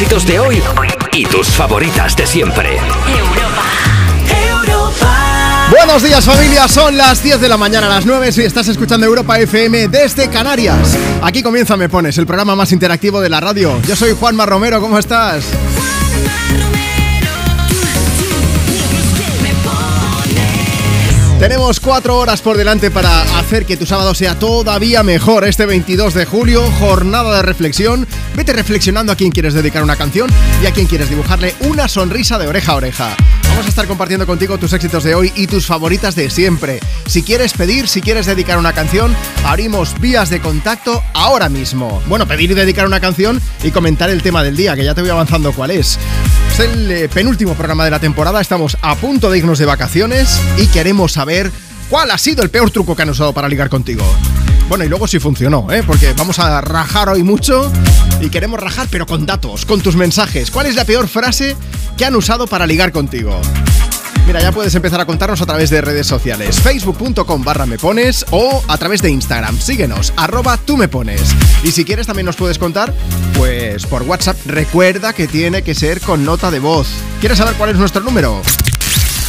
éxitos de hoy y tus favoritas de siempre. Buenos días familia, son las 10 de la mañana, a las 9 si estás escuchando Europa FM desde Canarias. Aquí comienza Me Pones, el programa más interactivo de la radio. Yo soy Juanma Romero, ¿cómo estás? Tenemos cuatro horas por delante para hacer que tu sábado sea todavía mejor. Este 22 de julio, jornada de reflexión. Vete reflexionando a quién quieres dedicar una canción y a quién quieres dibujarle una sonrisa de oreja a oreja. Vamos a estar compartiendo contigo tus éxitos de hoy y tus favoritas de siempre. Si quieres pedir, si quieres dedicar una canción, abrimos vías de contacto ahora mismo. Bueno, pedir y dedicar una canción y comentar el tema del día, que ya te voy avanzando cuál es. Es el eh, penúltimo programa de la temporada, estamos a punto de irnos de vacaciones y queremos saber cuál ha sido el peor truco que han usado para ligar contigo. Bueno, y luego si funcionó, ¿eh? Porque vamos a rajar hoy mucho y queremos rajar, pero con datos, con tus mensajes. ¿Cuál es la peor frase que han usado para ligar contigo? Mira, ya puedes empezar a contarnos a través de redes sociales, facebook.com barra me pones o a través de Instagram. Síguenos, arroba tú me pones. Y si quieres también nos puedes contar, pues por WhatsApp. Recuerda que tiene que ser con nota de voz. ¿Quieres saber cuál es nuestro número?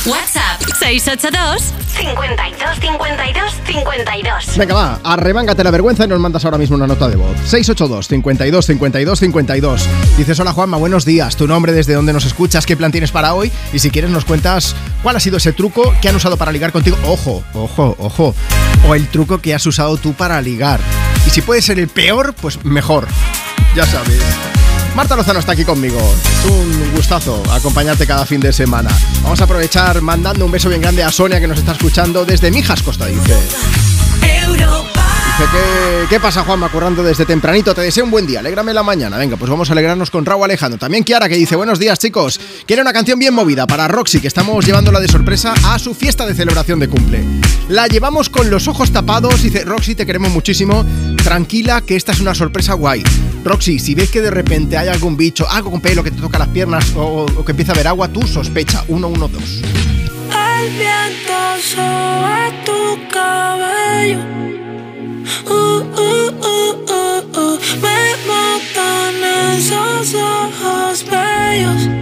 WhatsApp 682 52 52 52. Venga, va, arremángate la vergüenza y nos mandas ahora mismo una nota de voz. 682 52 52 52. Dices, hola Juanma, buenos días. Tu nombre, desde dónde nos escuchas, qué plan tienes para hoy. Y si quieres, nos cuentas cuál ha sido ese truco que han usado para ligar contigo. Ojo, ojo, ojo. O el truco que has usado tú para ligar. Y si puede ser el peor, pues mejor. Ya sabes. Marta Lozano está aquí conmigo. Es un gustazo acompañarte cada fin de semana. Vamos a aprovechar mandando un beso bien grande a Sonia que nos está escuchando desde Mijas, Costa Dice. Dice, ¿qué, ¿qué pasa Juanma? Currando desde tempranito, te deseo un buen día, alégrame la mañana. Venga, pues vamos a alegrarnos con Raúl Alejandro. También Kiara que dice, buenos días chicos. Quiere una canción bien movida para Roxy, que estamos llevándola de sorpresa a su fiesta de celebración de cumple. La llevamos con los ojos tapados, dice, Roxy, te queremos muchísimo. Tranquila, que esta es una sorpresa guay. Roxy, si ves que de repente hay algún bicho, algo con pelo que te toca las piernas o, o que empieza a haber agua, tú sospecha. 112. El viento sobre tu cabello. Uh, uh, uh, uh, uh. Me matan esos ojos bellos.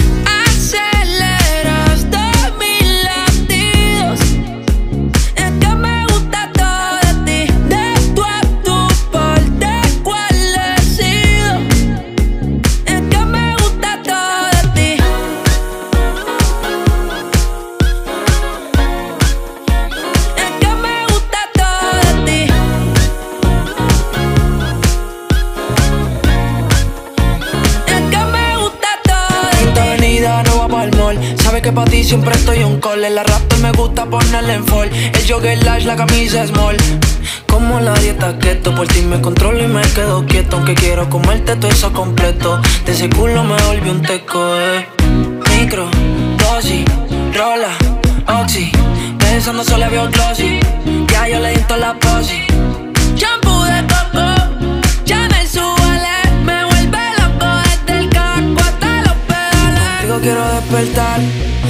Que pa' ti siempre estoy un call. La raptor me gusta ponerle en fall. El jogger lash, la camisa small. Como la dieta keto, por ti me controlo y me quedo quieto. Aunque quiero comerte todo eso completo. De ese culo me volví un teco, eh. Micro, dosis, rola, oxi. Pensando solo veo glossy. Ya yo le di toda la posi. Shampoo de coco, ya me suele, me vuelve loco desde el caco hasta los pedales. Contigo quiero despertar,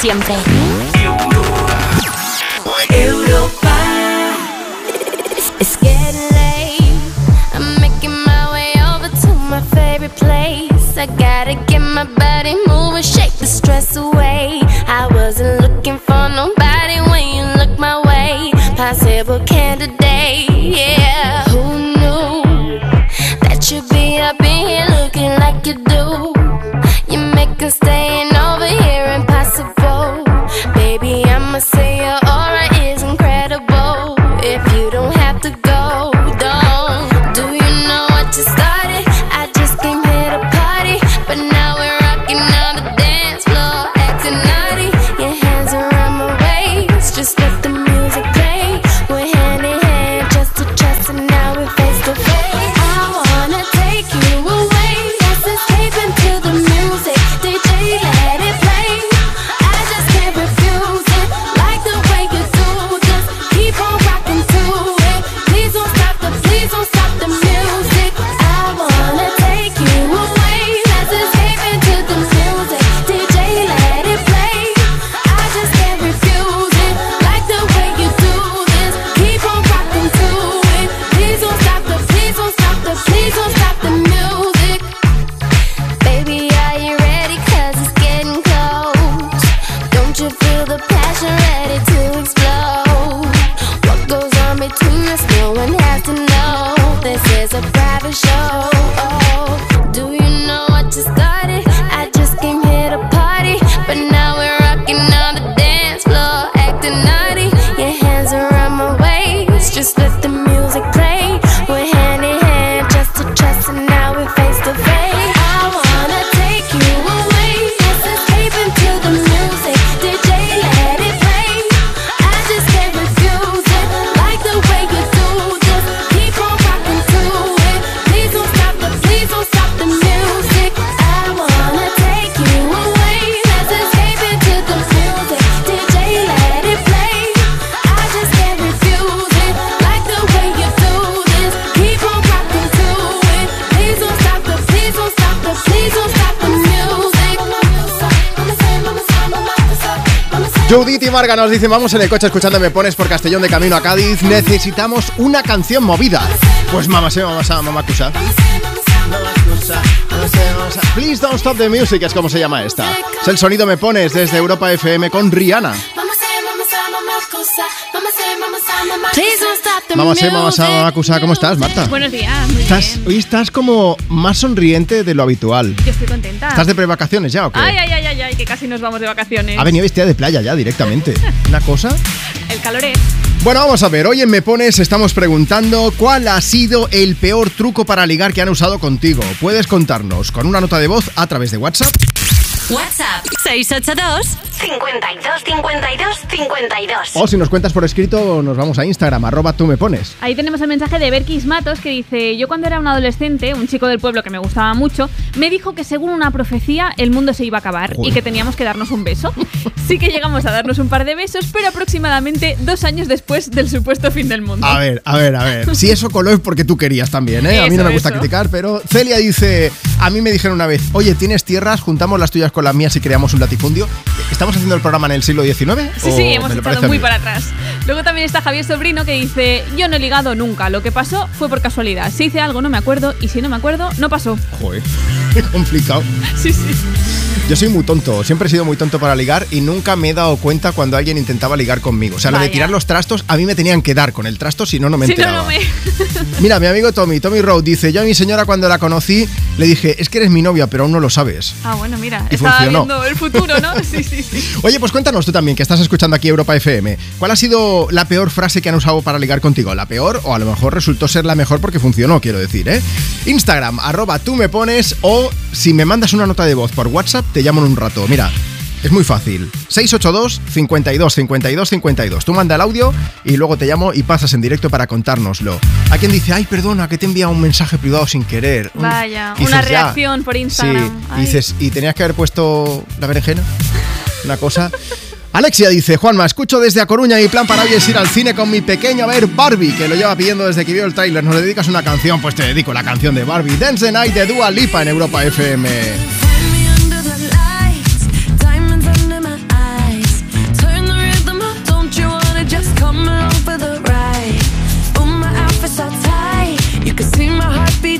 Siempre. Marga nos dicen, vamos en el coche escuchando Me Pones por Castellón de camino a Cádiz. Necesitamos una canción movida. Pues mamá se vamos a mamacusa. Please don't stop the music es como se llama esta. Es el sonido Me Pones desde Europa FM con Rihanna. Vamos a vamos a mamacusa. ¿Cómo estás, Marta? Buenos días, muy Estás, bien. hoy estás como más sonriente de lo habitual. Yo estoy contenta. ¿Estás de prevacaciones ya o qué? Ay, ay, ay, que casi nos vamos de vacaciones. Ha venido vestida de playa ya directamente. ¿Una cosa? El calor es. Bueno, vamos a ver. Hoy en Me Pones estamos preguntando cuál ha sido el peor truco para ligar que han usado contigo. Puedes contarnos con una nota de voz a través de WhatsApp. WhatsApp 682 52 52 52. O si nos cuentas por escrito, nos vamos a Instagram, arroba tú me pones. Ahí tenemos el mensaje de Berkis Matos que dice: Yo cuando era un adolescente, un chico del pueblo que me gustaba mucho, me dijo que según una profecía el mundo se iba a acabar Joder. y que teníamos que darnos un beso. Sí que llegamos a darnos un par de besos, pero aproximadamente dos años después del supuesto fin del mundo. A ver, a ver, a ver. Si eso coló es porque tú querías también, ¿eh? a mí no Eso, me gusta eso. criticar, pero Celia dice, a mí me dijeron una vez, oye, ¿tienes tierras? Juntamos las tuyas con las mías y creamos un latifundio. ¿Estamos haciendo el programa en el siglo XIX? Sí, ¿O sí, hemos estado muy para atrás. Luego también está Javier Sobrino que dice, yo no he ligado nunca, lo que pasó fue por casualidad. Si hice algo no me acuerdo y si no me acuerdo, no pasó. Joder, qué complicado. Sí, sí. Yo soy muy tonto, siempre he sido muy tonto para ligar y nunca me he dado cuenta cuando alguien intentaba ligar conmigo. O sea, lo de Vaya. tirar los trastos, a mí me tenían que dar con el trasto, si no, no me Si no, enteraba. no me... Mira, mi amigo Tommy, Tommy Road, dice, yo a mi señora cuando la conocí le dije, es que eres mi novia, pero aún no lo sabes. Ah, bueno, mira. Y Esta estaba funcionó. viendo el futuro, ¿no? Sí, sí, sí. Oye, pues cuéntanos tú también, que estás escuchando aquí Europa FM. ¿Cuál ha sido la peor frase que han usado para ligar contigo? ¿La peor o a lo mejor resultó ser la mejor porque funcionó, quiero decir, ¿eh? Instagram, arroba tú me pones o si me mandas una nota de voz por WhatsApp, te llamo en un rato. Mira, es muy fácil. 682 52 52 52. Tú manda el audio y luego te llamo y pasas en directo para contárnoslo. Hay quien dice, ay, perdona, que te he enviado un mensaje privado sin querer. Vaya, una reacción por Instagram. Sí, y dices, ¿y tenías que haber puesto la berenjena? Una cosa. Alexia dice, Juanma, escucho desde A Coruña y mi plan para hoy es ir al cine con mi pequeño a ver Barbie, que lo lleva pidiendo desde que vio el tráiler. ¿Nos le dedicas una canción? Pues te dedico la canción de Barbie. Dance the Night de Dua Lipa en Europa FM.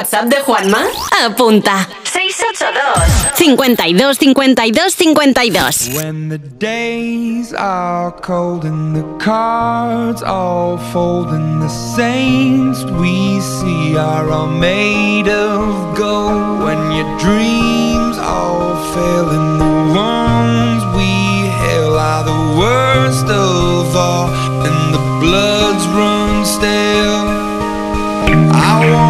WhatsApp de Juanma? Apunta. 682 52 52 52 When the days are cold and the cards all fold and the saints we see are all made of gold when your dreams all fail and the ones we hail are the worst of all and the bloods run stale I wanna hide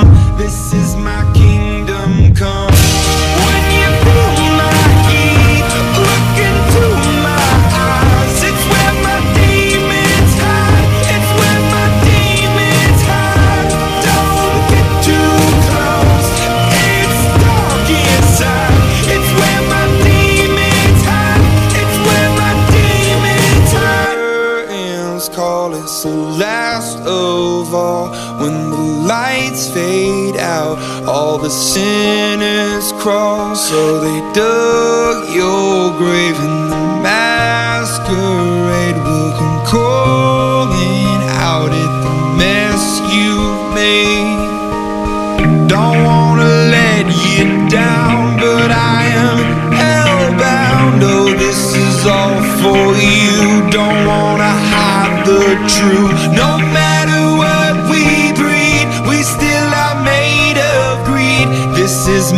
sinners crawl. So they dug your grave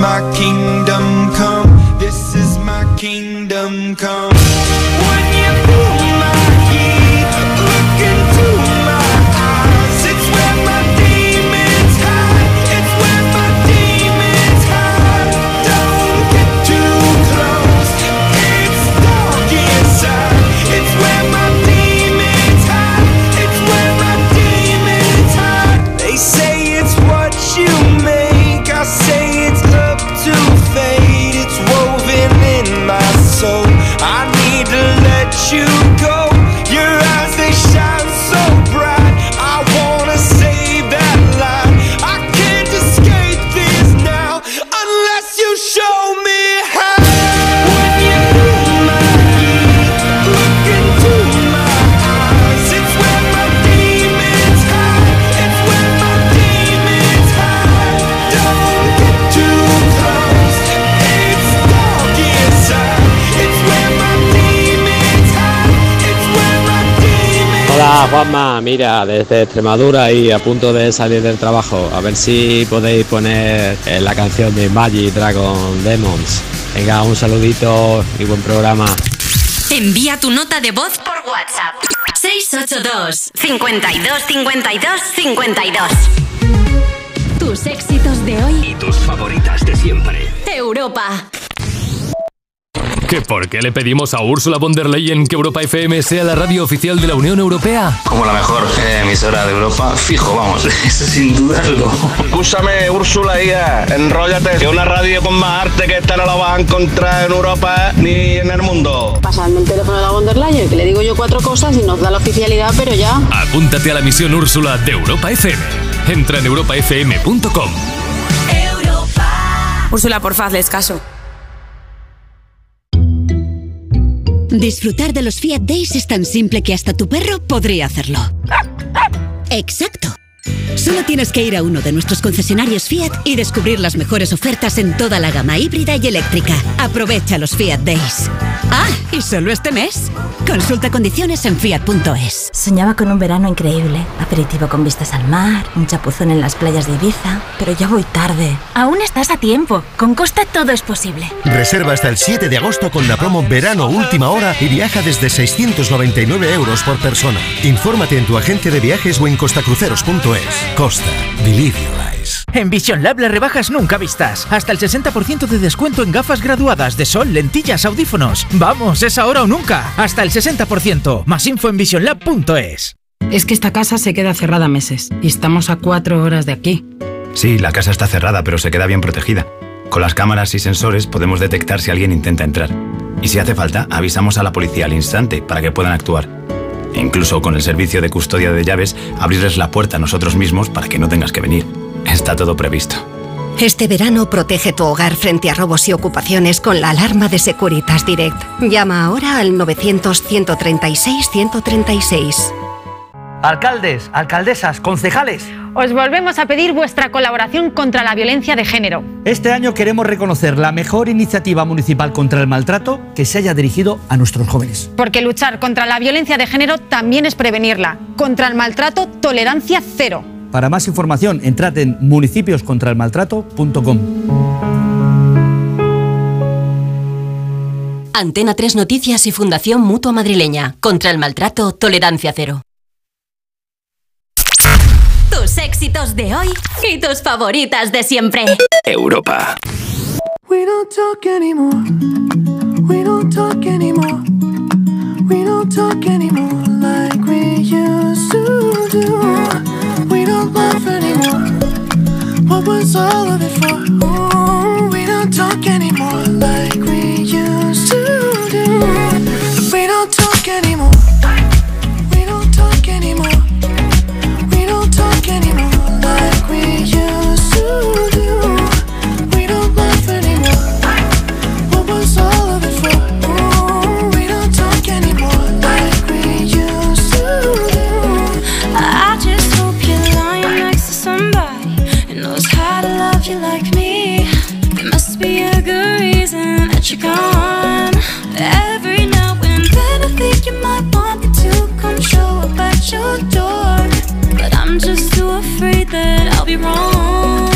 my Juanma, mira, desde Extremadura y a punto de salir del trabajo. A ver si podéis poner eh, la canción de Magic Dragon Demons. Venga, un saludito y buen programa. Envía tu nota de voz por WhatsApp. 682 52 52 52 Tus éxitos de hoy. Y tus favoritas de siempre. Europa. ¿Que por qué le pedimos a Ursula von der Leyen que Europa FM sea la radio oficial de la Unión Europea? Como la mejor eh, emisora de Europa, fijo, vamos, eso sin dudarlo. Escúchame, Úrsula, hija, enróllate. Que una radio con más arte que esta no la vas a encontrar en Europa ni en el mundo. Pasarme el teléfono de la von der Leyen, que le digo yo cuatro cosas y nos da la oficialidad, pero ya. Apúntate a la misión Úrsula de Europa FM. Entra en europafm.com. Úrsula, porfa, hazles caso. Disfrutar de los Fiat Days es tan simple que hasta tu perro podría hacerlo. Exacto. Solo tienes que ir a uno de nuestros concesionarios Fiat y descubrir las mejores ofertas en toda la gama híbrida y eléctrica. Aprovecha los Fiat Days. Ah, y solo este mes. Consulta condiciones en fiat.es. Soñaba con un verano increíble, aperitivo con vistas al mar, un chapuzón en las playas de Ibiza, pero ya voy tarde. Aún estás a tiempo. Con Costa todo es posible. Reserva hasta el 7 de agosto con la promo Verano Última Hora y viaja desde 699 euros por persona. Infórmate en tu agencia de viajes o en costacruceros.es. Costa. Believe your eyes. En Vision Lab las rebajas nunca vistas. Hasta el 60% de descuento en gafas graduadas de sol, lentillas, audífonos. Vamos, es ahora o nunca. Hasta el 60%. Más info en visionlab.es. Es que esta casa se queda cerrada meses y estamos a cuatro horas de aquí. Sí, la casa está cerrada, pero se queda bien protegida. Con las cámaras y sensores podemos detectar si alguien intenta entrar. Y si hace falta, avisamos a la policía al instante para que puedan actuar. Incluso con el servicio de custodia de llaves, abrirles la puerta a nosotros mismos para que no tengas que venir. Está todo previsto. Este verano protege tu hogar frente a robos y ocupaciones con la alarma de Securitas Direct. Llama ahora al 900-136-136. Alcaldes, alcaldesas, concejales. Os volvemos a pedir vuestra colaboración contra la violencia de género. Este año queremos reconocer la mejor iniciativa municipal contra el maltrato que se haya dirigido a nuestros jóvenes. Porque luchar contra la violencia de género también es prevenirla. Contra el maltrato, tolerancia cero. Para más información, entrad en municipioscontraelmaltrato.com. Antena 3 Noticias y Fundación Mutua Madrileña. Contra el maltrato, tolerancia cero. Éxitos de hoy y tus favoritas de siempre. Europa. We don't talk anymore. We don't talk anymore. We don't talk anymore like we used to do. We don't laugh anymore. What was all of it for? Ooh, we don't talk anymore like we used to do. We don't talk anymore. that you're gone. Every now and then I think you might want me to come show up at your door. But I'm just too afraid that I'll be wrong.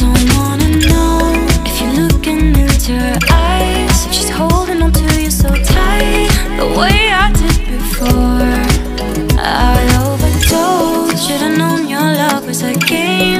Don't wanna know if you're looking into her eyes she's holding on to you so tight. The way I did before I overdosed. Should've known your love was a game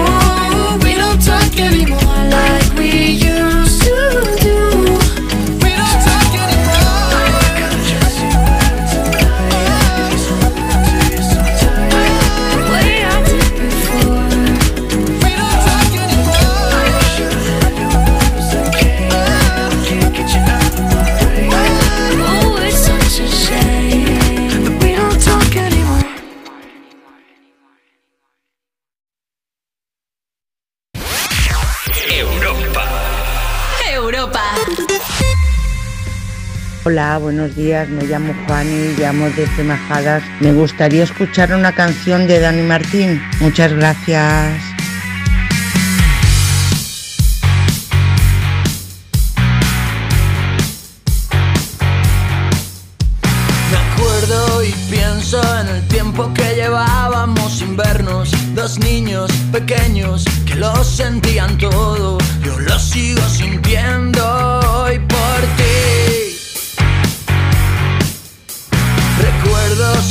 Hola, buenos días. Me llamo Juani, llamo desde Majadas. Me gustaría escuchar una canción de Dani Martín. Muchas gracias. Me acuerdo y pienso en el tiempo que llevábamos sin vernos. Dos niños pequeños que lo sentían todo. Yo lo sigo sintiendo hoy por ti.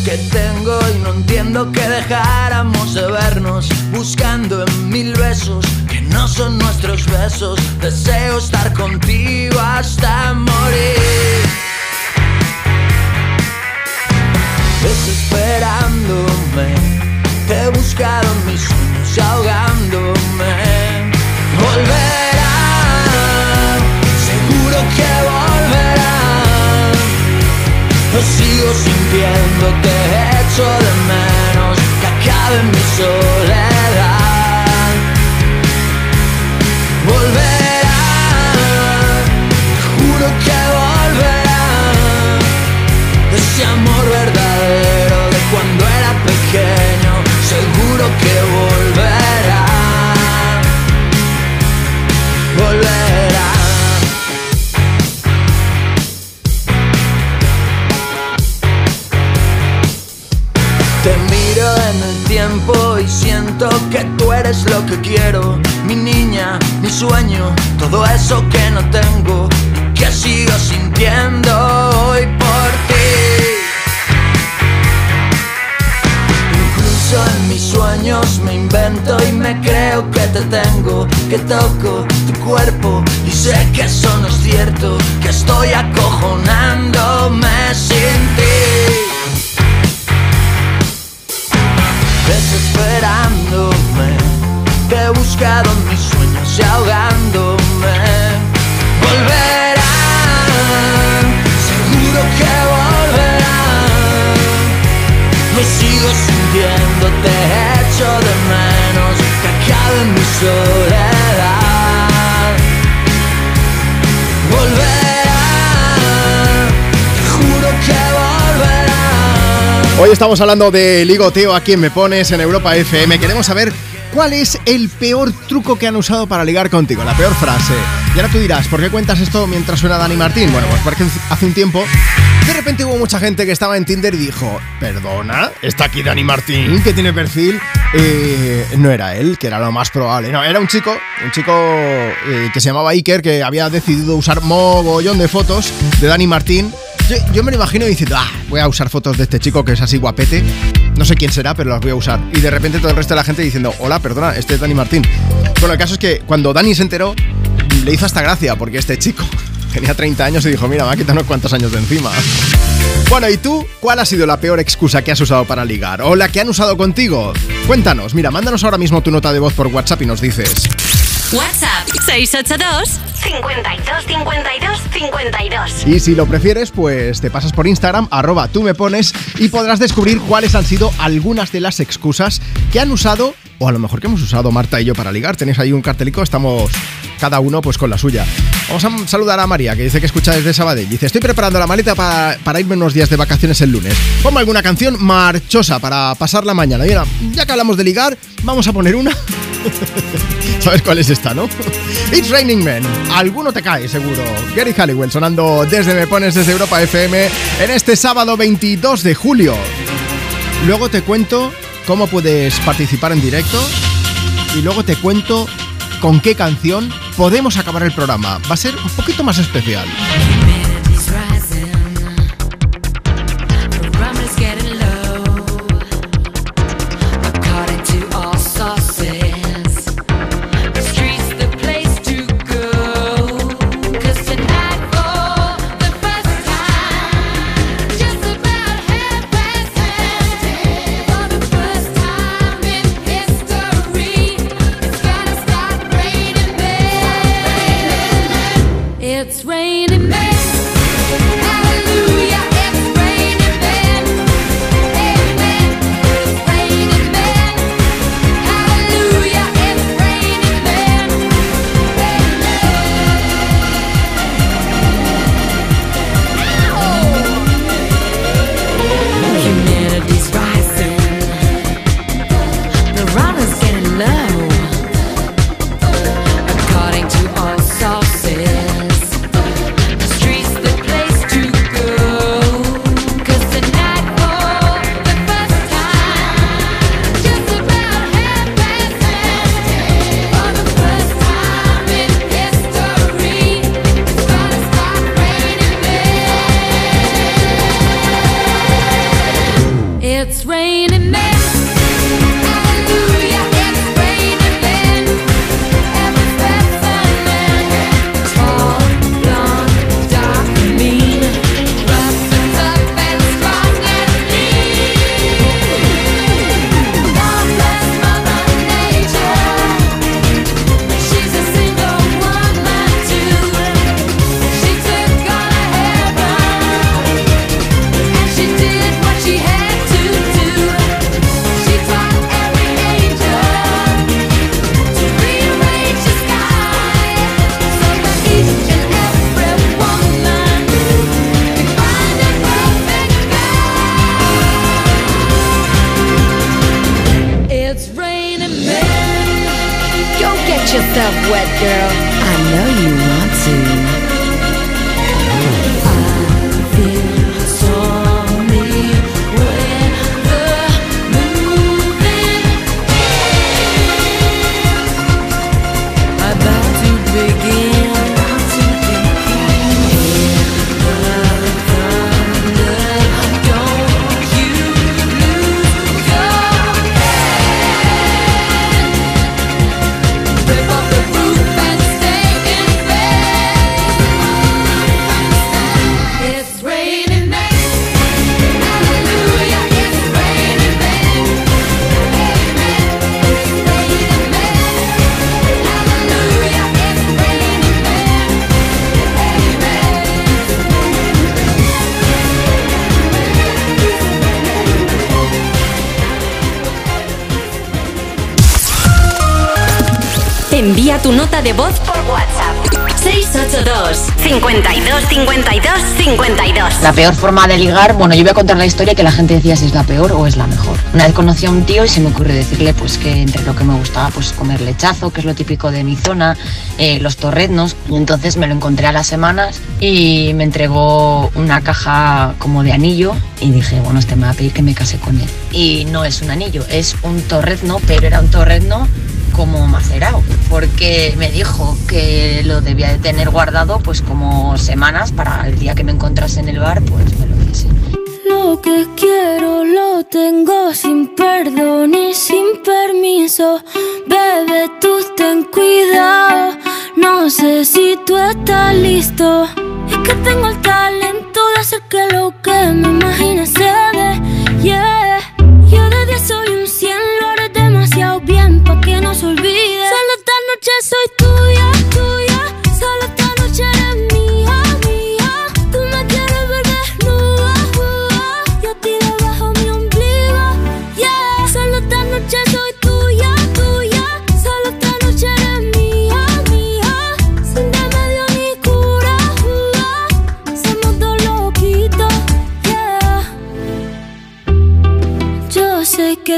Que tengo y no entiendo que dejáramos de vernos. Buscando en mil besos que no son nuestros besos. Deseo estar contigo hasta morir. desesperándome. Te he buscado en mis sueños ahogándome. Volverán, sigo sintiendo, te echo de menos. Que acabe mi soledad. Hoy estamos hablando de ligoteo a quien me pones en Europa FM. Queremos saber cuál es el peor truco que han usado para ligar contigo, la peor frase. Y ahora tú dirás, ¿por qué cuentas esto mientras suena Dani Martín? Bueno, pues porque hace un tiempo de repente hubo mucha gente que estaba en Tinder y dijo, perdona, está aquí Dani Martín, que tiene perfil. Eh, no era él, que era lo más probable. No, era un chico, un chico eh, que se llamaba Iker, que había decidido usar mogollón de fotos de Dani Martín. Yo, me lo imagino diciendo, ah, voy a usar fotos de este chico que es así guapete. No sé quién será, pero las voy a usar. Y de repente todo el resto de la gente diciendo, hola, perdona, este es Dani Martín. Bueno, el caso es que cuando Dani se enteró, le hizo hasta gracia, porque este chico tenía 30 años y dijo, mira, me ha quitado unos cuantos años de encima. Bueno, ¿y tú? ¿Cuál ha sido la peor excusa que has usado para ligar? ¿O la que han usado contigo? Cuéntanos, mira, mándanos ahora mismo tu nota de voz por WhatsApp y nos dices. WhatsApp 682 52 52 52. Y si lo prefieres, pues te pasas por Instagram, arroba tú me pones, y podrás descubrir cuáles han sido algunas de las excusas que han usado, o a lo mejor que hemos usado Marta y yo para ligar. Tenéis ahí un cartelico, estamos cada uno pues con la suya. Vamos a saludar a María, que dice que escucha desde Sabadell. Dice, estoy preparando la maleta para, para irme unos días de vacaciones el lunes. Ponme alguna canción marchosa para pasar la mañana. Mira, ya que hablamos de ligar, vamos a poner una. ¿Sabes cuál es esta, no? It's Raining Men. Alguno te cae, seguro. Gary Halliwell sonando desde Me Pones desde Europa FM en este sábado 22 de julio. Luego te cuento cómo puedes participar en directo y luego te cuento con qué canción podemos acabar el programa. Va a ser un poquito más especial. Peor forma de ligar, bueno, yo voy a contar la historia que la gente decía si es la peor o es la mejor. Una vez conocí a un tío y se me ocurrió decirle pues que entre lo que me gustaba pues comer lechazo, que es lo típico de mi zona, eh, los torreznos. Y entonces me lo encontré a las semanas y me entregó una caja como de anillo y dije, bueno, este me va a pedir que me case con él. Y no es un anillo, es un torrezno, pero era un torrezno como macerado, porque me dijo que lo debía de tener guardado pues como semanas para el día que me encontrase en el bar, pues me lo diese. Lo que quiero lo tengo sin perdón y sin permiso. Bebé, tú ten cuidado. No sé si tú estás listo.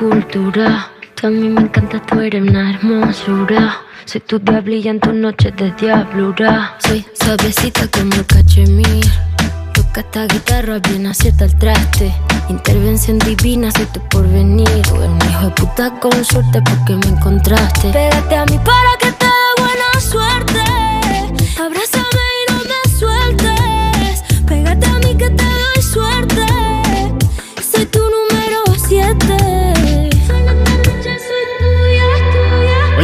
Una escultura. Tú a mí me encanta, tú eres una hermosura. Soy tu diablilla en tus noches de diablura. Soy suavecita como el cachemir. Toca esta guitarra bien acierta el traste. Intervención divina, soy tu porvenir. Eres un hijo de puta con suerte porque me encontraste. Pégate a mí para que te dé buena suerte.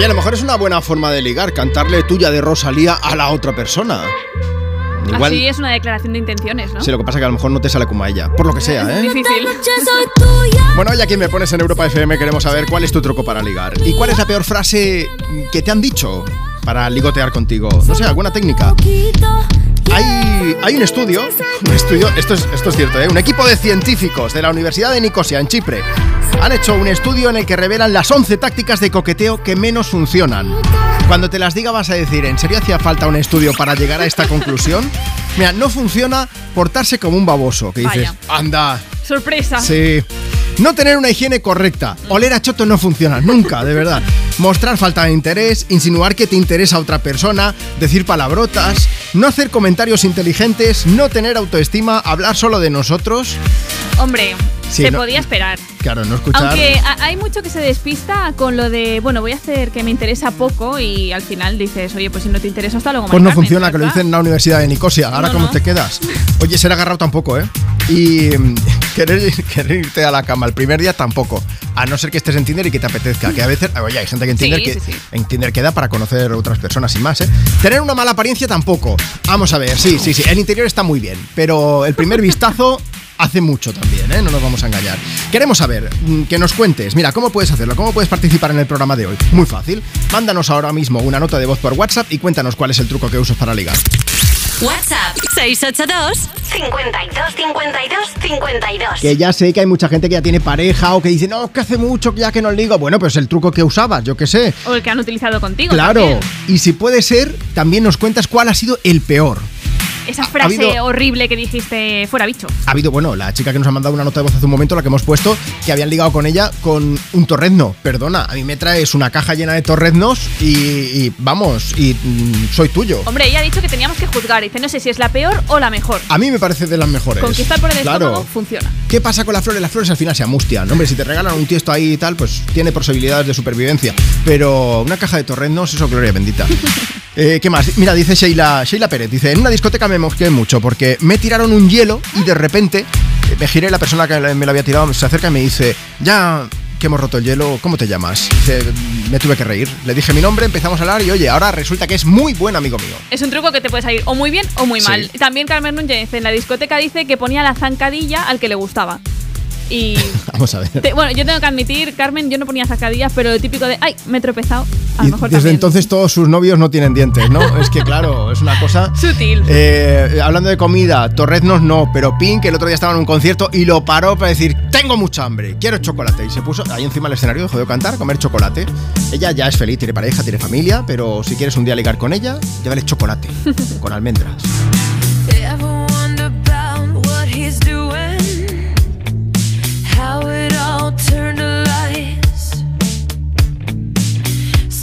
Oye, a lo mejor es una buena forma de ligar, cantarle tuya de Rosalía a la otra persona. Igual, Así es una declaración de intenciones, ¿no? sí, lo que pasa es que a lo mejor no te sale como a ella, por lo que sea, Es ¿eh? difícil. Bueno, hoy aquí me pones en Europa FM, queremos saber cuál es tu truco para ligar. ¿Y cuál es la peor frase que te han dicho para ligotear contigo? No sé, alguna técnica. Hay, hay un estudio, un estudio, esto es, esto es cierto, ¿eh? un equipo de científicos de la Universidad de Nicosia, en Chipre, han hecho un estudio en el que revelan las 11 tácticas de coqueteo que menos funcionan. Cuando te las diga vas a decir, ¿en serio hacía falta un estudio para llegar a esta conclusión? Mira, no funciona portarse como un baboso, que dices, Vaya. anda, Sorpresa. Sí. No tener una higiene correcta. Oler a choto no funciona, nunca, de verdad. Mostrar falta de interés, insinuar que te interesa a otra persona, decir palabrotas, no hacer comentarios inteligentes, no tener autoestima, hablar solo de nosotros. Hombre, Sí, se no- podía esperar. Claro, no escuchar. Aunque hay mucho que se despista con lo de, bueno, voy a hacer que me interesa poco y al final dices, oye, pues si no te interesa, hasta luego. Pues no Carmen, funciona, que lo dicen en la Universidad de Nicosia. Ahora, No, ¿cómo no. te quedas? Oye, ser agarrado tampoco, ¿eh? Y mm, querer, querer irte a la cama el primer día tampoco. A no ser que estés en Tinder y que te apetezca. Que a veces, oye, hay gente que en Tinder, sí, que, sí. en Tinder queda para conocer otras personas y más, ¿eh? Tener una mala apariencia tampoco. Vamos a ver, sí, sí, sí. El interior está muy bien, pero el primer vistazo hace mucho también, ¿eh? No nos vamos a engañar. Queremos saber, mm, que nos cuentes, mira, ¿cómo puedes hacerlo? ¿Cómo puedes participar en el programa de hoy? Muy fácil. Mándanos ahora mismo una nota de voz por WhatsApp y cuéntanos cuál es el truco que usas para ligar. WhatsApp 682 52 52 52. Que ya sé que hay mucha gente que ya tiene pareja o que dice, no, es que hace mucho ya que no ligo. Bueno, pues el truco que usabas, yo qué sé. O el que han utilizado contigo. Claro. también. Y si puede ser, también nos cuentas cuál ha sido el peor. Esa frase habido- horrible que dijiste, fuera bicho. Ha habido, bueno, la chica que nos ha mandado una nota de voz hace un momento, la que hemos puesto, que habían ligado con ella con un torrezno. Perdona, a mí me traes una caja llena de torreznos y, y vamos, y mm, soy tuyo. Hombre, ella ha dicho que teníamos que juzgar. Dice, no sé si es la peor o la mejor. A mí me parece de las mejores. Conquistar por el claro. estómago funciona. ¿Qué pasa con las flores? Las flores al final se amustian. Hombre, si te regalan un tiesto ahí y tal, pues tiene posibilidades de supervivencia. Pero una caja de torreznos, eso, gloria bendita. Eh, ¿Qué más? Mira, dice Sheila, Sheila Pérez, dice, en una discoteca me mosqué mucho porque me tiraron un hielo y de repente eh, me giré, la persona que me lo había tirado se acerca y me dice, ya que hemos roto el hielo, ¿cómo te llamas? Dice, me tuve que reír. Le dije mi nombre, empezamos a hablar y oye, ahora resulta que es muy buen amigo mío. Es un truco que te puede salir o muy bien o muy Sí. mal. También Carmen Núñez en la discoteca dice que ponía la zancadilla al que le gustaba. Y Vamos a ver. te- bueno, yo tengo que admitir, Carmen, yo no ponía zancadillas, pero lo típico de, ay, me he tropezado, a lo Y mejor desde también. entonces todos sus novios no tienen dientes, ¿no? es que claro, es una cosa... Sutil. Eh, hablando de comida, torreznos no, pero Pink el otro día estaba en un concierto y lo paró para decir, tengo mucha hambre, quiero chocolate. Y se puso ahí encima del escenario, dejó de cantar, comer chocolate. Ella ya es feliz, tiene pareja, tiene familia, pero si quieres un día ligar con ella, llévale chocolate, con almendras.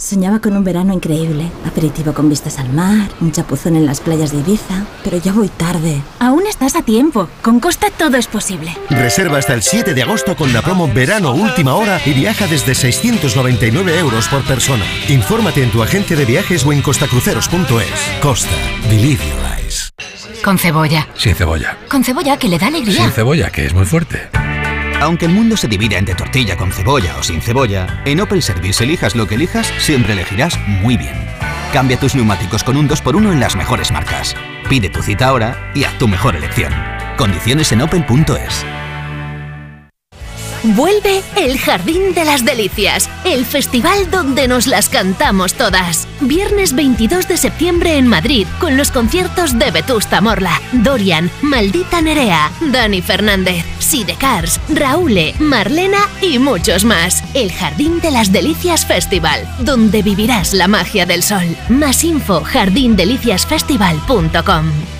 Soñaba con un verano increíble, aperitivo con vistas al mar, un chapuzón en las playas de Ibiza, pero ya voy tarde. Aún estás a tiempo. Con Costa todo es posible. Reserva hasta el 7 de agosto con la promo Verano Última Hora y viaja desde 699 euros por persona. Infórmate en tu agente de viajes o en costacruceros.es. Costa. Believe your eyes. Con cebolla. Sin cebolla. Con cebolla que le da alegría. Sin cebolla, que es muy fuerte. Aunque el mundo se divida entre tortilla con cebolla o sin cebolla, en Opel Service elijas lo que elijas, siempre elegirás muy bien. Cambia tus neumáticos con un 2x1 en las mejores marcas. Pide tu cita ahora y haz tu mejor elección. Condiciones en opel.es. Vuelve el Jardín de las Delicias, el festival donde nos las cantamos todas. Viernes 22 de septiembre en Madrid, con los conciertos de Vetusta Morla, Dorian, Maldita Nerea, Dani Fernández, Sidecars, Raúl, Marlena y muchos más. El Jardín de las Delicias Festival, donde vivirás la magia del sol. Más info jardindeliciasfestival.com.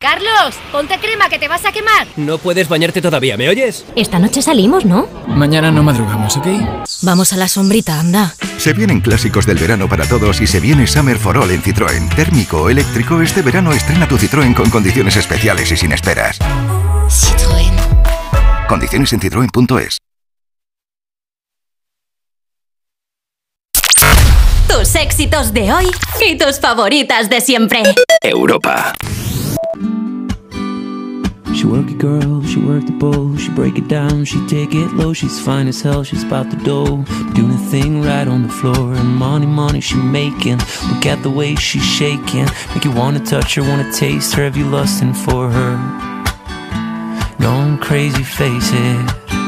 Carlos, ponte crema que te vas a quemar. No puedes bañarte todavía, ¿me oyes? Esta noche salimos, ¿no? Mañana no madrugamos, ¿ok? Vamos a la sombrita, anda. Se vienen clásicos del verano para todos y se viene Summer for All en Citroën. Térmico o eléctrico, este verano estrena tu Citroën con condiciones especiales y sin esperas. Citroën. Condiciones en citroen.es. Tus éxitos de hoy y tus favoritas de siempre. Europa. Work it girl, she work the bowl, she break it down, she take it low, she's fine as hell, she's about the dough, doing a thing right on the floor, and money, money she making, look at the way she's shaking, make you wanna touch her, wanna taste her, have you lusting for her, gone crazy, face it.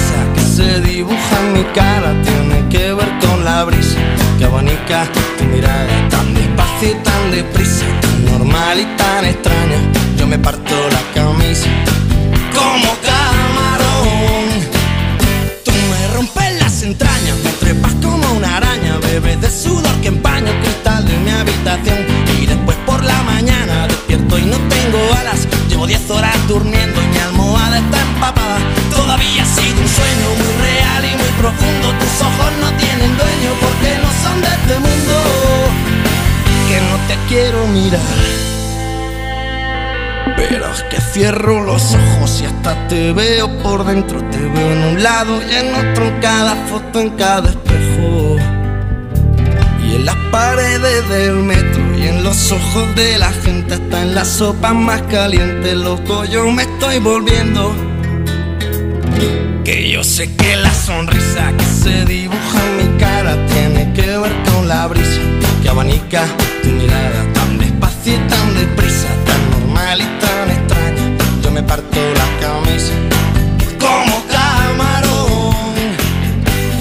se dibuja en mi cara tiene que ver con la brisa que abanica tu mirada tan despacio y tan deprisa, tan normal y tan extraña. Yo me parto la camisa como camarón. Tú me rompes las entrañas, me trepas como una araña, bebes de sudor que empaña el cristal de mi habitación. Y después por la mañana despierto y no tengo alas. Llevo 10 horas durmiendo y mi almohada está empapada. Todavía ha profundo. Tus ojos no tienen dueño porque no son de este mundo. Que no te quiero mirar. Pero es que cierro los ojos y hasta te veo por dentro. Te veo en un lado y en otro, en cada foto, en cada espejo. Y en las paredes del metro y en los ojos de la gente, hasta en la sopa más caliente, loco, yo me estoy volviendo. Que yo sé que la sonrisa que se dibuja en mi cara tiene que ver con la brisa que abanica tu mirada tan despacio y tan deprisa, tan normal y tan extraña. Yo me parto la camisa como camarón.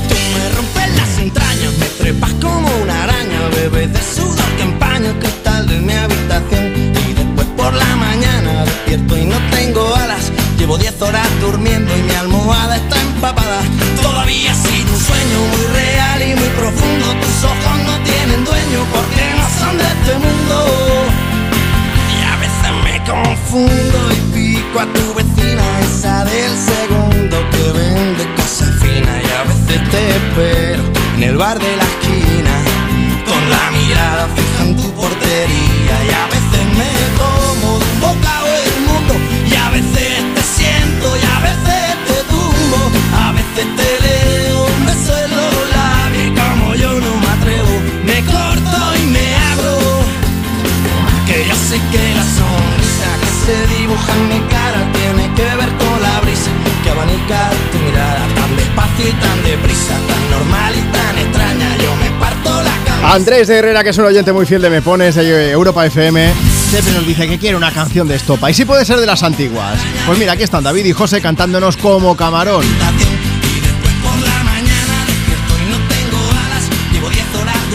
Tú me rompes las entrañas, me trepas como una araña, bebes de sudor que empaña el cristal de mi habitación. Y después por la mañana despierto y no tengo alas. Llevo 10 horas durmiendo y mi está empapada. Todavía sido un sueño muy real y muy profundo. Tus ojos no tienen dueño porque no son de este mundo. Y a veces me confundo y pico a tu vecina, esa del segundo que vende cosas finas. Y a veces te espero en el bar de la esquina, con la mirada fija en tu portería. Y a veces me como de un bocado el mundo, y a veces te siento, y a veces a veces te leo un beso en los labios. Y como yo no me atrevo, me corto y me abro. Que yo sé que la sonrisa que se dibuja en mi cara tiene que ver con la brisa que abanica tu mirada tan despacio y tan deprisa, tan normal y tan extraña. Yo me parto la cabeza. Andrés de Herrera, que es un oyente muy fiel de Me Pones, de Europa FM, siempre nos dice que quiere una canción de estopa. Y si puede ser de las antiguas. Pues mira, aquí están David y José cantándonos como camarón.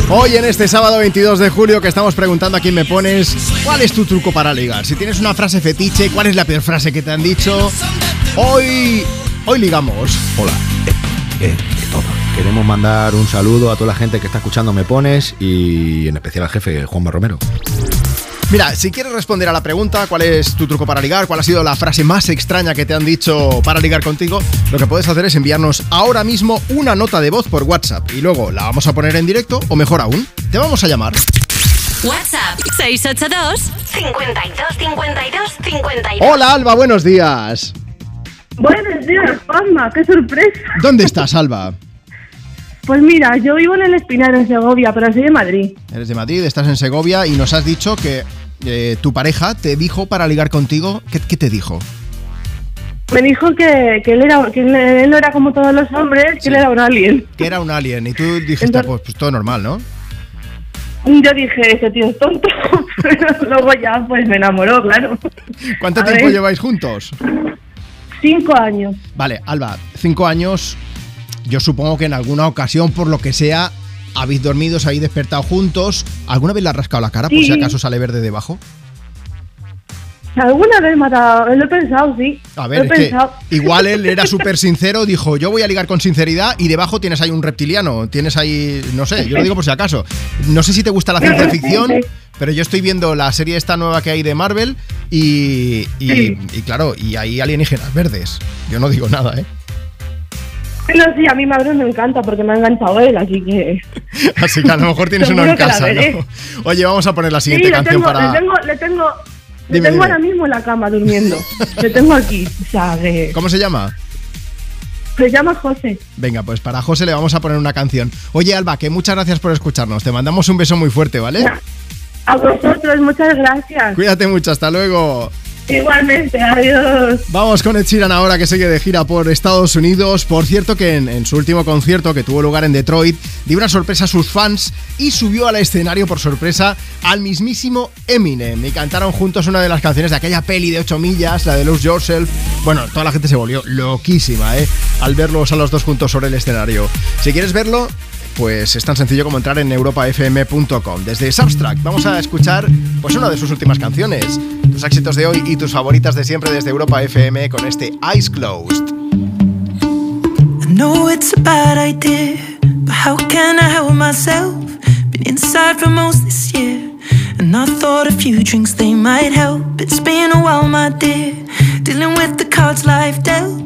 Hoy en este sábado 22 de julio que estamos preguntando a quién me pones, ¿cuál es tu truco para ligar? Si tienes una frase fetiche, ¿cuál es la peor frase que te han dicho? Hoy, hoy ligamos. Hola. Eh, eh, todo. Queremos mandar un saludo a toda la gente que está escuchando Me Pones y en especial al jefe Juanma Romero. Mira, si quieres responder a la pregunta, ¿cuál es tu truco para ligar? ¿Cuál ha sido la frase más extraña que te han dicho para ligar contigo? Lo que puedes hacer es enviarnos ahora mismo una nota de voz por WhatsApp y luego la vamos a poner en directo o mejor aún, te vamos a llamar. WhatsApp 682 52 52 52. Hola Alba, buenos días. Buenos días, Juanma, qué sorpresa. ¿Dónde estás, Alba? Pues mira, yo vivo en el Espinar, en Segovia, pero soy de Madrid. Eres de Madrid, estás en Segovia y nos has dicho que eh, tu pareja te dijo para ligar contigo. ¿Qué, qué te dijo? Me dijo que, que él, era, que él, no era como todos los hombres, que él era un alien. Que era un alien y tú dijiste, pues, pues todo normal, ¿no? Yo dije, ese tío es tonto, pero luego ya pues me enamoró, claro. ¿Cuánto A tiempo ver. lleváis juntos? Cinco años. Vale, Alba, cinco años. Yo supongo que en alguna ocasión, por lo que sea, habéis dormido, os habéis despertado juntos. ¿Alguna vez le has rascado la cara por Sí. si acaso sale verde debajo? Alguna vez me ha dado, lo he pensado, sí. A lo ver, he es que igual él era súper sincero, dijo, yo voy a ligar con sinceridad y debajo tienes ahí un reptiliano, tienes ahí, no sé, yo lo digo por si acaso. No sé si te gusta la ciencia ficción, pero yo estoy viendo la serie esta nueva que hay de Marvel y, y, Sí. y claro, y hay alienígenas verdes. Yo no digo nada, ¿eh? No, sí, a mí Madrid me encanta porque me ha enganchado él, así que... Así que a lo mejor tienes uno en casa. ¿no? Oye, vamos a poner la Sí, siguiente le canción tengo, para... le tengo, le tengo, le tengo dime. ahora mismo en la cama durmiendo. le tengo aquí, o sea, que... ¿Cómo se llama? Se llama José. Venga, pues para José le vamos a poner una canción. Oye, Alba, que muchas gracias por escucharnos. Te mandamos un beso muy fuerte, ¿vale? A vosotros, muchas gracias. Cuídate mucho, hasta luego. Igualmente, adiós. Vamos con Ed ahora que sigue de gira por Estados Unidos. Por cierto que en, en su último concierto que tuvo lugar en Detroit dio una sorpresa a sus fans y subió al escenario por sorpresa al mismísimo Eminem y cantaron juntos una de las canciones de aquella peli de 8 millas, la de Lose Yourself. Bueno, toda la gente se volvió loquísima, ¿eh? Al verlos a los dos juntos sobre el escenario. Si quieres verlo, pues es tan sencillo como entrar en europafm.com. Desde Substract vamos a escuchar pues una de sus últimas canciones, tus éxitos de hoy y tus favoritas de siempre desde Europa FM con este Eyes Closed. I know it's a bad idea, but how can I help myself? Been inside for most this year, and I thought a few drinks they might help. It's been a while, my dear, dealing with the cards life dealt.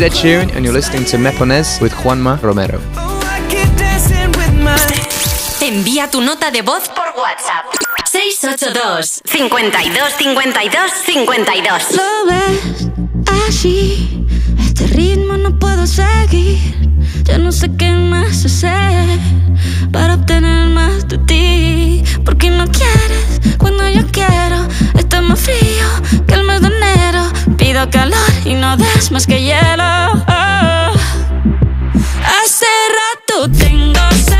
is Ed Sheeran, and you're listening to Mepones with Juanma Romero. Envía tu nota de voz por WhatsApp. 682 52 52 52 Lo ves así, este ritmo no puedo seguir. Ya no sé qué más hacer para obtener más de ti. Porque no quieres cuando yo quiero. Está más frío que el mes de enero. Pido calor y no des más que hielo. Oh. Hace rato tengo sed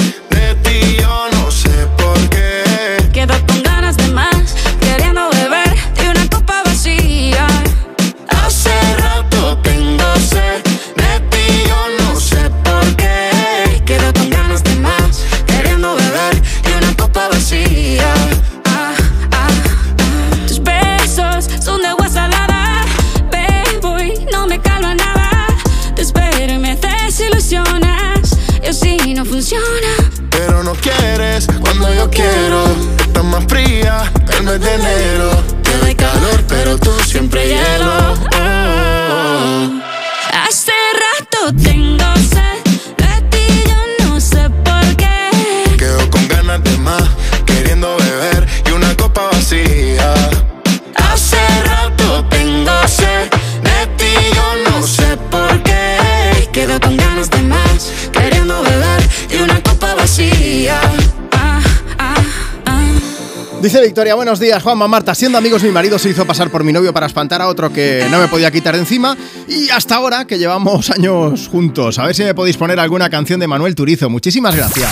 Dice Victoria, buenos días, Juanma Marta. Siendo amigos, mi marido se hizo pasar por mi novio para espantar a otro que no me podía quitar de encima. Y hasta ahora, que llevamos años juntos. A ver si me podéis poner alguna canción de Manuel Turizo. Muchísimas gracias.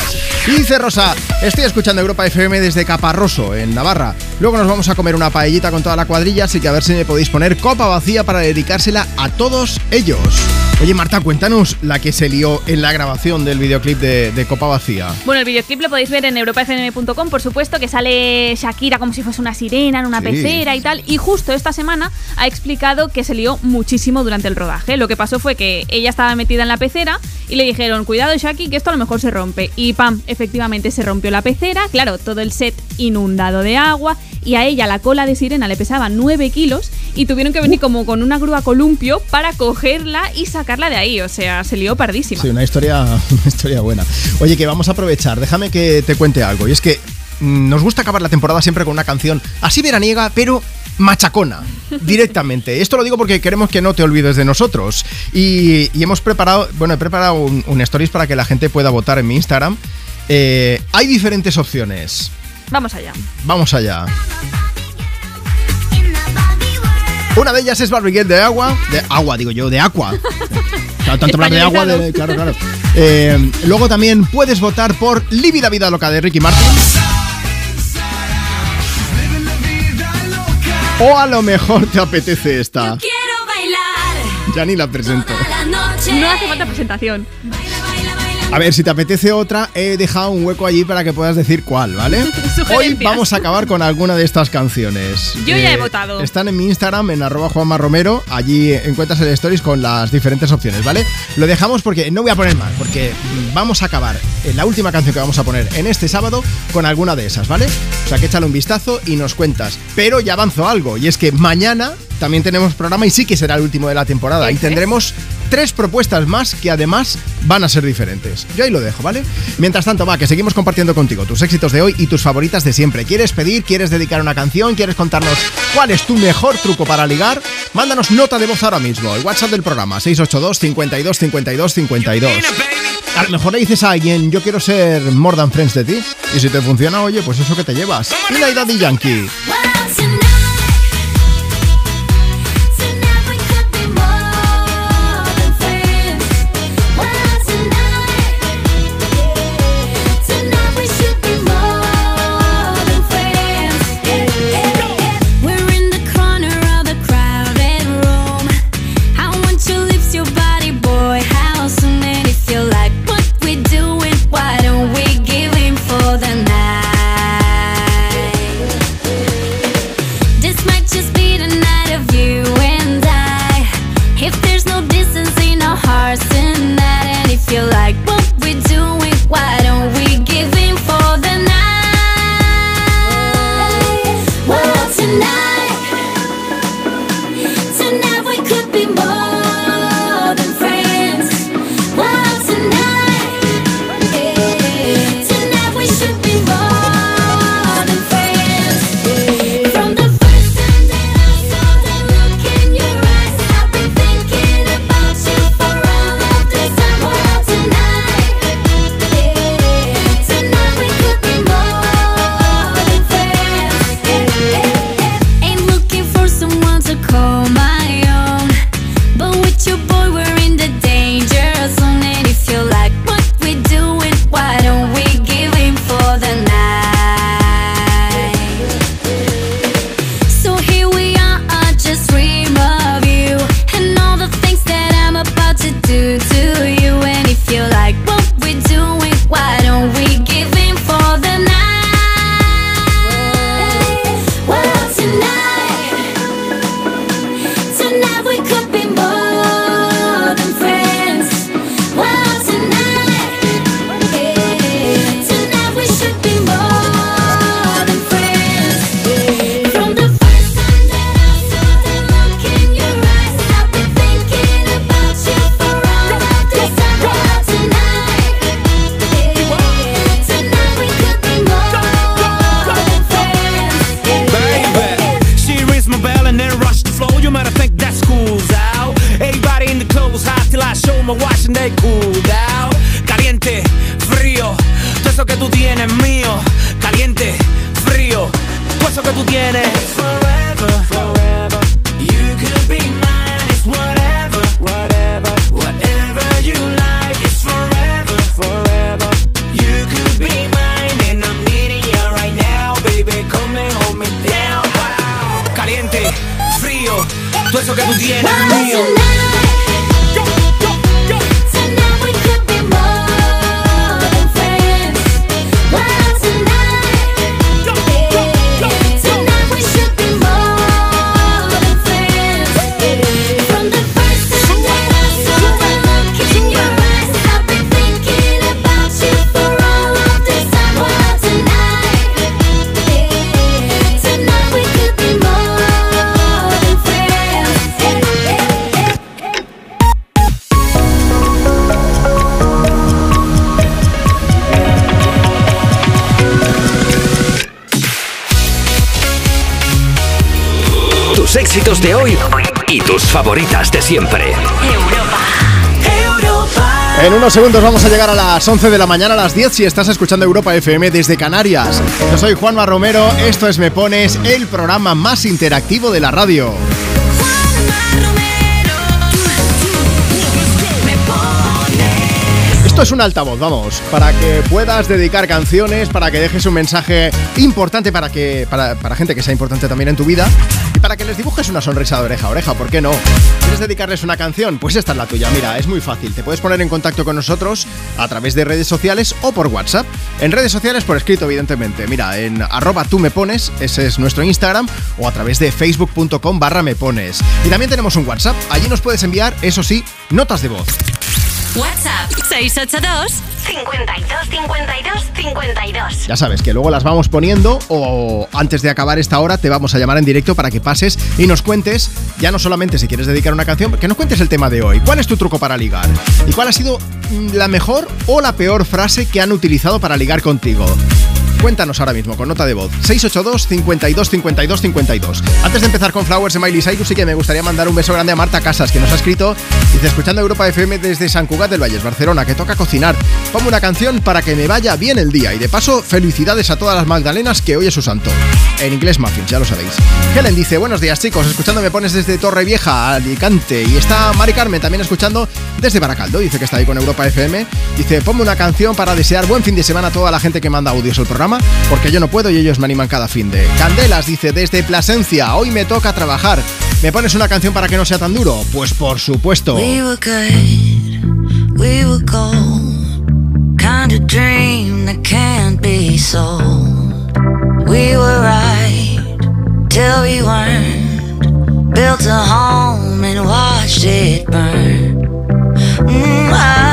Y dice Rosa, estoy escuchando Europa FM desde Caparroso, en Navarra. Luego nos vamos a comer una paellita con toda la cuadrilla, así que a ver si me podéis poner copa vacía para dedicársela a todos ellos. Oye, Marta, cuéntanos la que se lió en la grabación del videoclip de, de Copa Vacía. Bueno, el videoclip lo podéis ver en europafm.com, por supuesto, que sale Shakira como si fuese una sirena en una Sí. pecera y tal. Y justo esta semana ha explicado que se lió muchísimo durante el rodaje. Lo que pasó fue que ella estaba metida en la pecera y le dijeron, cuidado Shaki, que esto a lo mejor se rompe. Y pam, efectivamente se rompió la pecera. Claro, todo el set inundado de agua. Y a ella la cola de sirena le pesaba 9 kilos y tuvieron que venir como con una grúa columpio para cogerla y sacarla de ahí. O sea, se lió pardísima. Sí, una historia, una historia buena. Oye, que vamos a aprovechar, déjame que te cuente algo. Y es que mm, nos gusta acabar la temporada siempre con una canción así veraniega, pero machacona, directamente. Esto lo digo porque queremos que no te olvides de nosotros. Y, y hemos preparado, bueno, he preparado un, un stories para que la gente pueda votar en mi Instagram. Eh, hay diferentes opciones. Vamos allá. Vamos allá. Una de ellas es Barriguet de agua. De agua, digo yo, de agua. Claro, tanto hablar de agua, de- claro, claro. Eh, luego también puedes votar por Livi la vida loca de Ricky Martin. O a lo mejor te apetece esta. Quiero bailar Ya ni la presento. No hace falta presentación. A ver, si te apetece otra, he dejado un hueco allí para que puedas decir cuál, ¿vale? Hoy vamos a acabar con alguna de estas canciones. Yo ya he votado. Están en mi Instagram, en arroba Juanma Romero. Allí encuentras el stories con las diferentes opciones, ¿vale? Lo dejamos porque no voy a poner más, porque vamos a acabar en la última canción que vamos a poner en este sábado con alguna de esas, ¿vale? O sea que échale un vistazo y nos cuentas. Pero ya avanzo algo, y es que mañana también tenemos programa y sí que será el último de la temporada. Y tendremos tres propuestas más que además van a ser diferentes. Yo ahí lo dejo, ¿vale? Mientras tanto, va, que seguimos compartiendo contigo tus éxitos de hoy y tus favoritas de siempre. ¿Quieres pedir? ¿Quieres dedicar una canción? ¿Quieres contarnos cuál es tu mejor truco para ligar? Mándanos nota de voz ahora mismo. El WhatsApp del programa 682 52 52 52. A lo mejor le dices a alguien, yo quiero ser more than friends de ti. Y si te funciona, oye, pues eso que te llevas. Y la Daddy Yankee. Siempre. En unos segundos vamos a llegar a las 11 de la mañana a las 10 si estás escuchando Europa FM desde Canarias. Yo soy Juanma Romero, esto es Me Pones, el programa más interactivo de la radio. Esto es un altavoz, vamos, para que puedas dedicar canciones, para que dejes un mensaje importante para que para, para gente que sea importante también en tu vida para que les dibujes una sonrisa de oreja a oreja, ¿por qué no? ¿Quieres dedicarles una canción? Pues esta es la tuya. Mira, es muy fácil. Te puedes poner en contacto con nosotros a través de redes sociales o por WhatsApp. En redes sociales por escrito, evidentemente. Mira, en arroba tú me pones, ese es nuestro Instagram, o a través de facebook.com barra me pones. Y también tenemos un WhatsApp. Allí nos puedes enviar, eso sí, notas de voz. WhatsApp 682 52 52 52. Ya sabes que luego las vamos poniendo o antes de acabar esta hora te vamos a llamar en directo para que pases y nos cuentes, ya no solamente si quieres dedicar una canción, que nos cuentes el tema de hoy. ¿Cuál es tu truco para ligar? ¿Y cuál ha sido mm, la mejor o la peor frase que han utilizado para ligar contigo? Cuéntanos ahora mismo con nota de voz. 682 52 52 52 Antes de empezar con Flowers de Miley Cyrus sí que me gustaría mandar un beso grande a Marta Casas que nos ha escrito Dice escuchando Europa FM desde San Cugat del Valles, Barcelona Que toca cocinar. Pongo una canción para que me vaya bien el día. Y de paso felicidades a todas las magdalenas que hoy es su santo. En inglés muffins, ya lo sabéis. Helen dice buenos días chicos. Escuchando me pones desde Torre Vieja, Alicante. Y está Mari Carmen también escuchando desde Baracaldo Dice que está ahí con Europa FM Dice ponme una canción para desear buen fin de semana a toda la gente que manda audios al programa porque yo no puedo y ellos me animan cada fin de. Candelas dice desde Plasencia, hoy me toca trabajar. ¿Me pones una canción para que no sea tan duro? Pues por supuesto. We were good, we were gold. Kind of dream that can't be sold. We were right till we weren't. Built a home and watched it burn. Mm, I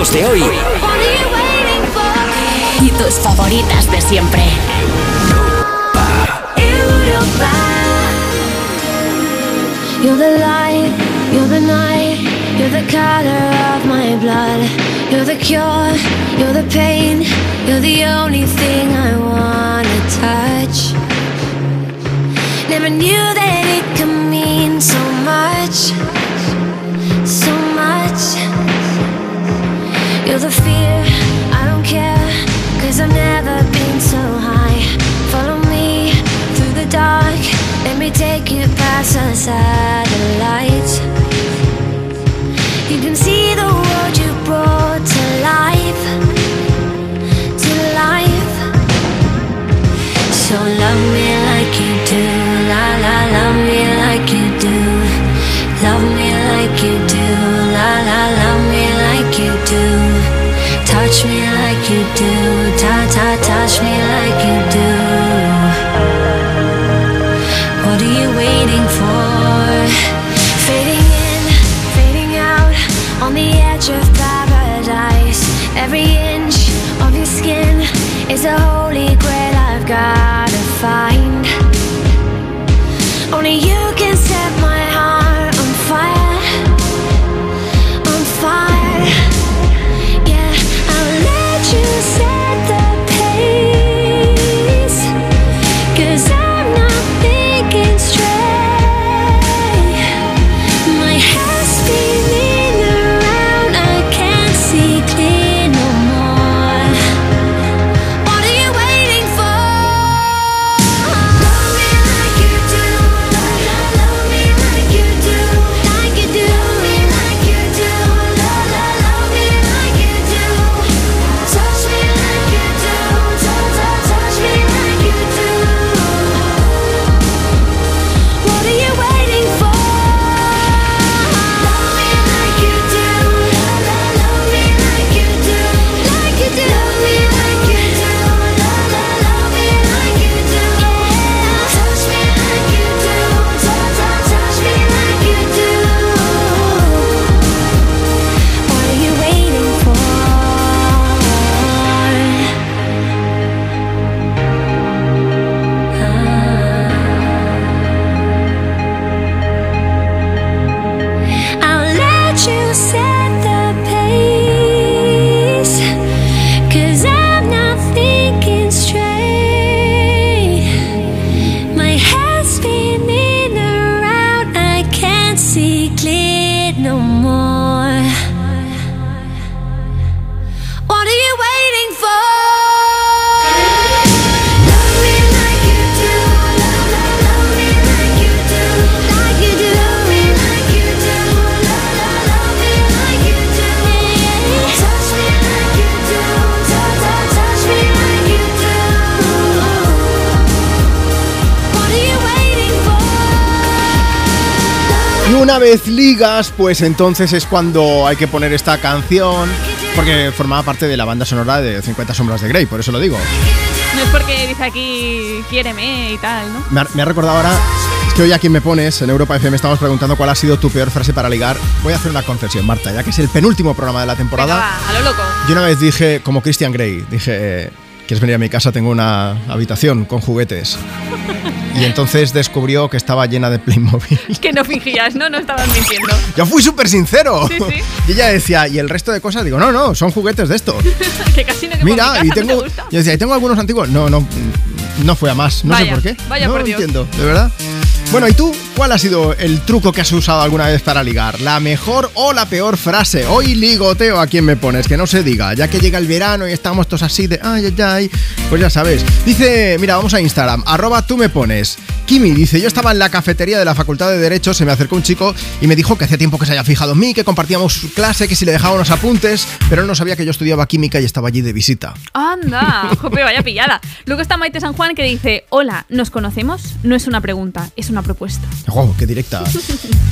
éxitos de hoy Y tus favoritas de siempre. You're the light, you're the night, you're the color of my blood. You're the cure, you're the pain, you're the only thing I wanna touch. Never knew that it could I've never been so high. Follow me through the dark, let me take you past the satellites. You can see the world you brought to life, to life. So love me like you do, la la, love me like you do. Love me like you do, la la, love me like you do. Touch me like you do, touch me like you do. Ligas, pues entonces es cuando hay que poner esta canción, porque formaba parte de la banda sonora de 50 sombras de Grey, por eso lo digo. No es porque dice aquí, quiéreme y tal, ¿no? Me ha, me ha recordado ahora, es que hoy a quien me pones en Europa FM estamos preguntando cuál ha sido tu peor frase para ligar. Voy a hacer una confesión, Marta, ya que es el penúltimo programa de la temporada. Venga, va, a lo loco. Yo una vez dije, como Christian Grey, dije, eh, ¿quieres venir a mi casa? Tengo una habitación con juguetes. Y entonces descubrió que estaba llena de Playmobil. Que no fingías, ¿no? No estabas mintiendo. Yo fui súper sincero. Sí, sí. Y ella decía, ¿y el resto de cosas? Digo, no, no, son juguetes de estos. que casi no Mira, a mi y casa, ¿no te tengo. gusta? Yo decía, ¿y tengo algunos antiguos? No, no, no fue a más. No Vaya, sé por qué. vaya no por lo Dios. entiendo, de verdad. Bueno, ¿y tú? ¿Cuál ha sido el truco que has usado alguna vez para ligar? ¿La mejor o la peor frase? Hoy ligoteo a quien me pones, que no se diga, ya que llega el verano y estamos todos así de ay, ay, ay. Pues ya sabes. Dice, mira, vamos a Instagram, arroba tú me pones. Kimi dice, yo estaba en la cafetería de la Facultad de Derecho, se me acercó un chico y me dijo que hacía tiempo que se había fijado en mí, que compartíamos clase, que si le dejaba unos apuntes, pero él no sabía que yo estudiaba química y estaba allí de visita. Anda, jope, vaya pillada. Luego está Maite San Juan que dice, hola, ¿nos conocemos? No es una pregunta, es una propuesta. ¡Oh, qué directa!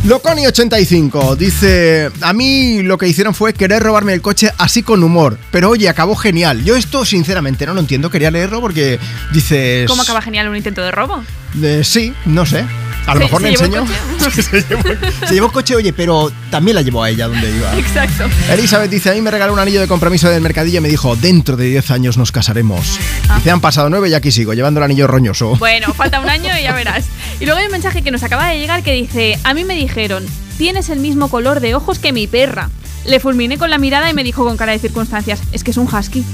Loconi85 dice: A mí lo que hicieron fue querer robarme el coche así con humor. Pero oye, acabó genial. Yo esto, sinceramente, no lo entiendo. Quería leerlo porque dices. ¿Cómo acaba genial un intento de robo? Eh, sí, no sé. A lo ¿Se- mejor se le se, llevó, se llevó coche, oye, pero también la llevó a ella donde iba. Exacto. Elizabeth dice, a mí me regaló un anillo de compromiso del mercadillo y me dijo, dentro de 10 años nos casaremos. Dice, han pasado 9 y aquí sigo, llevando el anillo roñoso. Bueno, falta un año y ya verás. Y luego hay un mensaje que nos acaba de llegar que dice, a mí me dijeron, tienes el mismo color de ojos que mi perra. Le fulminé con la mirada y me dijo con cara de circunstancias, es que es un husky.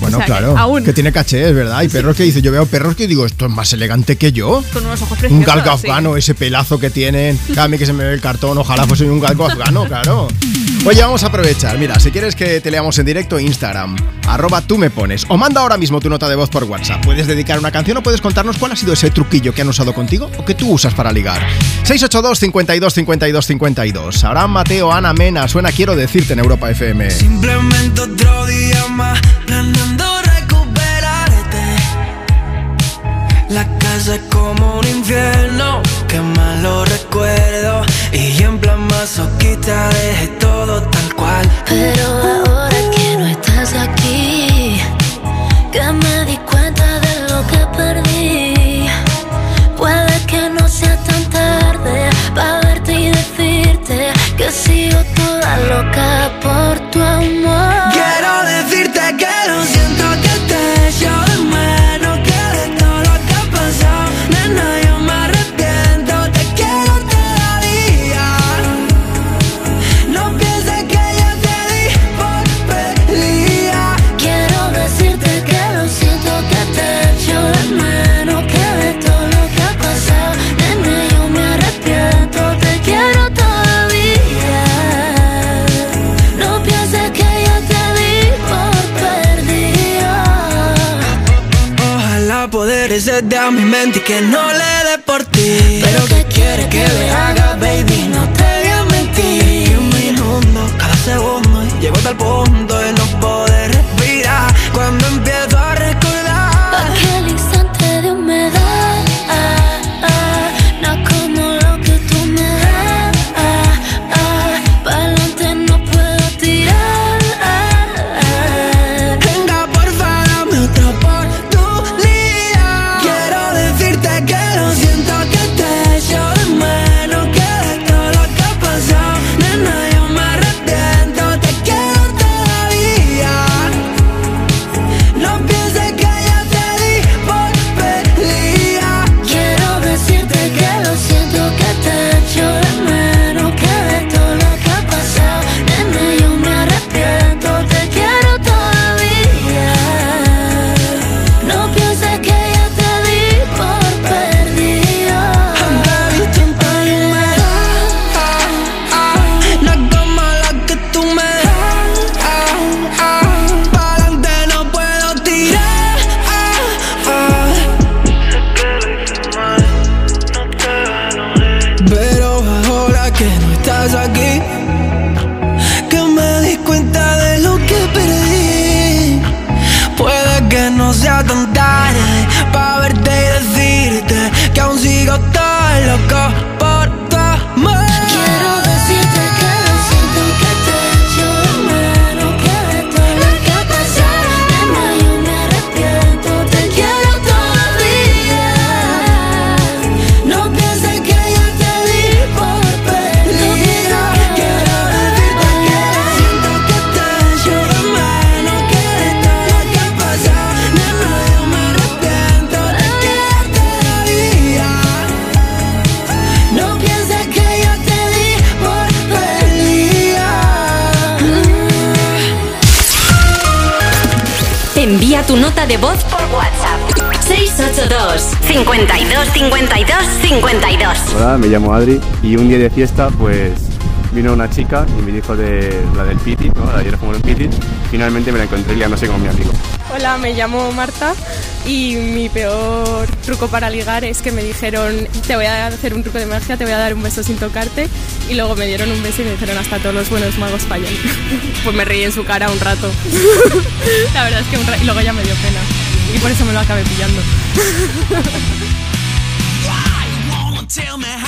Bueno, O sea, que claro, aún. que tiene caché, es verdad. Hay perros que dice, yo veo perros que digo, esto es más elegante que yo. Con unos ojos Un preciosos. galgo sí. afgano, ese pelazo que tienen. A mí que se me ve el cartón, ojalá fuese un galgo afgano, claro. Oye, vamos a aprovechar. Mira, si quieres que te leamos en directo, Instagram, arroba tú me pones. O manda ahora mismo tu nota de voz por WhatsApp. Puedes dedicar una canción o puedes contarnos cuál ha sido ese truquillo que han usado contigo o que tú usas para ligar. 682 52 52 52. Ahora Mateo, Ana Mena, suena Quiero decirte en Europa FM. Simplemente otro día más. Es como un infierno, que malo recuerdo. Y en plan masoquista dejé todo tal cual. Pero ahora que no estás aquí, que me di cuenta de lo que perdí. Puede que no sea tan tarde para verte y decirte que sigo toda loca por tu amor. Ojalá poder hacerte a mi mente y que no le dé por ti. Pero ¿qué quieres que le haga, baby? No te voy a mentir. Un minuto, cada segundo y Llego hasta el punto 52 52 52 Hola, me llamo Adri y un día de fiesta pues vino una chica y me dijo de la del piti, ¿no? La de ir a fumar un piti. Finalmente me la encontré liándose con mi amigo. Hola, me llamo Marta y mi peor truco para ligar es que me dijeron te voy a hacer un truco de magia, te voy a dar un beso sin tocarte y luego me dieron un beso y me dijeron hasta todos los buenos magos fallan. pues me reí en su cara un rato. La verdad es que un ra- y luego ya me dio pena y por eso me lo acabé pillando. Tell me how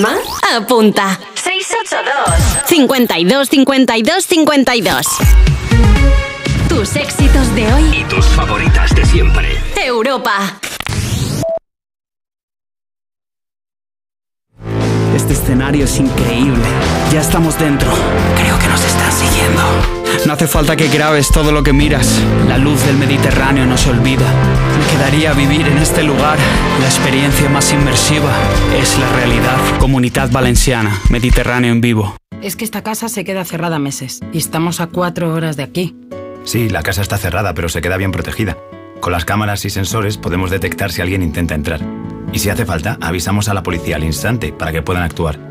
Juanma? Apunta. 682 52 52 52 Tus éxitos de hoy. Y tus favoritas de siempre. Europa. Este escenario es increíble. Ya estamos dentro. Hace falta que grabes todo lo que miras. La luz del Mediterráneo no se olvida. Me quedaría a vivir en este lugar. La experiencia más inmersiva es la realidad. Comunidad Valenciana. Mediterráneo en vivo. Es que esta casa se queda cerrada meses y estamos a cuatro horas de aquí. Sí, la casa está cerrada, pero se queda bien protegida. Con las cámaras y sensores podemos detectar si alguien intenta entrar. Y si hace falta, avisamos a la policía al instante para que puedan actuar.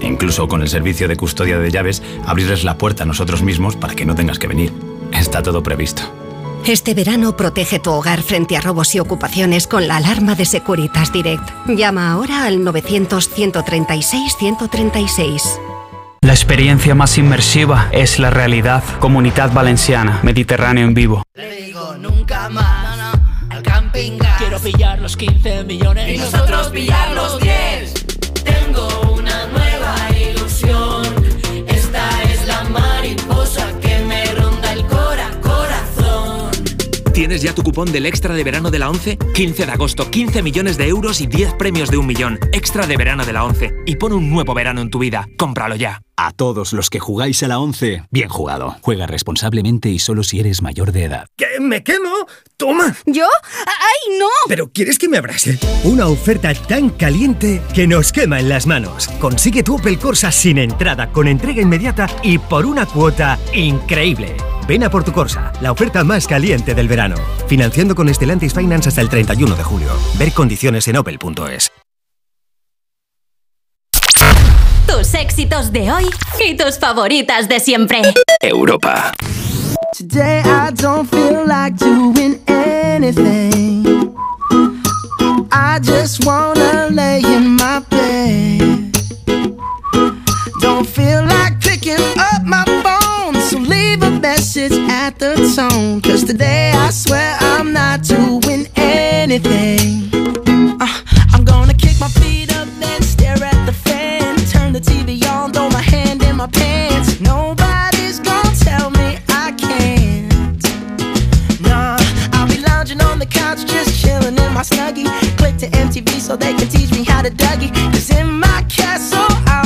E incluso con el servicio de custodia de llaves, abrirles la puerta a nosotros mismos para que no tengas que venir. Está todo previsto. Este verano protege tu hogar frente a robos y ocupaciones con la alarma de Securitas Direct. Llama ahora al 900-136-136. La experiencia más inmersiva es la realidad. Comunidad Valenciana, Mediterráneo en vivo. Nunca más al camping Quiero pillar los 15 millones Y nosotros pillar los 10. ¿Tienes ya tu cupón del extra de verano de la 11? 15 de agosto, 15 millones de euros y 10 premios de un millón. Extra de verano de la 11. Y pon un nuevo verano en tu vida. Cómpralo ya. A todos los que jugáis a la 11, bien jugado. Juega responsablemente y solo si eres mayor de edad. ¿Que me quemo? ¡Toma! ¿Yo? ¡Ay, no! ¿Pero quieres que me abrase? Una oferta tan caliente que nos quema en las manos. Consigue tu Opel Corsa sin entrada, con entrega inmediata y por una cuota increíble. Ven a por tu Corsa, la oferta más caliente del verano. Financiando con Stellantis Finance hasta el 31 de julio. Ver condiciones en opel.es. Tus éxitos de hoy y tus favoritas de siempre. Europa. Today I don't feel like doing anything. I just wanna lay in my bed. Don't feel like picking up my phone, so leave a message at the tone. Cause today I swear I'm not doing anything. To MTV so they can teach me how to Dougie. Cause in my castle, I'm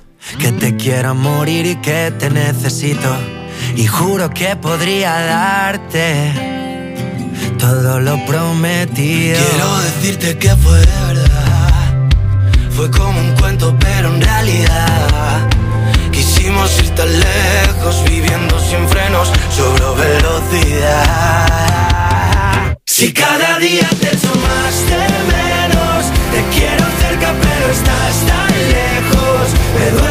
Que te quiero morir y que te necesito. Y juro que podría darte todo lo prometido. Quiero decirte que fue verdad. Fue como un cuento, pero en realidad quisimos ir tan lejos, viviendo sin frenos, sobre velocidad. Si cada día te de menos, te quiero cerca, pero estás tan lejos. Me duele,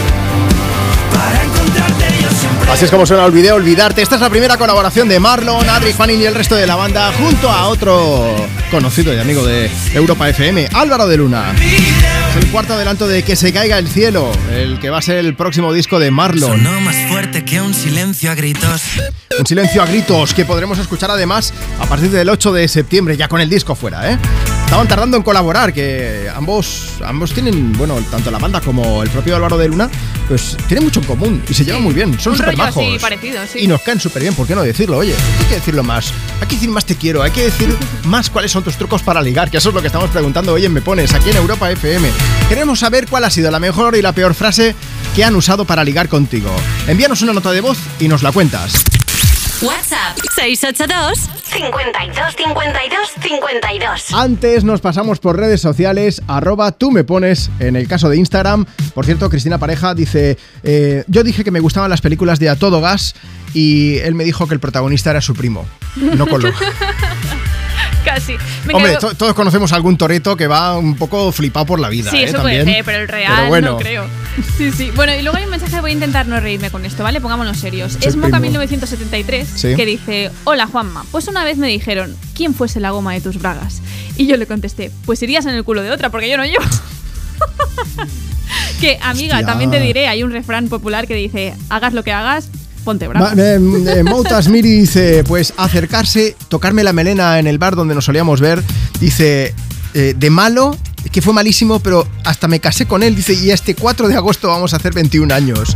Así es como suena Olvidé Olvidarte. Esta es la primera colaboración de Marlon, Adri, Fanning y el resto de la banda junto a otro conocido y amigo de Europa FM, Álvaro de Luna. Es el cuarto adelanto de Que se caiga el cielo, el que va a ser el próximo disco de Marlon. Sonó más fuerte que un silencio a gritos. Un silencio a gritos que podremos escuchar además a partir del 8 de septiembre, ya con el disco fuera, ¿eh? Estaban tardando en colaborar, que ambos, ambos tienen, bueno, tanto la banda como el propio Álvaro de Luna, pues tienen mucho en común y se llevan muy bien, son súper majos. parecido, sí. Y nos caen súper bien, ¿por qué no decirlo? Oye, hay que decirlo más. Hay que decir más te quiero, hay que decir más cuáles son tus trucos para ligar, que eso es lo que estamos preguntando hoy en Me Pones, aquí en Europa FM. Queremos saber cuál ha sido la mejor y la peor frase que han usado para ligar contigo. Envíanos una nota de voz y nos la cuentas. WhatsApp 682 52 52 52. Antes nos pasamos por redes sociales, arroba tú me pones en el caso de Instagram. Por cierto, Cristina Pareja dice, eh, yo dije que me gustaban las películas de A Todo Gas y él me dijo que el protagonista era su primo, no Colo. Casi. Venga, Hombre, to- todos conocemos algún toreto que va un poco flipado por la vida. Sí, ¿eh? eso puede ser, pero el real Pero bueno. no creo. Sí, sí. Bueno, y luego hay un mensaje, voy a intentar no reírme con esto, ¿vale? Pongámonos serios. Sí, es Moca primo. 1973 Sí. que dice, hola Juanma, pues una vez me dijeron, ¿quién fuese la goma de tus bragas? Y yo le contesté, pues irías en el culo de otra, porque yo no yo. que amiga, Hostia. también te diré, hay un refrán popular que dice, hagas lo que hagas, ponte bravo. Eh, eh, Moutas Miri dice, pues acercarse, tocarme la melena en el bar donde nos solíamos ver, dice, eh, de malo, que fue malísimo, pero hasta me casé con él, dice, y este 4 de agosto vamos a hacer 21 años.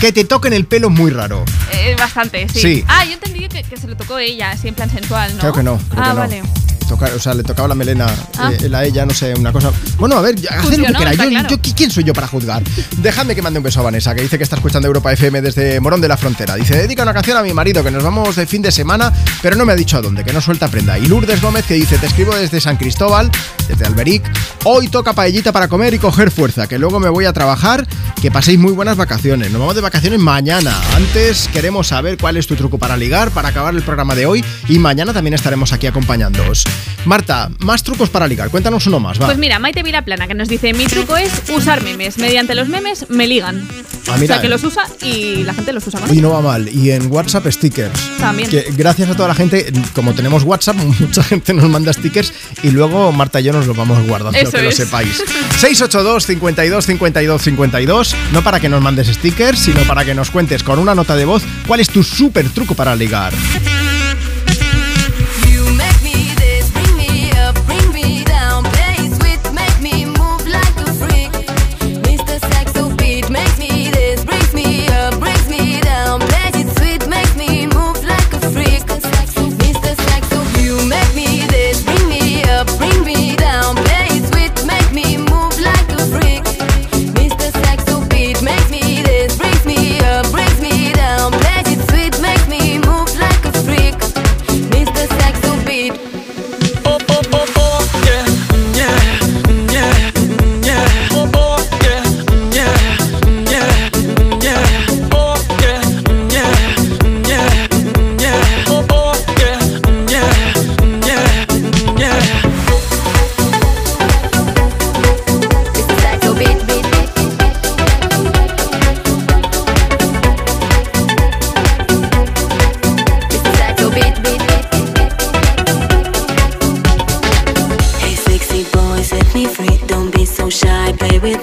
Que te toquen el pelo muy raro. Eh, bastante, sí. Sí. Ah, yo entendí que, que se lo tocó ella, así en plan sensual, ¿no? Creo que no. creo ah, que no. vale. Toca- o sea, le tocaba la melena Ah. eh, él a ella, no sé, una cosa. Bueno, a ver, haced lo que queráis. Yo, claro. yo- ¿Quién soy yo para juzgar? Dejadme que mande un beso a Vanessa, que dice que está escuchando Europa FM desde Morón de la Frontera. Dice, dedica una canción a mi marido, que nos vamos de fin de semana, pero no me ha dicho a dónde, que no suelta prenda. Y Lourdes Gómez, que dice, te escribo desde San Cristóbal, desde Alberic. Hoy toca paellita para comer y coger fuerza, que luego me voy a trabajar. Que paséis muy buenas vacaciones. Nos vamos de vacaciones mañana. Antes queremos saber cuál es tu truco para ligar, para acabar el programa de hoy. Y mañana también estaremos aquí acompañándoos. Marta, más trucos para ligar. Cuéntanos uno más, va. Pues mira, Maite Vilaplana que nos dice, mi truco es usar memes. Mediante los memes me ligan. Ah, o mira, sea, que eh. los usa y la gente los usa con Y no va mal. Y en WhatsApp stickers. También. Que gracias a toda la gente, como tenemos WhatsApp, mucha gente nos manda stickers y luego Marta y yo nos los vamos guardando, Eso que lo es. sepáis. 682 52 52 52, no para que nos mandes stickers, sino para que nos cuentes con una nota de voz cuál es tu súper truco para ligar.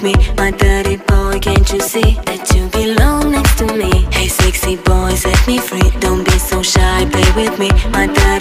With me. My dirty boy, can't you see that you belong next to me? Hey, sexy boy, set me free. Don't be so shy, play with me. My dirty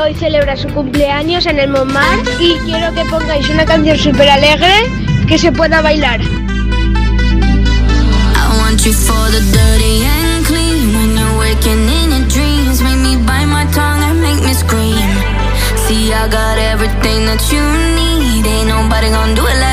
hoy celebra su cumpleaños en el Montmartre y quiero que pongáis una canción súper alegre que se pueda bailar. See, I got everything that you need. Ain't nobody gonna do it like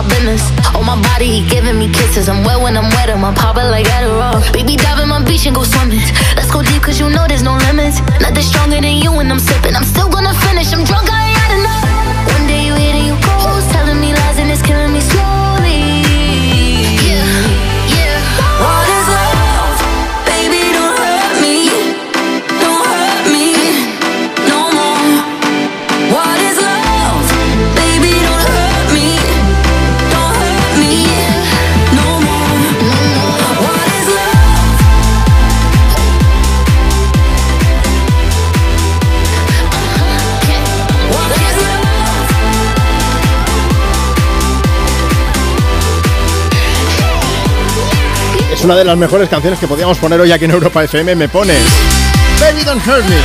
our business. My body, he giving me kisses. I'm wet when I'm wet, I'm popping like Adderall. Baby, dive in my beach and go swimming. Let's go deep, cause you know there's no limits. Nothing stronger than you when I'm sipping. I'm still gonna finish, I'm drunk, I ain't had enough. One day you hit and you close, Es una de las mejores canciones que podíamos poner hoy aquí en Europa FM. Me pones Baby Don't Hurt Me.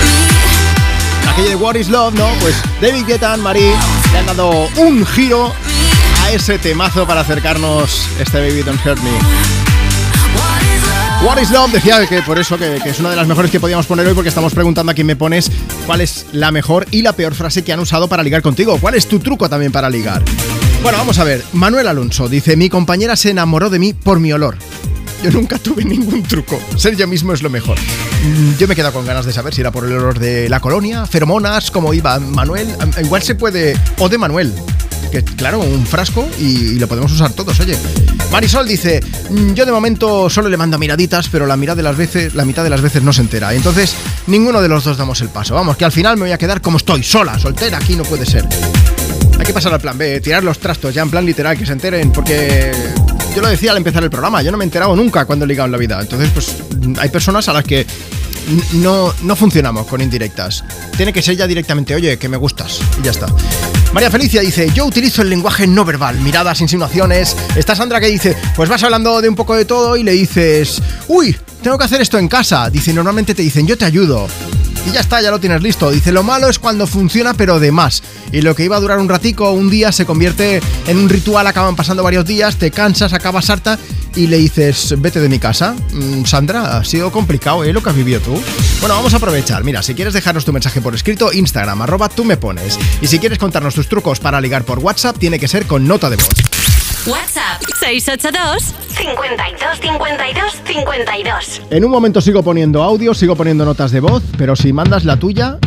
Aquella de What is Love, ¿no? Pues David Guetta, Marie, le han dado un giro a ese temazo para acercarnos este Baby Don't Hurt Me. What is Love, decía que por eso que, que es una de las mejores que podíamos poner hoy porque estamos preguntando a quién me pones cuál es la mejor y la peor frase que han usado para ligar contigo. ¿Cuál es tu truco también para ligar? Bueno, vamos a ver. Manuel Alonso dice, mi compañera se enamoró de mí por mi olor. Yo nunca tuve ningún truco. Ser yo mismo es lo mejor. Mm, Yo me he quedado con ganas de saber si era por el olor de la colonia, feromonas, cómo iba Manuel. Am- Igual se puede... O de Manuel. Que claro, un frasco y, lo podemos usar todos, oye. Marisol dice, "Mm, yo de momento solo le mando miraditas, pero la mitad de las veces, la mitad de las veces no se entera. Entonces, ninguno de los dos damos el paso. Vamos, que al final me voy a quedar como estoy, sola, soltera, aquí no puede ser. Hay que pasar al plan B, tirar los trastos ya en plan literal, que se enteren, porque yo lo decía al empezar el programa, yo no me he enterado nunca cuando he ligado en la vida. Entonces, pues hay personas a las que no, no funcionamos con indirectas. Tiene que ser ya directamente, oye, que me gustas, y ya está. María Felicia dice, yo utilizo el lenguaje no verbal, miradas, insinuaciones. Está Sandra que dice, pues vas hablando de un poco de todo y le dices, uy, tengo que hacer esto en casa. Dice, normalmente te dicen, yo te ayudo. Y ya está, ya lo tienes listo. Dice, lo malo es cuando funciona, pero de más. Y lo que iba a durar un ratico, un día, se convierte en un ritual, acaban pasando varios días, te cansas, acabas harta y le dices, vete de mi casa. Mm, Sandra, ha sido complicado, ¿eh? Lo que has vivido tú. Bueno, vamos a aprovechar. Mira, si quieres dejarnos tu mensaje por escrito, Instagram, arroba tú me pones. Y si quieres contarnos tus trucos para ligar por WhatsApp, tiene que ser con nota de voz. WhatsApp 682 52 52 52. En un momento sigo poniendo audio, sigo poniendo notas de voz, pero si mandas la tuya,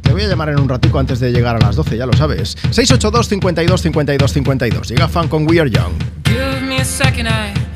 te voy a llamar en un ratico antes de llegar a las 12, ya lo sabes. 682 52 52 52. Llega fan con We Are Young. Give me a second, I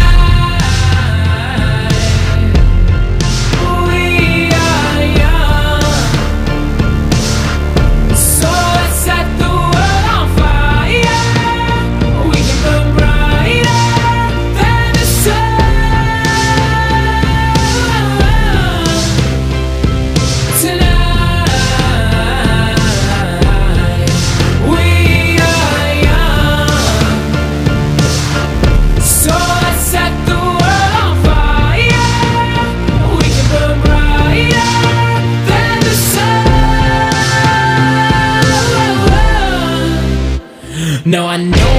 No, I know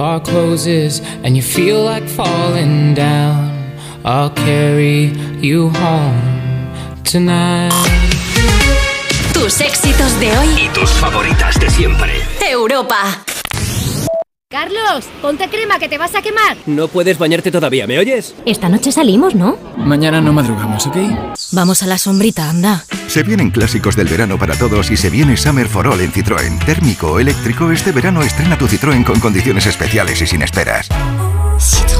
bar closes and you feel like falling down, I'll carry you home tonight. Tus éxitos de hoy. Y tus favoritas de siempre. Europa. Carlos, ponte crema que te vas a quemar. No puedes bañarte todavía, ¿me oyes? Esta noche salimos, ¿no? Mañana no madrugamos, ¿ok? Vamos a la sombrita, anda. Se vienen clásicos del verano para todos y se viene Summer for All en Citroën. Térmico o eléctrico, este verano estrena tu Citroën con condiciones especiales y sin esperas. Citroën.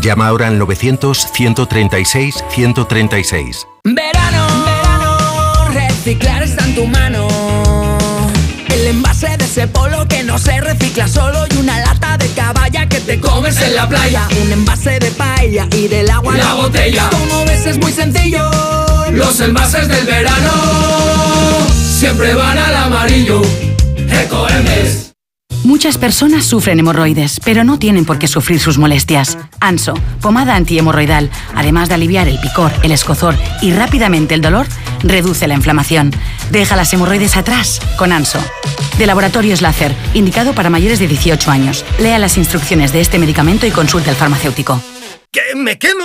Llama ahora al 900-136-136. Verano, verano, reciclar está en tu mano. El envase de ese polo que no se recicla solo y una lata de caballa que te comes en la playa. Un envase de paella y del agua La botella. Como ves es muy sencillo. Los envases del verano siempre van al amarillo. Ecoembes. Muchas personas sufren hemorroides, pero no tienen por qué sufrir sus molestias. Anso, pomada antihemorroidal, además de aliviar el picor, el escozor y rápidamente el dolor, reduce la inflamación. Deja las hemorroides atrás con Anso. De Laboratorios Láser, indicado para mayores de 18 años. Lea las instrucciones de este medicamento y consulte al farmacéutico. ¿Qué? ¿Me quemo?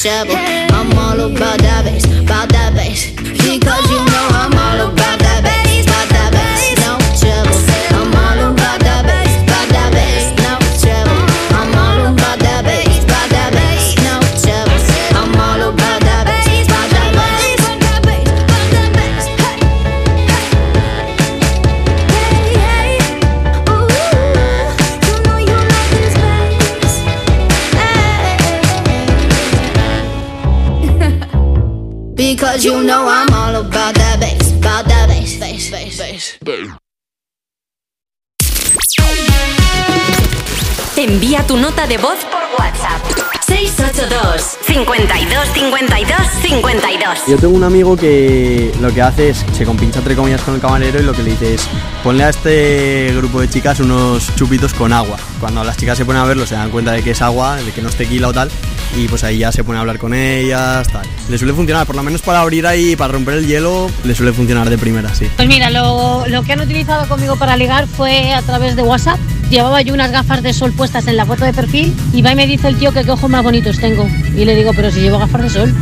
trouble. I'm all about that bass, about that bass. Because you know I'm all about that bass, Because you know I'm all about that bass, about that bass, bass, bass, bass. Envía tu nota de voz por WhatsApp. 682 52 52 52 Yo tengo un amigo que lo que hace es se compincha entre comillas con el camarero y lo que le dice es ponle a este grupo de chicas unos chupitos con agua. Cuando las chicas se ponen a verlo se dan cuenta de que es agua, de que no es tequila o tal y pues ahí ya se pone a hablar con ellas, tal. Le suele funcionar, por lo menos para abrir ahí, para romper el hielo, le suele funcionar de primera, sí. Pues mira, lo, lo que han utilizado conmigo para ligar fue a través de WhatsApp. Llevaba yo unas gafas de sol puestas en la foto de perfil y va y me dice el tío que qué ojos bonitos tengo. Y le digo, pero si llevo gafas de sol.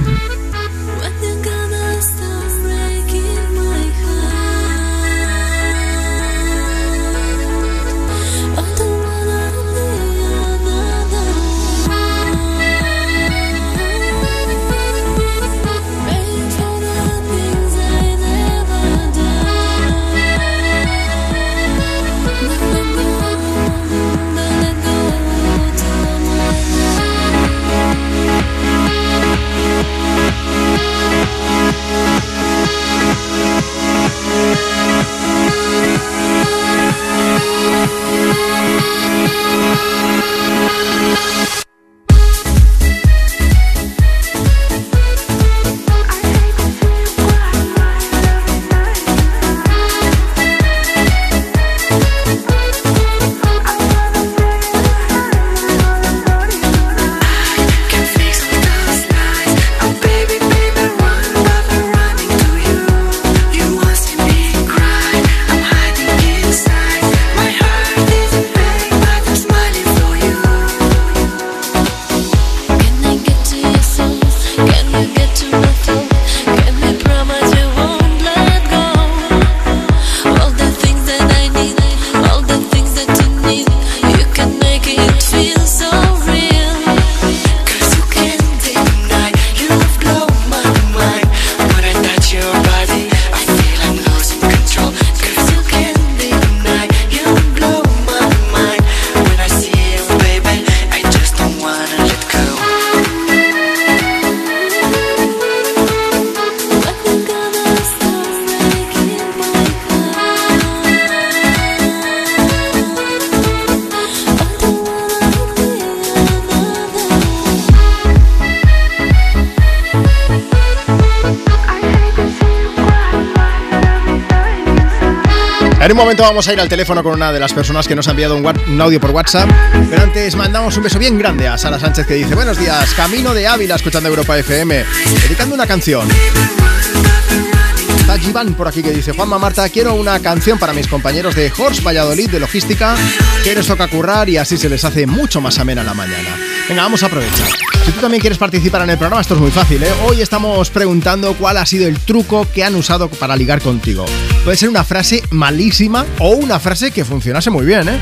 Un momento vamos a ir al teléfono con una de las personas que nos ha enviado un, un audio por WhatsApp. Pero antes mandamos un beso bien grande a Sara Sánchez que dice: Buenos días, camino de Ávila escuchando Europa FM, dedicando una canción. Giván por aquí que dice: Juanma Marta, quiero una canción para mis compañeros de Horse Valladolid de logística que les toca currar y así se les hace mucho más amena la mañana. Venga, vamos a aprovechar. Si tú también quieres participar en el programa, esto es muy fácil. ¿eh? Hoy estamos preguntando cuál ha sido el truco que han usado para ligar contigo. Puede ser una frase malísima o una frase que funcionase muy bien, ¿eh?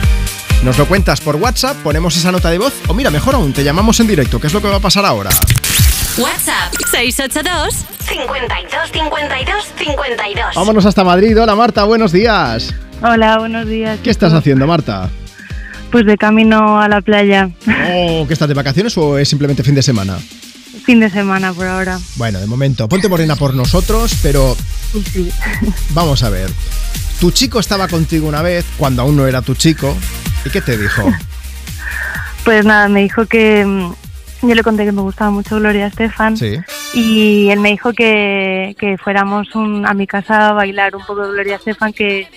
Nos lo cuentas por WhatsApp, ponemos esa nota de voz o mira, mejor aún, te llamamos en directo, que es lo que va a pasar ahora. WhatsApp 682 52 52 52 Vámonos hasta Madrid. Hola Marta, buenos días. Hola, buenos días. ¿Qué estás haciendo, Marta? Pues de camino a la playa. Oh, ¿qué estás de vacaciones o es simplemente fin de semana? fin de semana por ahora. Bueno, de momento, ponte morena por nosotros, pero Sí. vamos a ver. Tu chico estaba contigo una vez, cuando aún no era tu chico, ¿y qué te dijo? Pues nada, me dijo que yo le conté que me gustaba mucho Gloria Estefan Sí. y él me dijo que, que fuéramos un- a mi casa a bailar un poco de Gloria Estefan que,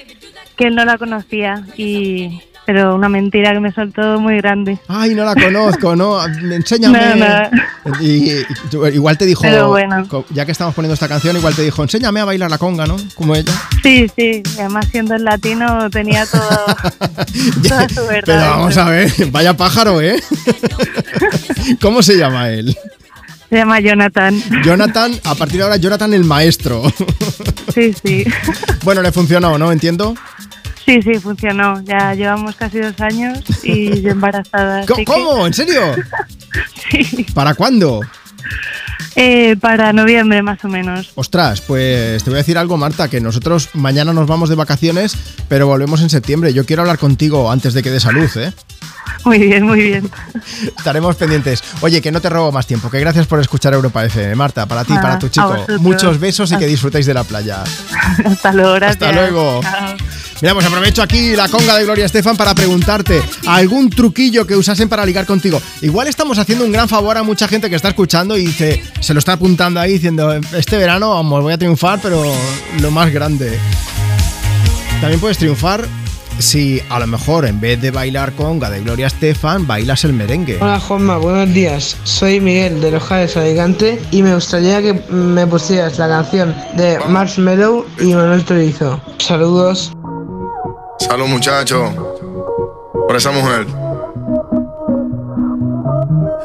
que él no la conocía y pero una mentira que me soltó muy grande. Ay, no la conozco, ¿no? Enséñame. No, no. Y, y- igual te dijo, Pero bueno. co- ya que estamos poniendo esta canción, igual te dijo, enséñame a bailar la conga, ¿no? Como ella. Sí, sí, además siendo el latino tenía todo, toda su verdad. Pero vamos a ver, vaya pájaro, ¿eh? ¿Cómo se llama él? Se llama Jonathan. Jonathan, a partir de ahora, Jonathan el maestro. Sí, sí. Bueno, le funcionó, ¿no? Entiendo. Sí, sí, funcionó. Ya llevamos casi dos años y yo embarazada. Que- ¿Cómo? ¿En serio? Sí. ¿Para cuándo? Eh, para noviembre más o menos. Ostras, pues te voy a decir algo, Marta, que nosotros mañana nos vamos de vacaciones, pero volvemos en septiembre. Yo quiero hablar contigo antes de que dé salud, ¿eh? Muy bien, muy bien. Estaremos pendientes. Oye, que no te robo más tiempo, que gracias por escuchar Europa FM. Marta, para ti, Ah, para tu chico. Muchos besos y que disfrutéis de la playa. Hasta luego, gracias. Hasta luego. Chao. Mira, pues aprovecho aquí la conga de Gloria Estefan para preguntarte algún truquillo que usasen para ligar contigo. Igual estamos haciendo un gran favor a mucha gente que está escuchando y dice, se lo está apuntando ahí diciendo, este verano vamos, voy a triunfar, pero lo más grande. También puedes triunfar si a lo mejor en vez de bailar conga de Gloria Estefan, bailas el merengue. Hola Juanma, buenos días. Soy Miguel de Los Jales Alicante y me gustaría que me pusieras la canción de Marshmallow y Manuel Turizo. Saludos. Salud, muchacho. Por esa mujer.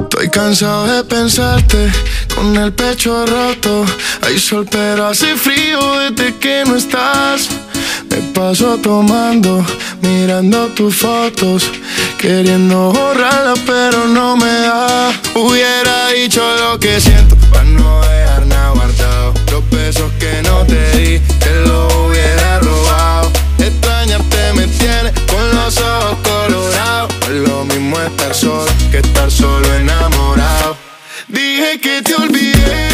Estoy cansado de pensarte con el pecho roto. Hay sol, pero hace frío desde que no estás. Me paso tomando, mirando tus fotos, queriendo borrarlas, pero no me da. Hubiera dicho lo que siento para no dejar nada guardado. Los besos que no te di, te los hubiera robado. Extrañarte me tiene con los ojos colorados. Lo mismo estar solo que estar solo enamorado. Dije que te olvidé,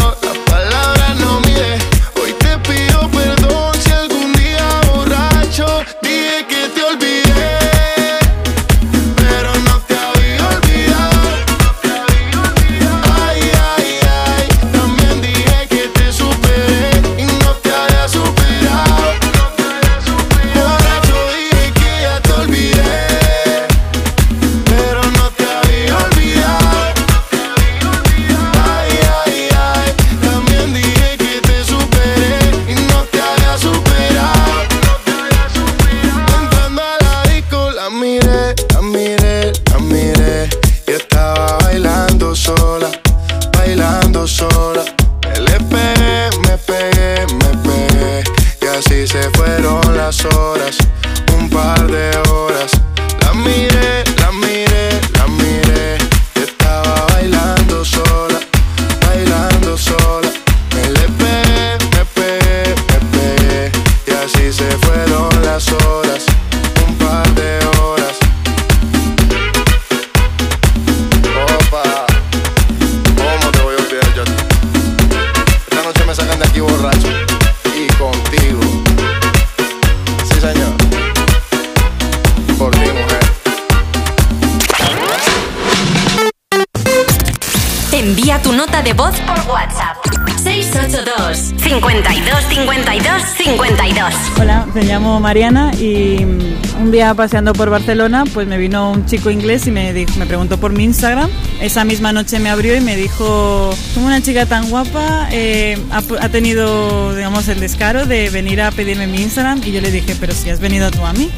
voz por WhatsApp. 682 52 52 52 Hola, me llamo Mariana y mm, un día paseando por Barcelona, pues me vino un chico inglés y me, dijo- me preguntó por mi Instagram. Esa misma noche me abrió y me dijo, como una chica tan guapa, eh, ha, ha tenido, digamos, el descaro de venir a pedirme mi Instagram y yo le dije, pero si has venido tú a mí.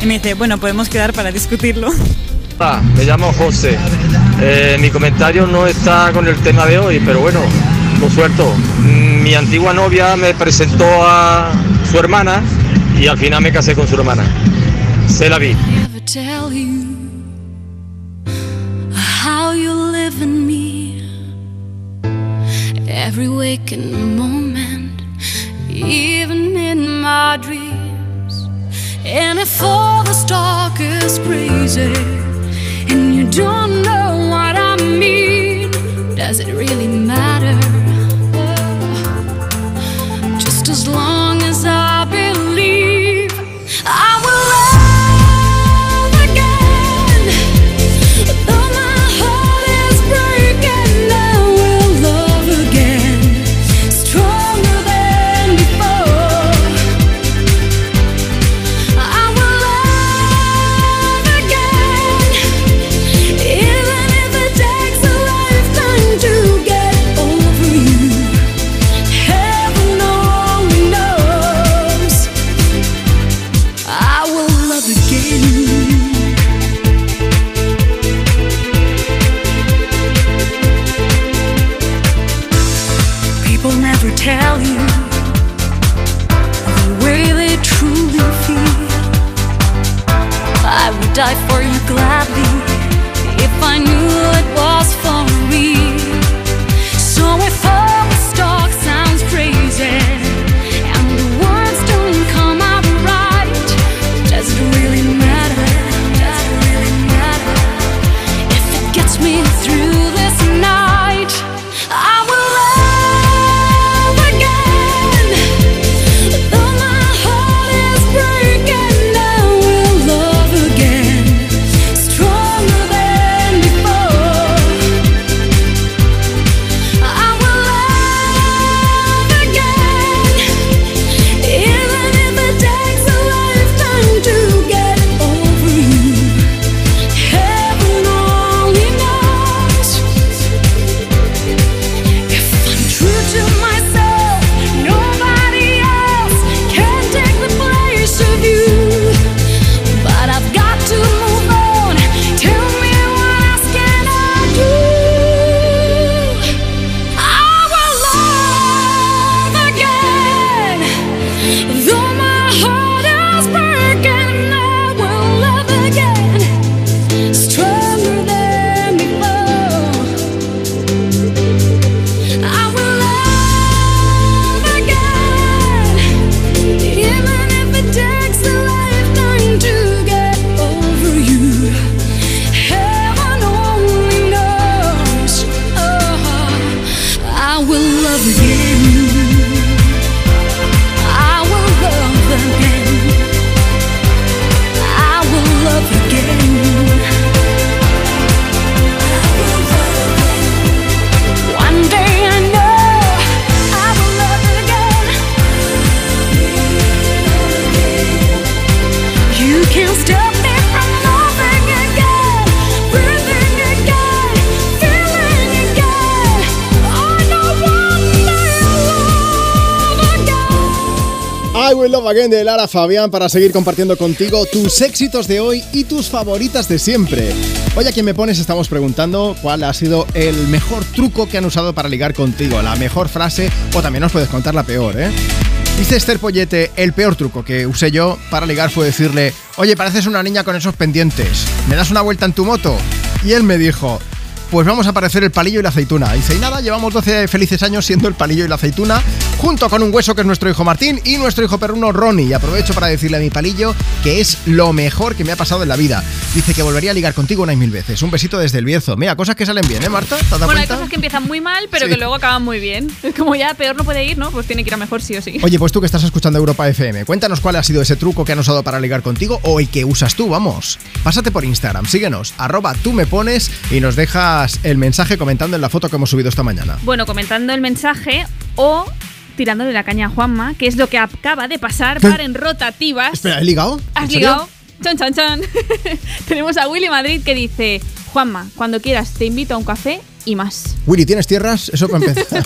Y me dice, bueno, podemos quedar para discutirlo. Me llamo José. Eh, mi comentario no está con el tema de hoy, pero bueno, lo suelto. Mm, Mi antigua novia me presentó a su hermana y al final me casé con su hermana. Se la vi. Every waking moment, even in my dreams. And if all talk is and you don't know what I mean, does it really matter? Just as long Again de Lara Fabián para seguir compartiendo contigo tus éxitos de hoy y tus favoritas de siempre. Hoy a quien me pones estamos preguntando cuál ha sido el mejor truco que han usado para ligar contigo, la mejor frase o también nos puedes contar la peor, ¿eh? Dice Esther Pollete, el peor truco que usé yo para ligar fue decirle, oye, pareces una niña con esos pendientes, ¿me das una vuelta en tu moto? Y él me dijo, pues vamos a parecer el palillo y la aceituna. Dice, y nada, llevamos 12 felices años siendo el palillo y la aceituna, junto con un hueso que es nuestro hijo Martín y nuestro hijo perruno Ronnie. Y aprovecho para decirle a mi palillo que es lo mejor que me ha pasado en la vida. Dice que volvería a ligar contigo una y mil veces. Un besito desde el Bierzo. Mira, cosas que salen bien, ¿eh, Marta? ¿Te has dado Bueno, hay cosas que empiezan muy mal, pero Sí. que luego acaban muy bien. Es como ya peor no puede ir, ¿no? Pues tiene que ir a mejor sí o sí. Oye, pues tú que estás escuchando Europa FM, cuéntanos cuál ha sido ese truco que han usado para ligar contigo o el que usas tú, vamos. Pásate por Instagram, síguenos, arroba tú me pones y nos dejas el mensaje comentando en la foto que hemos subido esta mañana. Bueno, comentando el mensaje o tirándole la caña a Juanma, que es lo que acaba de pasar ¿Qué? para en rotativas. Espera, ¿he ligado? ¿Has ligado? Chan, chan, chan. Tenemos a Willy Madrid que dice: Juanma, cuando quieras te invito a un café y más. Willy, ¿tienes tierras? Eso para empezar.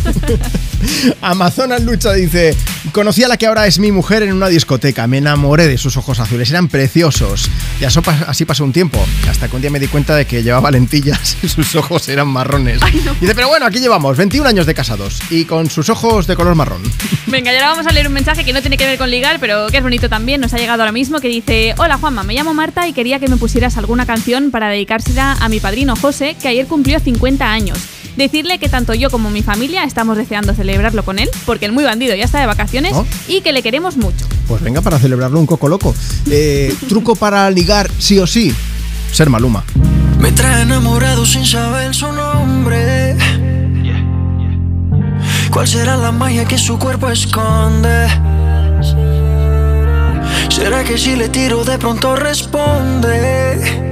Amazonas Lucha dice: Conocí a la que ahora es mi mujer en una discoteca. Me enamoré de sus ojos azules. Eran preciosos. Y así pasó un tiempo. Hasta que un día me di cuenta de que llevaba lentillas y sus ojos eran marrones. Dice: Pero bueno, aquí llevamos 21 años de casados y con sus ojos de color marrón. Venga, y ahora vamos a leer un mensaje que no tiene que ver con ligar, pero que es bonito también. Nos ha llegado ahora mismo que dice: Hola Juanma, me llamo Marta y quería que me pusieras alguna canción para dedicársela a mi padrino José, que ayer cumplió 50 años. Decirle que tanto yo como mi familia estamos deseando celebrarlo con él, porque el muy bandido ya está de vacaciones y que le queremos mucho. Pues venga, para celebrarlo un coco loco. Eh, truco para ligar, sí o sí: ser maluma. Me trae enamorado sin saber su nombre. ¿Cuál será la magia que su cuerpo esconde? ¿Será que si le tiro de pronto responde?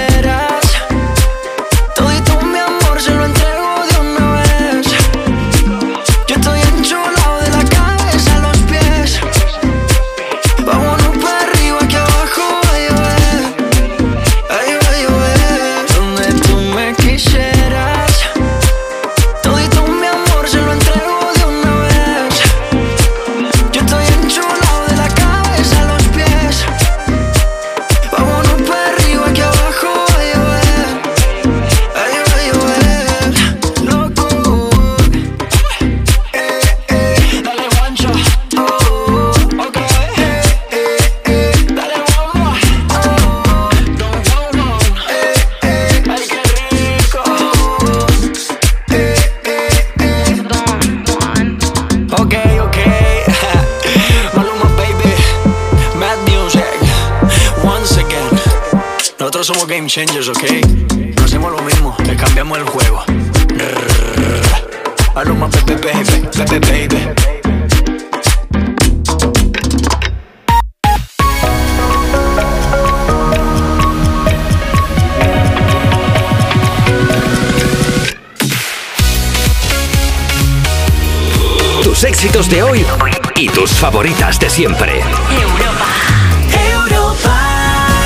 game ok No hacemos lo mismo, le cambiamos el juego Rrrr. Maluma, baby, baby, baby, baby Tus éxitos de hoy y tus favoritas de siempre.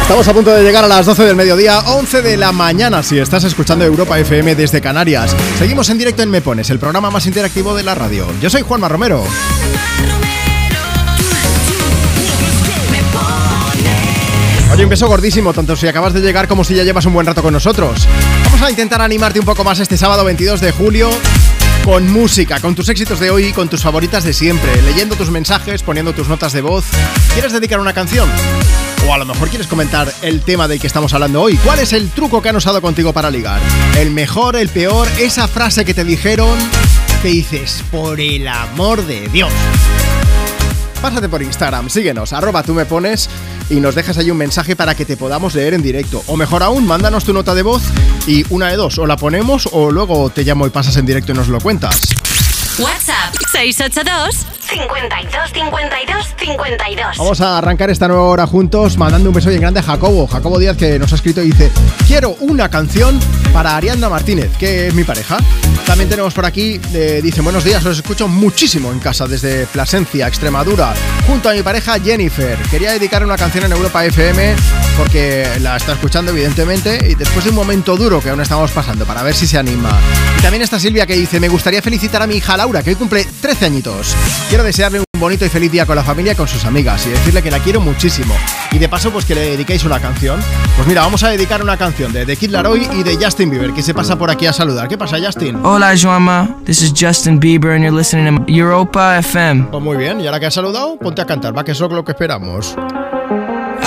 Estamos a punto de llegar a las 12 del mediodía, 11 de la mañana, si estás escuchando Europa FM desde Canarias. Seguimos en directo en Me Pones, el programa más interactivo de la radio. Yo soy Juanma Romero. Oye, un beso gordísimo, tanto si acabas de llegar como si ya llevas un buen rato con nosotros. Vamos a intentar animarte un poco más este sábado 22 de julio con música, con tus éxitos de hoy y con tus favoritas de siempre, leyendo tus mensajes, poniendo tus notas de voz. ¿Quieres dedicar una canción? O a lo mejor quieres comentar el tema del que estamos hablando hoy. ¿Cuál es el truco que han usado contigo para ligar? ¿El mejor, el peor? Esa frase que te dijeron que dices, por el amor de Dios. Pásate por Instagram, síguenos, arroba tú me pones y nos dejas ahí un mensaje para que te podamos leer en directo. O mejor aún, mándanos tu nota de voz y una de dos, o la ponemos o luego te llamo y pasas en directo y nos lo cuentas. WhatsApp 682 52 52 52. Vamos a arrancar esta nueva hora juntos mandando un beso bien grande a Jacobo. Jacobo Díaz que nos ha escrito y dice, quiero una canción para Ariadna Martínez, que es mi pareja. También tenemos por aquí, eh, dice, buenos días, os escucho muchísimo en casa desde Plasencia, Extremadura, junto a mi pareja Jennifer. Quería dedicar una canción en Europa FM porque la está escuchando evidentemente y después de un momento duro que aún estamos pasando para ver si se anima. Y también está Silvia que dice, me gustaría felicitar a mi hija Laura, que hoy cumple 13 añitos. Quiero desearle un bonito y feliz día con la familia y con sus amigas y decirle que la quiero muchísimo. Y de paso, pues que le dediquéis una canción. Pues mira, vamos a dedicar una canción de The Kid Laroi y de Justin Bieber, que se pasa por aquí a saludar. ¿Qué pasa, Justin? Hola, Joama. This is Justin Bieber, and you're listening to Europa FM. Pues muy bien, y ahora que has saludado, ponte a cantar, va, que eso es lo que esperamos.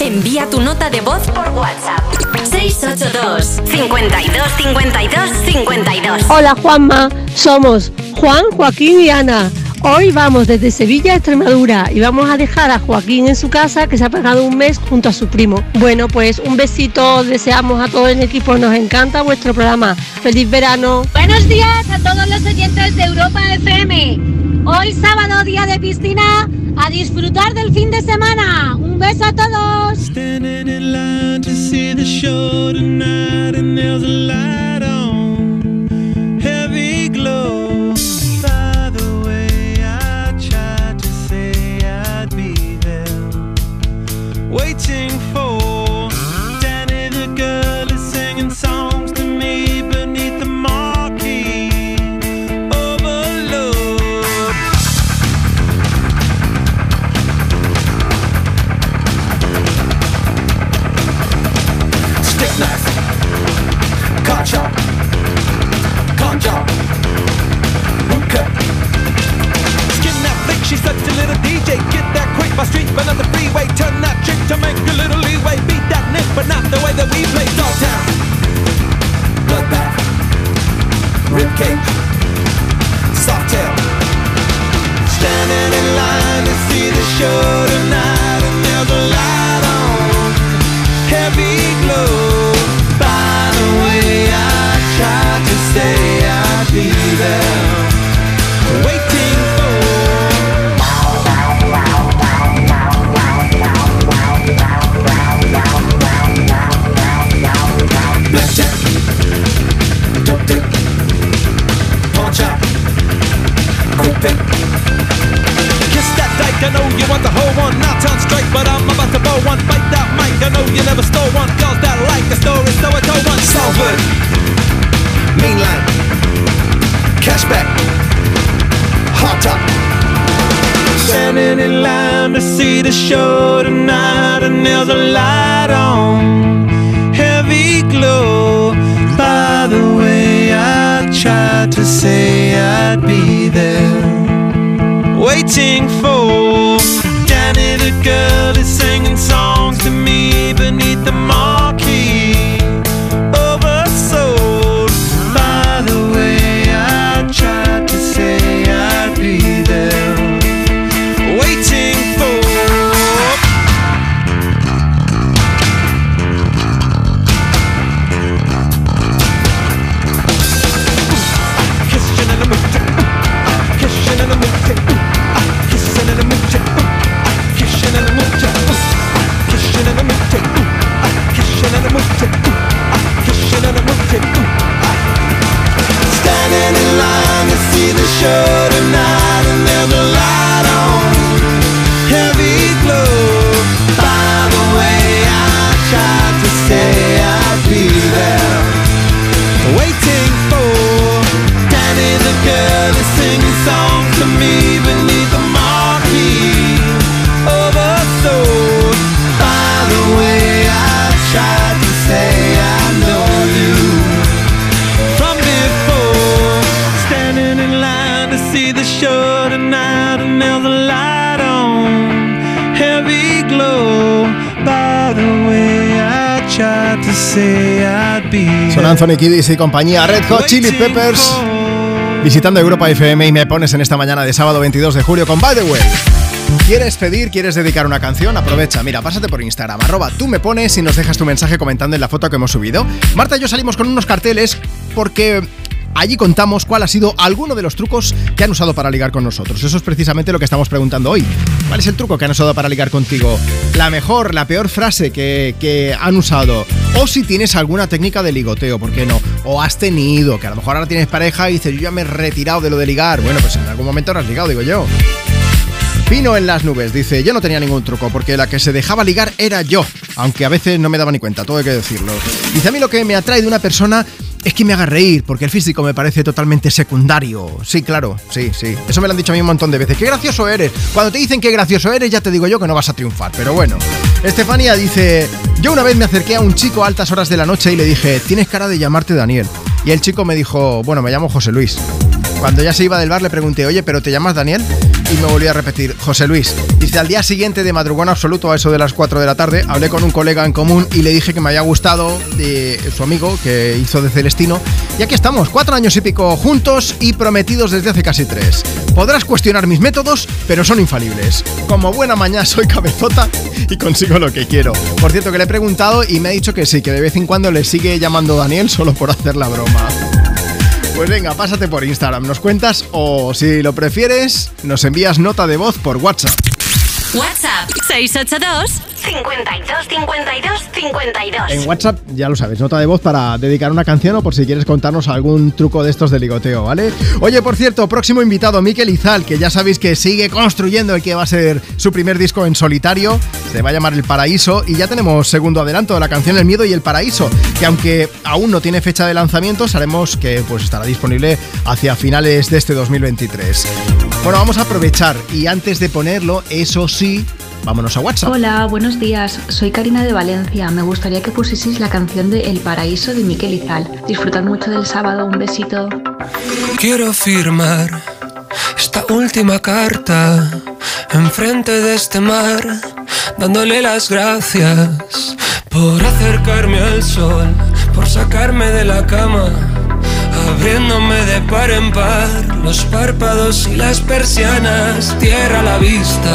Envía tu nota de voz por WhatsApp. 682 52 52 52. Hola Juanma, somos Juan, Joaquín y Ana. Hoy vamos desde Sevilla a Extremadura y vamos a dejar a Joaquín en su casa que se ha pegado un mes junto a su primo. Bueno, pues un besito deseamos a todo el equipo, nos encanta vuestro programa. Feliz verano. Buenos días a todos los oyentes de Europa FM. Hoy sábado, día de piscina, a disfrutar del fin de semana. Un beso a todos. By street, but not the freeway. Turn that trick to make a little leeway. Beat that nick, but not the way that we play. Dogtown, bloodbath, rib cage, soft tail. Standing in line to see the show tonight, I know you want the whole one, now turn straight, but I'm about to blow one. Bite that mic, I know you never stole one. Girls that like the story, so I told one. Salford, Mainland, Cashback, Hot Top. Standing in line to see the show tonight, and there's a light on, heavy glow. By the way, I tried to say I'd be there, waiting for. Danny the girl is see the Son Anthony Kiddis y compañía Red Hot Chili Peppers visitando Europa FM y me pones en esta mañana de sábado 22 de julio con By the Way. ¿Quieres pedir, quieres dedicar una canción? Aprovecha, mira, pásate por Instagram, arroba tú me pones y nos dejas tu mensaje comentando en la foto que hemos subido. Marta y yo salimos con unos carteles porque allí contamos cuál ha sido alguno de los trucos que han usado para ligar con nosotros. Eso es precisamente lo que estamos preguntando hoy. ¿Cuál es el truco que han usado para ligar contigo? La mejor, la peor frase que, que han usado. O si tienes alguna técnica de ligoteo, ¿por qué no? O has tenido, que a lo mejor ahora tienes pareja y dices, yo ya me he retirado de lo de ligar. Bueno, pues en algún momento habrás ligado, digo yo. Pino en las nubes dice, yo no tenía ningún truco porque la que se dejaba ligar era yo, aunque a veces no me daba ni cuenta, todo hay que decirlo. Dice, a mí lo que me atrae de una persona es que me haga reír, porque el físico me parece totalmente secundario. Sí, claro, sí, sí. Eso me lo han dicho a mí un montón de veces. ¡Qué gracioso eres! Cuando te dicen qué gracioso eres, ya te digo yo que no vas a triunfar, pero bueno. Estefania dice, yo una vez me acerqué a un chico a altas horas de la noche y le dije, tienes cara de llamarte Daniel. Y el chico me dijo, bueno, me llamo José Luis. Cuando ya se iba del bar le pregunté, oye, ¿pero te llamas Daniel? Y me volvió a repetir, José Luis. Dice, al día siguiente de madrugón absoluto, a eso de las 4 de la tarde, hablé con un colega en común y le dije que me había gustado de su amigo que hizo de Celestino. Y aquí estamos, cuatro años y pico juntos y prometidos desde hace casi tres. Podrás cuestionar mis métodos, pero son infalibles. Como buena mañana soy cabezota y consigo lo que quiero. Por cierto, que le he preguntado y me ha dicho que sí, que de vez en cuando le sigue llamando Daniel solo por hacer la broma. Pues venga, pásate por Instagram, nos cuentas o si lo prefieres, nos envías nota de voz por WhatsApp. WhatsApp 682 52 52 52. En WhatsApp, ya lo sabes, nota de voz para dedicar una canción o por si quieres contarnos algún truco de estos de ligoteo, ¿vale? Oye, por cierto, próximo invitado, Miquel Izal, que ya sabéis que sigue construyendo el que va a ser su primer disco en solitario, se va a llamar El Paraíso, y ya tenemos segundo adelanto de la canción El Miedo y el Paraíso, que aunque aún no tiene fecha de lanzamiento, sabemos que pues estará disponible hacia finales de este 2023. Bueno, vamos a aprovechar y antes de ponerlo, eso sí, vámonos a WhatsApp. Hola, buenos días. Soy Karina de Valencia. Me gustaría que pusieseis la canción de El Paraíso de Miquel Izal. Disfrutad mucho del sábado. Un besito. Quiero firmar esta última carta enfrente de este mar, dándole las gracias por acercarme al sol, por sacarme de la cama, abriéndome de par en par los párpados y las persianas, tierra a la vista,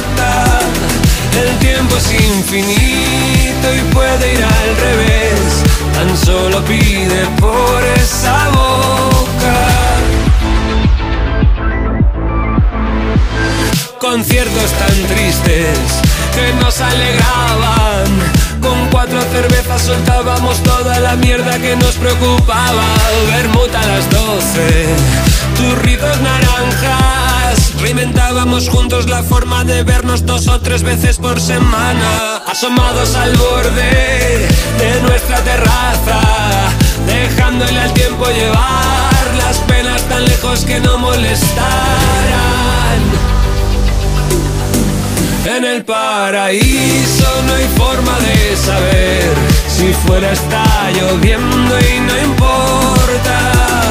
El tiempo es infinito y puede ir al revés. Tan solo pide por esa boca. Conciertos tan tristes que nos alegraban. Con cuatro cervezas soltábamos toda la mierda que nos preocupaba. Vermut a las doce, turritos naranjas. Reinventábamos juntos la forma de vernos dos o tres veces por semana. Asomados al borde de nuestra terraza, dejándole al tiempo llevar las penas tan lejos que no molestaran. En el paraíso no hay forma de saber si fuera está lloviendo y no importa.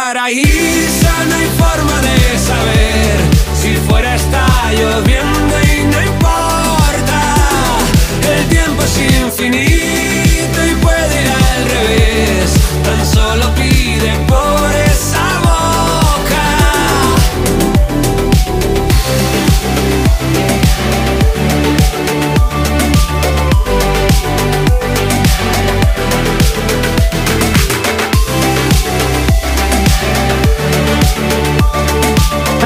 no hay forma de saber si fuera está lloviendo y no importa. El tiempo es infinito y puede ir al revés.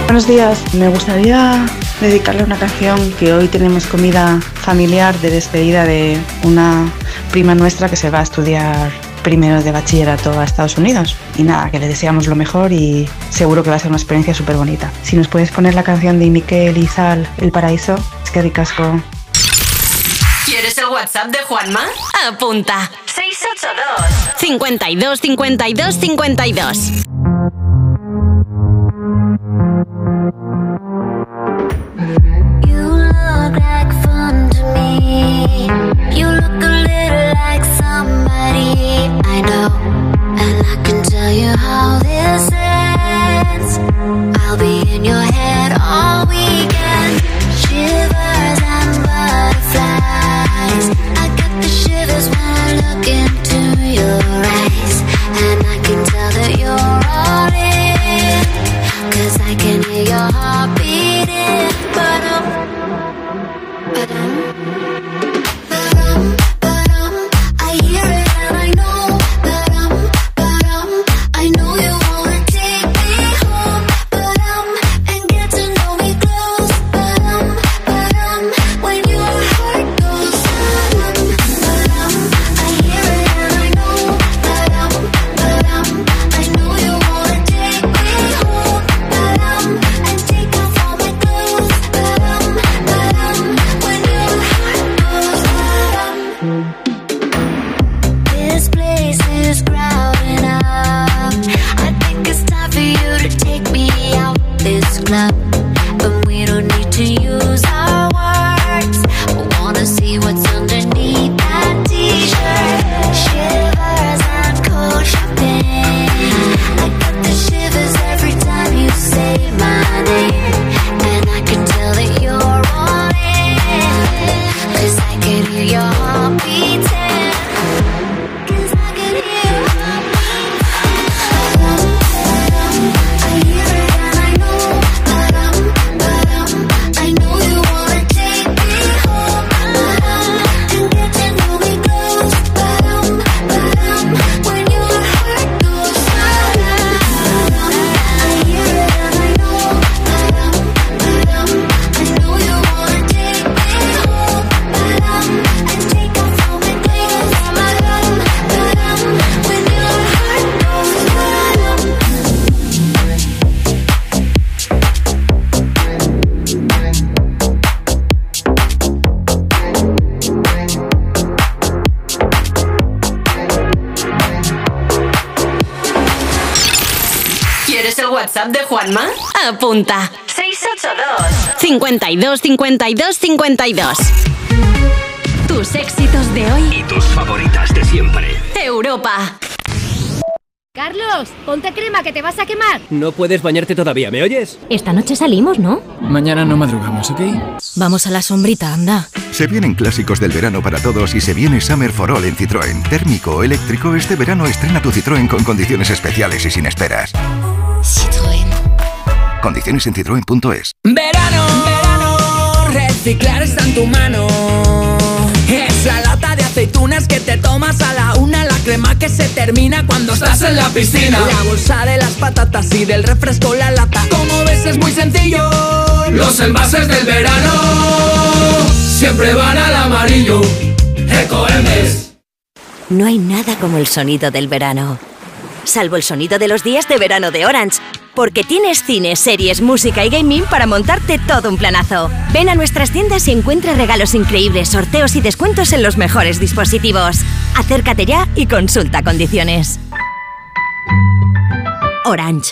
Buenos días, me gustaría dedicarle una canción que hoy tenemos comida familiar de despedida de una prima nuestra que se va a estudiar primero de bachillerato a Estados Unidos. Y nada, que le deseamos lo mejor y seguro que va a ser una experiencia súper bonita. Si nos puedes poner la canción de Miquel Izal, El Paraíso, es que ricasco. ¿Quieres el WhatsApp de Juanma? Apunta. 682 52 52 52 WhatsApp de Juanma? Apunta. 682 52 52 52 Tu Tus éxitos de hoy. Y tus favoritas de siempre. Europa. Carlos, ponte crema que te vas a quemar. No puedes bañarte todavía, ¿me oyes? Esta noche salimos, ¿no? Mañana no madrugamos, ¿ok? Vamos a la sombrita, anda. Se vienen clásicos del verano para todos y se viene Summer for All en Citroën. Térmico o eléctrico, este verano estrena tu Citroën con condiciones especiales y sin esperas. Citroën. Condiciones en citroen.es. Verano, verano, reciclar está en tu mano. Es la lata de aceitunas que te tomas a la una, la crema que se termina cuando estás en la piscina. La bolsa de las patatas y del refresco la lata. Como ves es muy sencillo. Los envases del verano siempre van al amarillo. Ecoembes. No hay nada como el sonido del verano. Salvo el sonido de los días de verano de Orange. Porque tienes cine, series, música y gaming para montarte todo un planazo. Ven a nuestras tiendas y encuentra regalos increíbles, sorteos y descuentos en los mejores dispositivos. Acércate ya y consulta condiciones. Orange.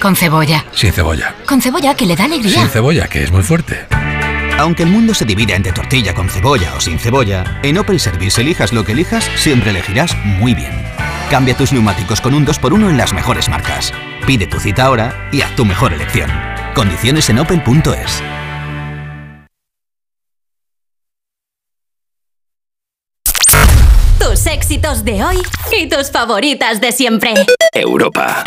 Con cebolla. Sin cebolla. Con cebolla que le da alegría. Sin cebolla, que es muy fuerte. Aunque el mundo se divida entre tortilla con cebolla o sin cebolla, en Opel Service elijas lo que elijas, siempre elegirás muy bien. Cambia tus neumáticos con un 2x1 en las mejores marcas. Pide tu cita ahora y haz tu mejor elección. Condiciones en opel.es. Tus éxitos de hoy y tus favoritas de siempre. Europa.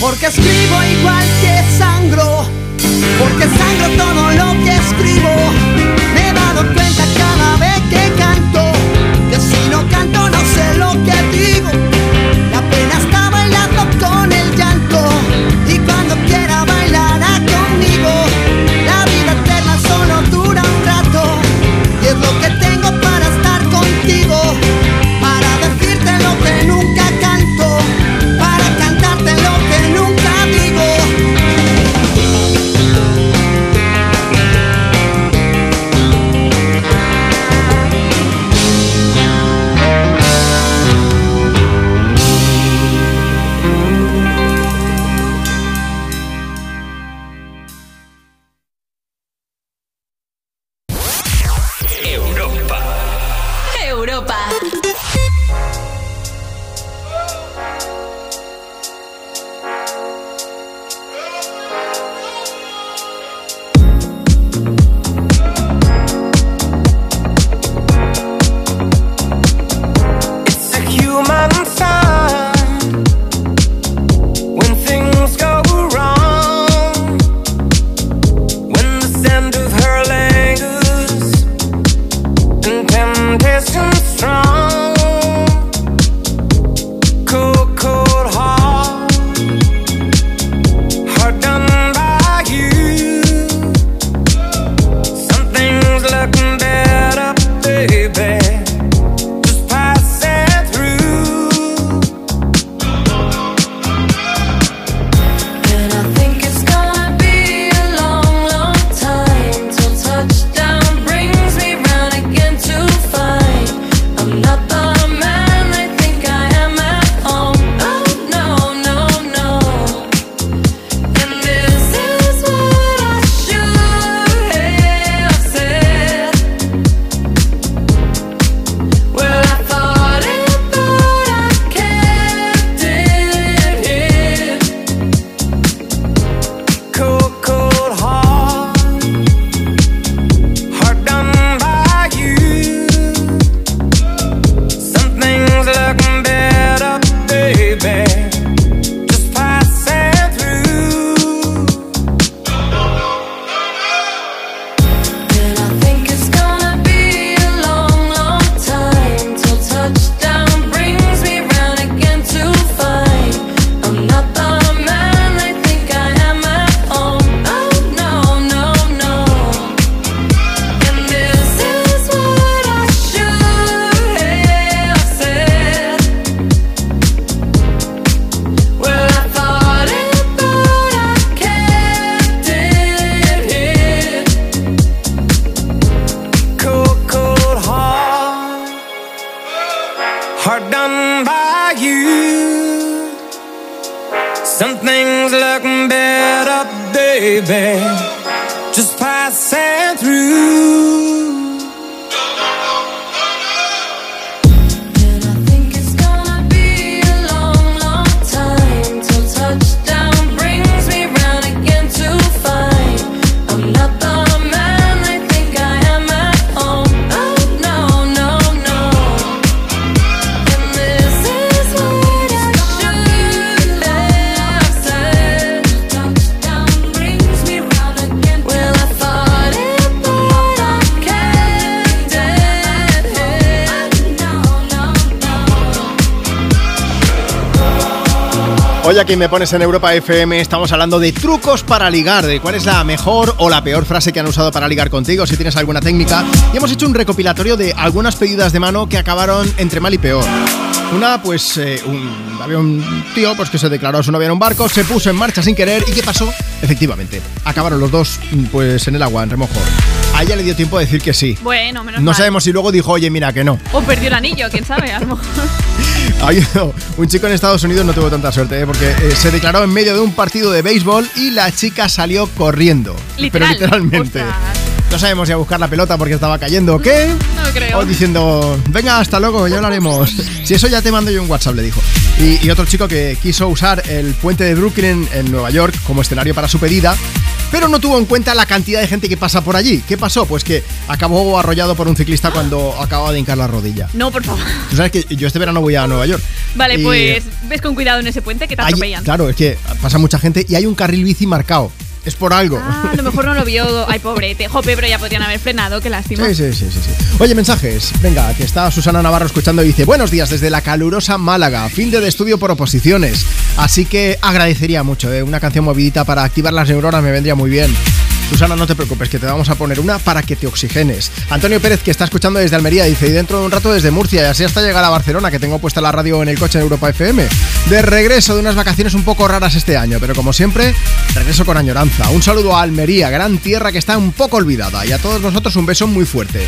Porque escribo igual que sangro. Porque sangro todo lo que escribo. Hoy aquí me pones en Europa FM, estamos hablando de trucos para ligar, de cuál es la mejor o la peor frase que han usado para ligar contigo, si tienes alguna técnica. Y hemos hecho un recopilatorio de algunas pedidas de mano que acabaron entre mal y peor. Una, pues, eh, un, había un tío pues, que se declaró su novia en un barco, se puso en marcha sin querer y ¿qué pasó? Efectivamente, acabaron los dos pues en el agua, en remojo. A ella le dio tiempo de decir que sí. Bueno, menos No mal. sabemos si luego dijo, oye, mira, que no. O perdió el anillo, quién sabe, a lo mejor. Un chico en Estados Unidos no tuvo tanta suerte, ¿eh? porque eh, se declaró en medio de un partido de béisbol y la chica salió corriendo. Literal. Pero literalmente. No sabemos si a buscar la pelota porque estaba cayendo o qué. No creo. O diciendo, venga, hasta luego, ya hablaremos. Si eso ya te mando yo un WhatsApp, le dijo. Y, y otro chico que quiso usar el puente de Brooklyn en Nueva York como escenario para su pedida, pero no tuvo en cuenta la cantidad de gente que pasa por allí. ¿Qué pasó? Pues que acabó arrollado por un ciclista cuando acababa de hincar la rodilla. No, por favor. Tú sabes que yo este verano voy a Nueva York. Vale, pues ves con cuidado en ese puente que te Hay- atropellan. claro, es que pasa mucha gente y hay un carril bici marcado. Es por algo. Ah, a lo mejor no lo vio. Ay, pobrete. Jope, pero ya podrían haber frenado, qué lástima. Sí, sí, sí, sí, sí. Oye, mensajes. Venga, que está Susana Navarro escuchando y dice: Buenos días desde la calurosa Málaga, fin de estudio por oposiciones. Así que agradecería mucho, ¿eh? Una canción movidita para activar las neuronas me vendría muy bien. Susana, no te preocupes, que te vamos a poner una para que te oxigenes. Antonio Pérez, que está escuchando desde Almería, dice, y dentro de un rato desde Murcia, y así hasta llegar a Barcelona, que tengo puesta la radio en el coche en Europa FM. De regreso de unas vacaciones un poco raras este año, pero como siempre, regreso con añoranza. Un saludo a Almería, gran tierra que está un poco olvidada, y a todos vosotros un beso muy fuerte.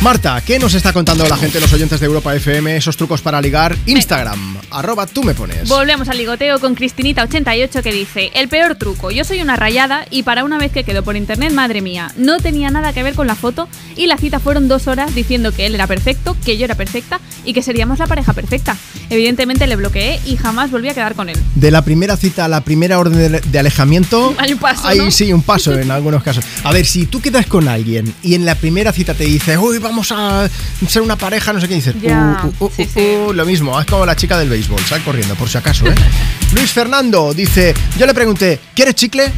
Marta, ¿qué nos está contando la gente, los oyentes de Europa FM, esos trucos para ligar? Instagram, arroba tú me pones. Volvemos al ligoteo con Cristinita88 que dice: El peor truco, yo soy una rayada y para una vez que quedó por internet, madre mía, no tenía nada que ver con la foto y la cita fueron dos horas diciendo que él era perfecto, que yo era perfecta y que seríamos la pareja perfecta. Evidentemente le bloqueé y jamás volví a quedar con él. De la primera cita a la primera orden de, alejamiento. Hay un paso, Hay ¿no? sí, un paso en algunos casos. A ver, si tú quedas con alguien y en la primera cita te dice, uy, vamos a ser una pareja, no sé qué dices. Ya, "Uh, uh, uh, uh", lo mismo, es como la chica del béisbol, sal corriendo, por si acaso, ¿eh? Luis Fernando dice, yo le pregunté, ¿quieres chicle?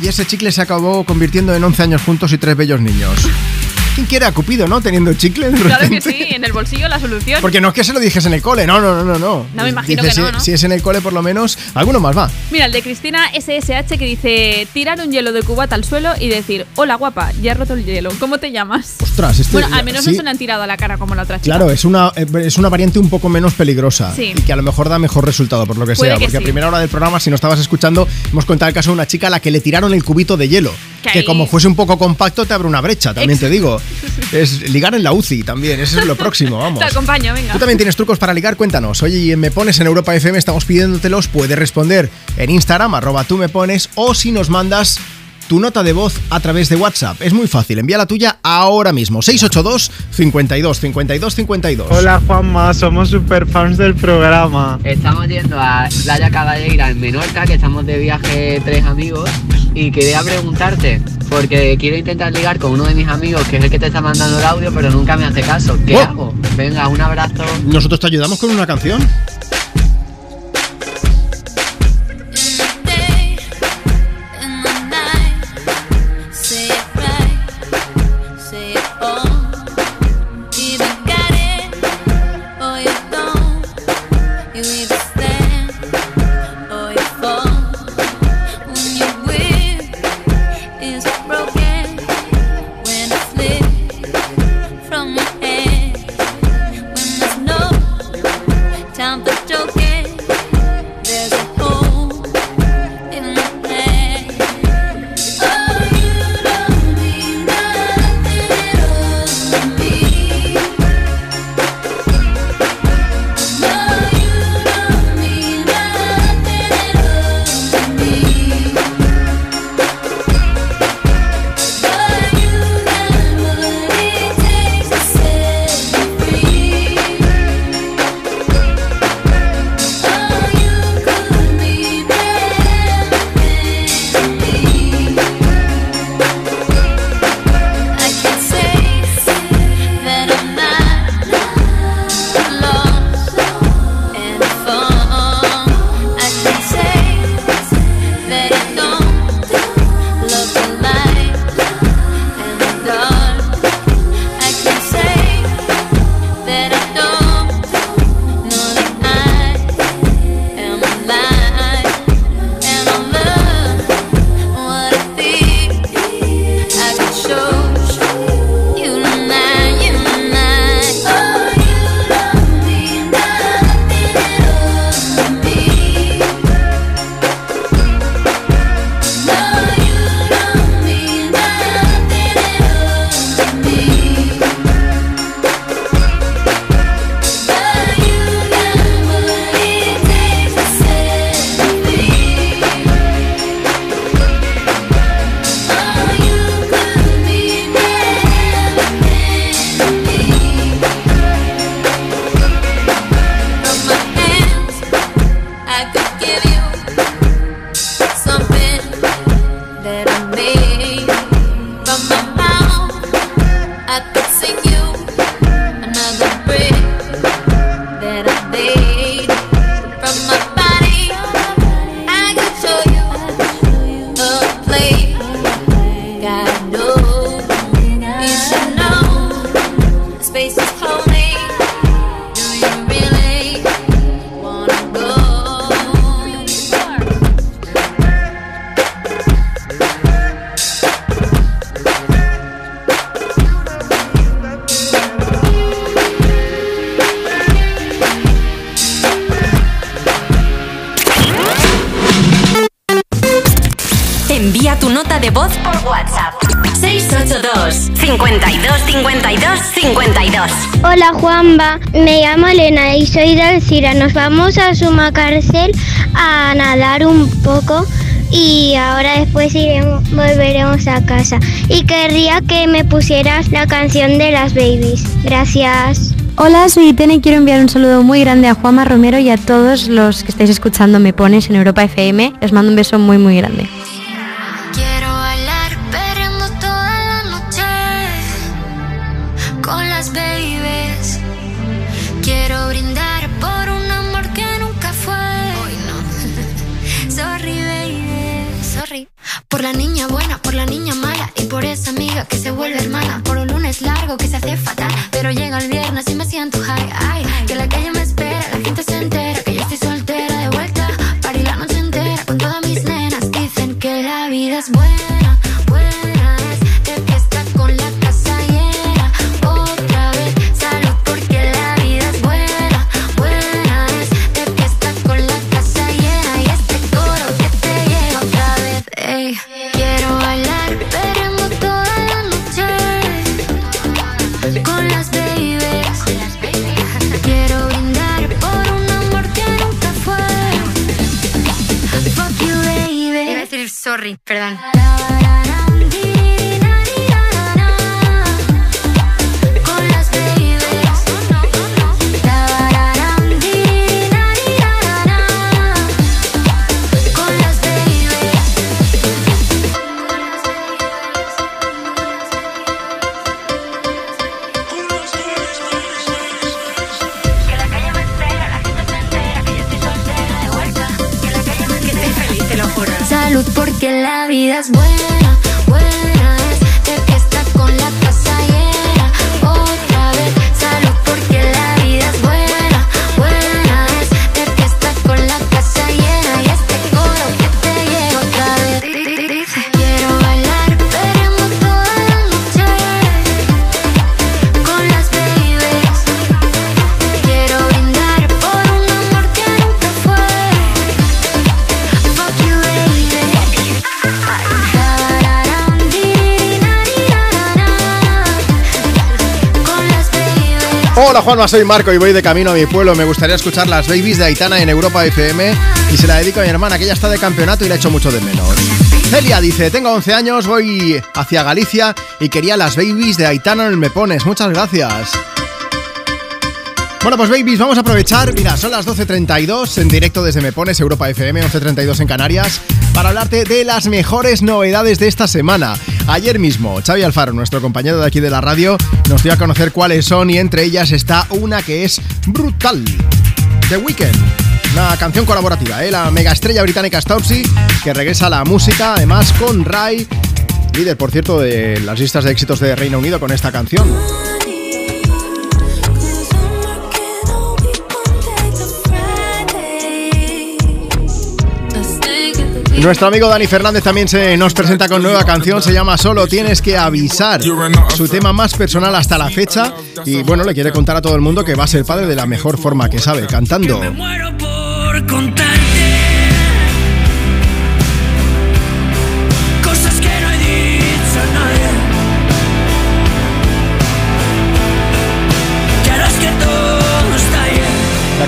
Y ese chicle se acabó convirtiendo en 11 años juntos y tres bellos niños. ¿Quién quiere a Cupido, no? Teniendo chicle. de Claro que sí, en el bolsillo la solución. Porque no es que se lo dijes en el cole, no, no, no, no. No, No, me imagino Dice, que no, si, ¿no? si es en el cole, por lo menos, alguno más va. Mira, el de Cristina SSH que dice tirar un hielo de cubata al suelo y decir, hola guapa, ya he roto el hielo, ¿cómo te llamas? Ostras, este. bueno, al menos sí, no se lo han tirado a la cara como la otra chica. Claro, es una, eh, es una variante un poco menos peligrosa Sí. y que a lo mejor da mejor resultado, por lo que Puede sea. que porque a sí. primera hora del programa, si no estabas escuchando, hemos contado el caso de una chica a la que le tiraron el cubito de hielo. Que como fuese un poco compacto, te abre una brecha, también te digo. Es ligar en la UCI también, eso es lo próximo, vamos. Te acompaño, venga. Tú también tienes trucos para ligar, cuéntanos. Oye, me pones en Europa FM, estamos pidiéndotelos. Puedes responder en Instagram, arroba tú me pones, o si nos mandas tu nota de voz a través de WhatsApp. Es muy fácil, envía la tuya ahora mismo. 682 52 52 52. Hola Juanma, somos super fans del programa. Estamos yendo a Playa Caballeira en Menorca, que estamos de viaje tres amigos, y quería preguntarte, porque quiero intentar ligar con uno de mis amigos, que es el que te está mandando el audio, pero nunca me hace caso. ¿Qué Oh. hago? Venga, un abrazo. ¿Nosotros te ayudamos con una canción? Me llamo Elena y soy de. Nos vamos a Sumacarcel a nadar un poco y ahora después iremos, volveremos a casa. Y querría que me pusieras la canción de las babies. Gracias. Hola, soy Itene y quiero enviar un saludo muy grande a Juanma Romero y a todos los que estáis escuchando Me Pones en Europa FM. Les mando un beso muy muy grande. Hola Juanma, soy Marco y voy de camino a mi pueblo. Me gustaría escuchar las babies de Aitana en Europa FM y se la dedico a mi hermana que ya está de campeonato y la echo mucho de menos. Celia dice, tengo 11 años, voy hacia Galicia y quería las babies de Aitana en el Me Pones. Muchas gracias. Bueno, pues babies, vamos a aprovechar, mira, son las 12.32 en directo desde Me Pones, Europa FM, 11.32 en Canarias, para hablarte de las mejores novedades de esta semana. Ayer mismo, Xavi Alfaro, nuestro compañero de aquí de la radio, nos dio a conocer cuáles son y entre ellas está una que es brutal. The Weeknd. Una canción colaborativa, ¿eh? la mega estrella británica Stopsy, que regresa a la música, además con Rai, líder, por cierto, de las listas de éxitos de Reino Unido con esta canción. Nuestro amigo Dani Fernández también se nos presenta con nueva canción, se llama Solo tienes que avisar. Su tema más personal hasta la fecha y bueno, le quiere contar a todo el mundo que va a ser padre de la mejor forma que sabe, cantando.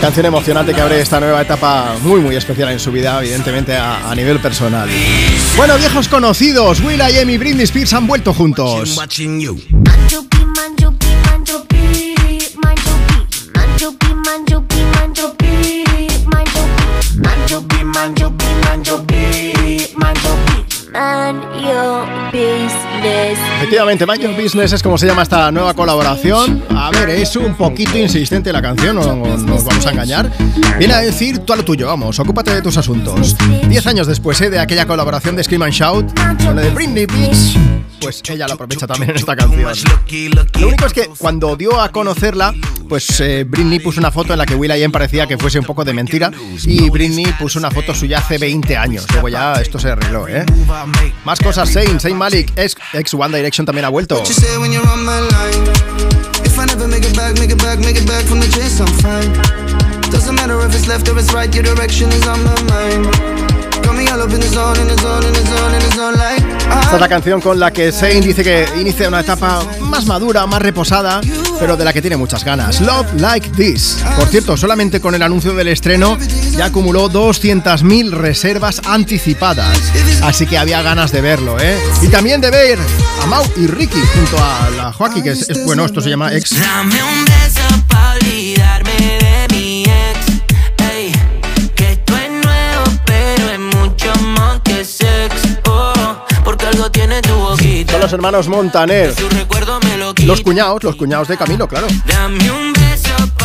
Canción emocionante que abre esta nueva etapa muy muy especial en su vida, evidentemente a, a nivel personal. Bueno, viejos conocidos, Will I Am y Britney Spears han vuelto juntos. Efectivamente, Mind Your Business es como se llama esta nueva colaboración. A ver, es un poquito insistente la canción, no no nos vamos a engañar. Viene a decir tú a lo tuyo, vamos, ocúpate de tus asuntos. Diez años después ¿eh? de aquella colaboración de Scream and Shout, con de Britney Beach, pues ella lo aprovecha también en esta canción. Lo único es que cuando dio a conocerla, pues eh, Britney puso una foto en la que Will.i.am parecía que fuese un poco de mentira y Britney puso una foto suya hace 20 años. Luego ya esto se arregló, ¿eh? Más cosas, Zayn, Zayn Malik, ex, ex One Direction también ha vuelto. Doesn't matter if it's left or it's right, your direction is on my mind. Esta es la canción con la que Zayn dice que inicia una etapa más madura, más reposada, pero de la que tiene muchas ganas. Love Like This. Por cierto, solamente con el anuncio del estreno ya acumuló 200.000 reservas anticipadas. Así que había ganas de verlo, ¿eh? Y también de ver a Mau y Ricky junto a la Joaquín, que es, es- bueno, esto se llama Ex. Dame un beso pa' Son los hermanos Montaner. Los cuñados, los cuñados de Camilo, claro.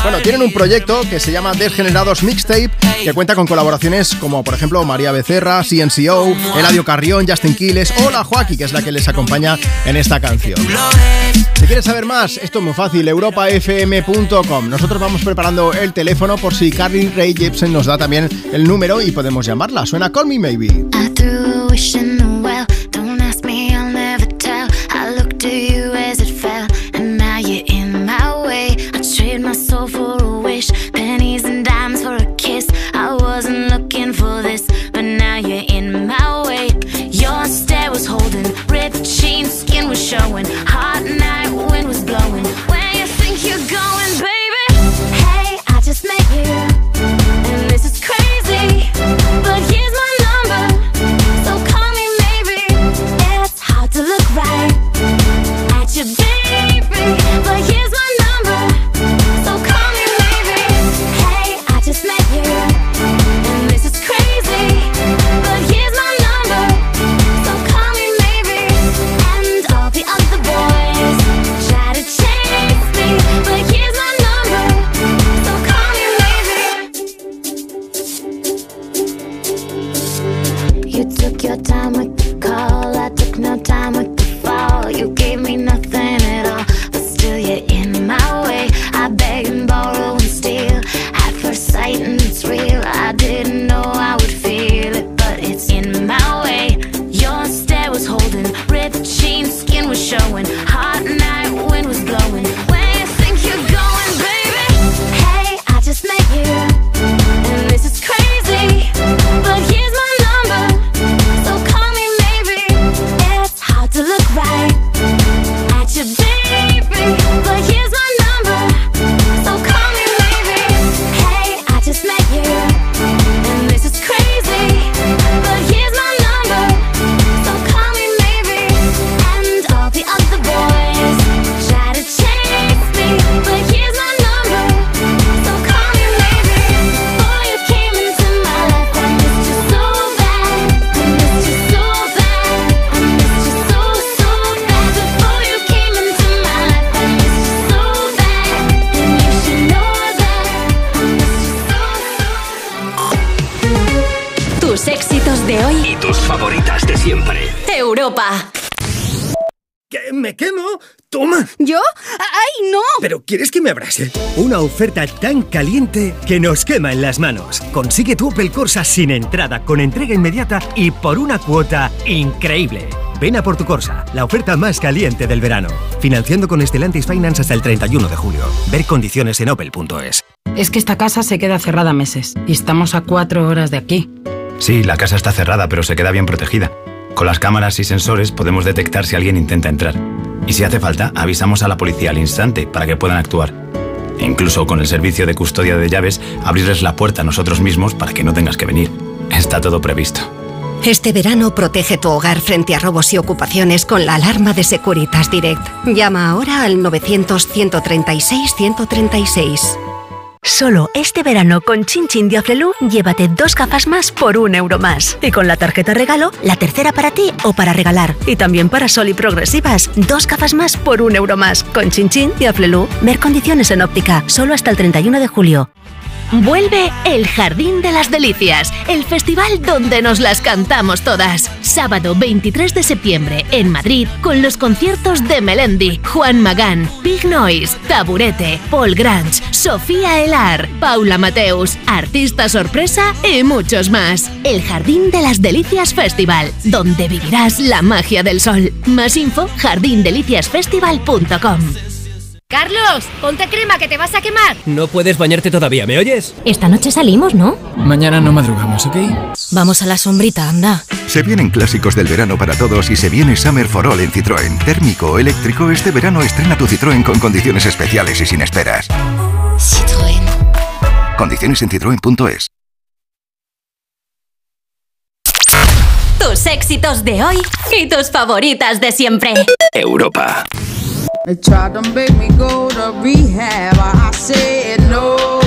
Bueno, tienen un proyecto que se llama Desgenerados Mixtape, que cuenta con colaboraciones como, por ejemplo, María Becerra, CNCO, Eladio Carrión, Justin Quiles o la Joaquí, que es la que les acompaña en esta canción. Si quieres saber más, esto es muy fácil, europafm.com. Nosotros vamos preparando el teléfono por si Carly Ray Jepsen nos da también el número y podemos llamarla. Suena Call Me Maybe. ¿Pero quieres que me abrase? Una oferta tan caliente que nos quema en las manos. Consigue tu Opel Corsa sin entrada, con entrega inmediata y por una cuota increíble. Ven a por tu Corsa, la oferta más caliente del verano. Financiando con Stellantis Finance hasta el 31 de julio. Ver condiciones en opel.es. Es que esta casa se queda cerrada meses y estamos a cuatro horas de aquí. Sí, la casa está cerrada, pero se queda bien protegida. Con las cámaras y sensores podemos detectar si alguien intenta entrar. Y si hace falta, avisamos a la policía al instante para que puedan actuar. E incluso con el servicio de custodia de llaves, abrirles la puerta a nosotros mismos para que no tengas que venir. Está todo previsto. Este verano protege tu hogar frente a robos y ocupaciones con la alarma de Securitas Direct. Llama ahora al 900-136-136. Solo este verano con Chin Chin de llévate dos gafas más por un euro más. Y con la tarjeta regalo, la tercera para ti o para regalar. Y también para Sol y Progresivas, dos gafas más por un euro más. Con Chin Chin de ver condiciones en óptica, solo hasta el 31 de julio. Vuelve el Jardín de las Delicias, el festival donde nos las cantamos todas. Sábado 23 de septiembre en Madrid con los conciertos de Melendi, Juan Magán, Big Noise, Taburete, Paul Grange, Sofía Elar, Paula Mateus, Artista Sorpresa y muchos más. El Jardín de las Delicias Festival, donde vivirás la magia del sol. Más info jardindeliciasfestival.com. Carlos, ponte crema que te vas a quemar. No puedes bañarte todavía, ¿me oyes? Esta noche salimos, ¿no? Mañana no madrugamos, ¿ok? Vamos a la sombrita, anda. Se vienen clásicos del verano para todos y se viene Summer for All en Citroën. Térmico o eléctrico, este verano estrena tu Citroën con condiciones especiales y sin esperas. Citroën. Condiciones en citroen.es. Tus éxitos de hoy y tus favoritas de siempre. Europa. They tried to make me go to rehab. I said no, no,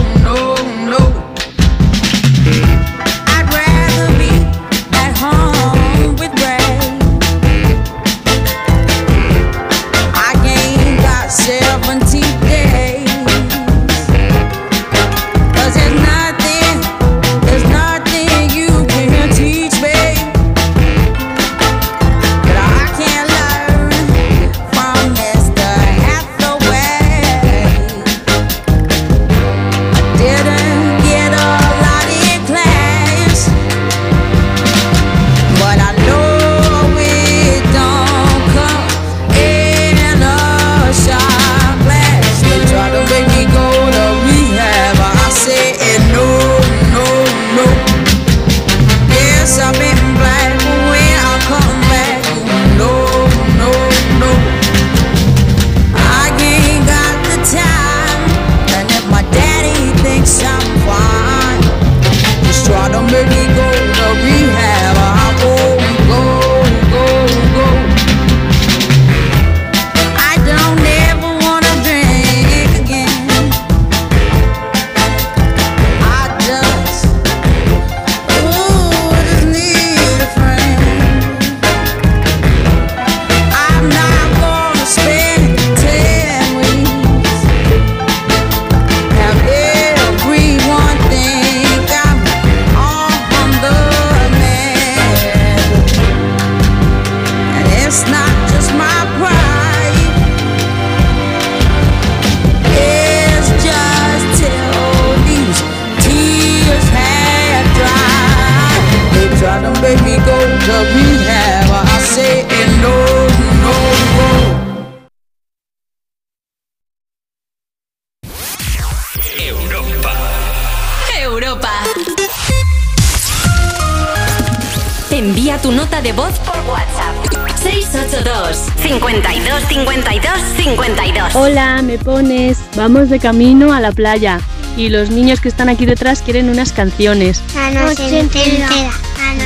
Envía tu nota de voz por WhatsApp. 682 52 52 52. Hola, me pones. Vamos de camino a la playa. Y los niños que están aquí detrás quieren unas canciones. Noche entera.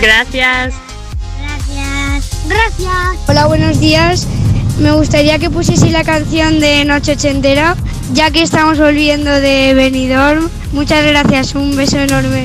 Gracias. Gracias. Hola, buenos días. Me gustaría que pusiese la canción de Noche Ochentera, ya que estamos volviendo de Benidorm. Muchas gracias, un beso enorme.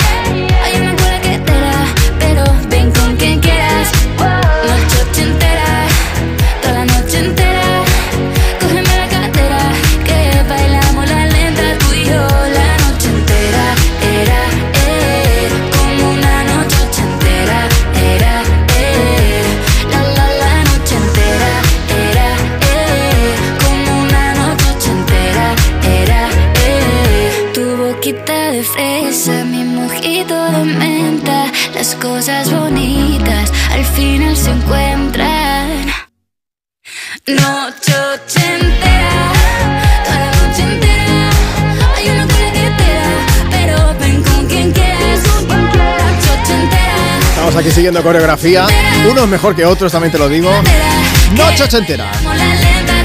se encuentran. Noche ochentera, toda la noche entera. Hay uno que le espera, pero ven con quien quieras. Noche ochentera. Estamos aquí siguiendo coreografía. Unos mejor que otros, también te lo digo. Noche ochentera.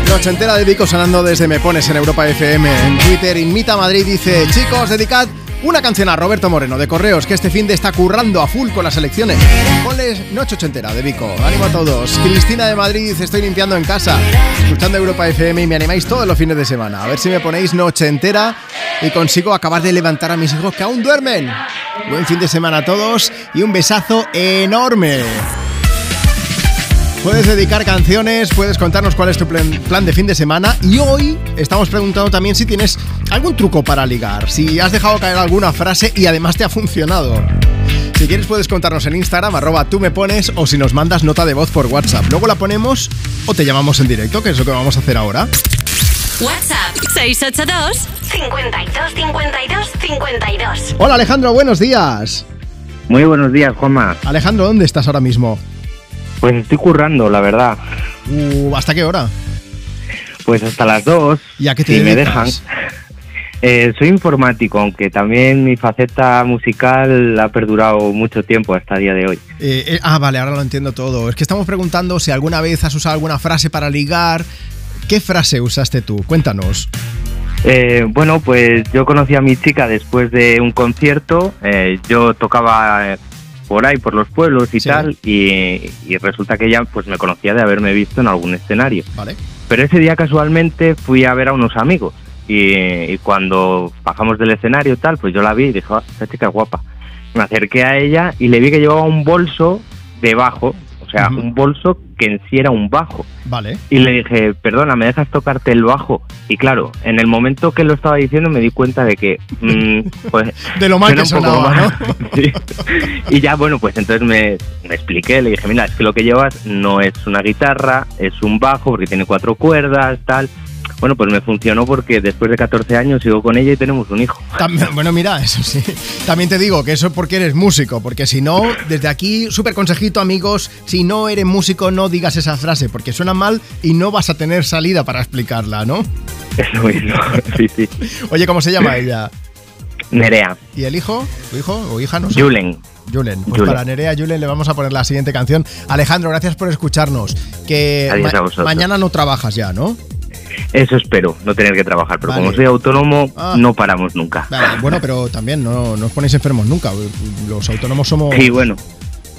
Noche entera de Vico sonando desde Me Pones en Europa FM. En Twitter, Inmita Madrid dice: Chicos, dedicad una canción a Roberto Moreno de Correos, que este fin de está currando a full con las elecciones. Ponles Noche ochentera de Vico. Ánimo a todos. Cristina de Madrid, estoy limpiando en casa, escuchando Europa FM y me animáis todos los fines de semana. A ver si me ponéis Noche entera y consigo acabar de levantar a mis hijos que aún duermen. Buen fin de semana a todos y un besazo enorme. Puedes dedicar canciones, puedes contarnos cuál es tu plan, plan de fin de semana y hoy estamos preguntando también si tienes algún truco para ligar, si has dejado caer alguna frase y además te ha funcionado. Si quieres puedes contarnos en Instagram, arroba tú me pones o si nos mandas nota de voz por WhatsApp. Luego la ponemos o te llamamos en directo, que es lo que vamos a hacer ahora. WhatsApp 682 52 52 52. Hola Alejandro, buenos días. Muy buenos días, Juanma. Alejandro, ¿dónde estás ahora mismo? Pues estoy currando, la verdad. Uh, ¿Hasta qué hora? Pues hasta las dos. ¿Y a qué te si me dejan. Eh, soy informático, aunque también mi faceta musical ha perdurado mucho tiempo hasta el día de hoy. Eh, eh, ah, vale, ahora lo entiendo todo. Es que estamos preguntando si alguna vez has usado alguna frase para ligar. ¿Qué frase usaste tú? Cuéntanos. Bueno, pues yo conocí a mi chica después de un concierto. yo tocaba por ahí, por los pueblos y tal, y, y resulta que ella pues me conocía de haberme visto en algún escenario. Vale. Pero ese día casualmente fui a ver a unos amigos y, y cuando bajamos del escenario y tal, pues yo la vi y dije, "Ah, esta chica es guapa. Me acerqué a ella y le vi que llevaba un bolso debajo, un bolso que en sí era un bajo. Vale. Y le dije, perdona, ¿me dejas tocarte el bajo? Y claro, en el momento que lo estaba diciendo me di cuenta de que... mm, pues, De lo mal que sonaba. Sí. Y ya, bueno, pues entonces me, me expliqué, le dije, mira, es que lo que llevas no es una guitarra, es un bajo porque tiene cuatro cuerdas, tal. Bueno, pues me funcionó porque después de 14 años sigo con ella y tenemos un hijo. También- bueno, mira, eso sí. También te digo que eso es porque eres músico, porque si no, desde aquí, súper consejito, amigos, si no eres músico, no digas esa frase, porque suena mal y no vas a tener salida para explicarla, ¿no? Eso mismo, sí, sí. Oye, ¿cómo se llama ella? Nerea, ¿Y el hijo? ¿Tu hijo o hija? No sé. Julen. Julen. Pues Julen. para Nerea Julen le vamos a poner la siguiente canción. Alejandro, gracias por escucharnos. Que Adiós a vosotros. mañana no trabajas ya, ¿no? Eso espero, no tener que trabajar, pero Vale. como soy autónomo, Ah. no paramos nunca. Vale, bueno, pero también no, no os ponéis enfermos nunca. Los autónomos somos. Sí, bueno,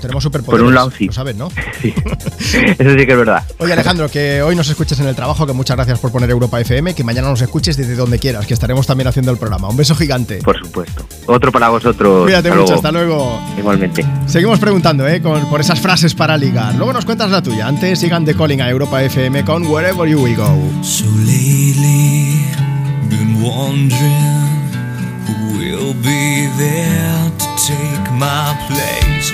Tenemos superpoderes. por un lado sí. Lo sabes, ¿no? eso sí que es verdad. Oye, Alejandro, que hoy nos escuches en el trabajo, que muchas gracias por poner Europa FM, que mañana nos escuches desde donde quieras, que estaremos también haciendo el programa. Un beso gigante. Por supuesto. Otro para vosotros. Cuídate mucho, hasta luego. Igualmente. Seguimos preguntando, ¿eh? Con- por esas frases para ligar. Luego nos cuentas la tuya. Antes sigan de calling a Europa FM con Wherever You Will Go. So lately, been wondering who will be there to take my place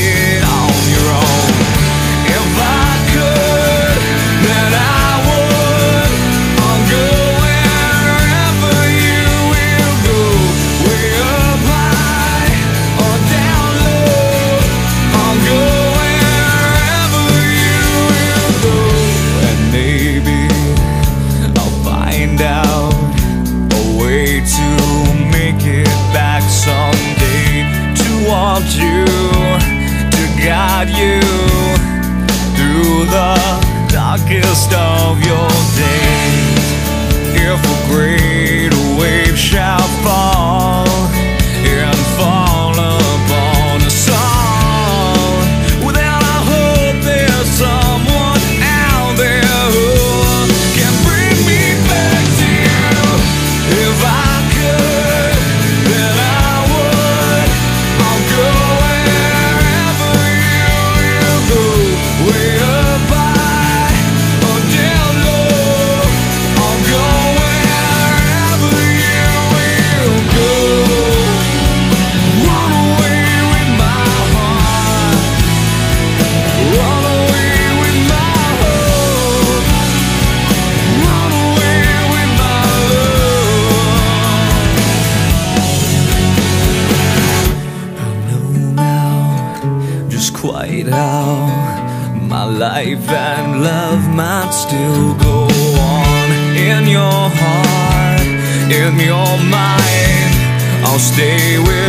shout in your mind. I'll stay with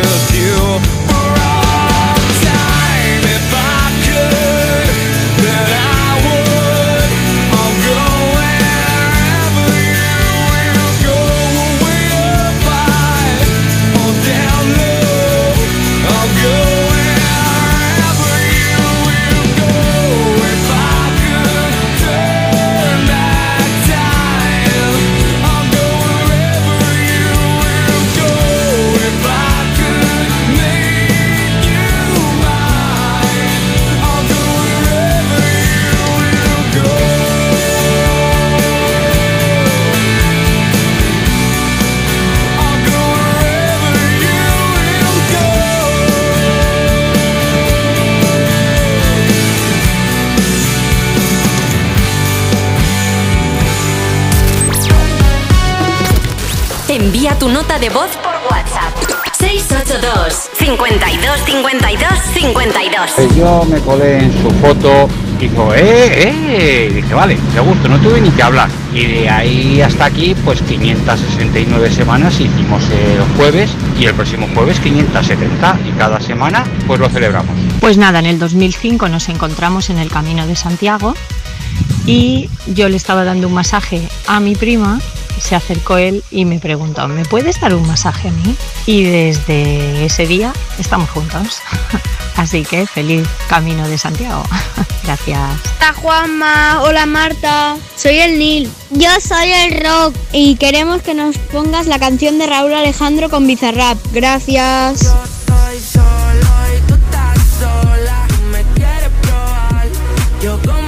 de voz por WhatsApp. 682 52 52 52 Pues yo me colé en su foto, dijo, ¡eh, eh! Y dije, vale, de gusto, no tuve ni que hablar. Y de ahí hasta aquí, pues 569 semanas hicimos el jueves y el próximo jueves 570 y cada semana pues lo celebramos. Pues nada, en el 2005 nos encontramos en el Camino de Santiago y yo le estaba dando un masaje a mi prima, se acercó él y me preguntó, ¿me puedes dar un masaje a mí? Y desde ese día estamos juntos. Así que feliz Camino de Santiago. Gracias. Hola Juanma, hola Marta, soy el Nil. Yo soy el Rock y queremos que nos pongas la canción de Raúl Alejandro con Bizarrap. Gracias. Estoy solo y tú estás sola. Tú me quieres probar. Yo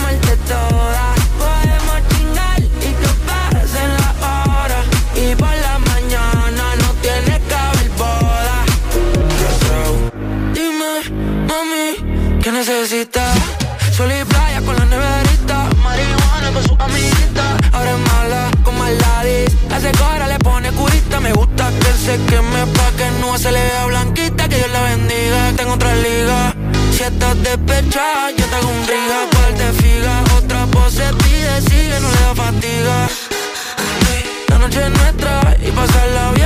que queme pa' que no se le vea blanquita. Que Dios la bendiga. Tengo otra liga. Si estás despechada, yo te hago un riga. Cual te figa. Otra pose pide, sigue, no le da fatiga. La noche es nuestra y pasarla bien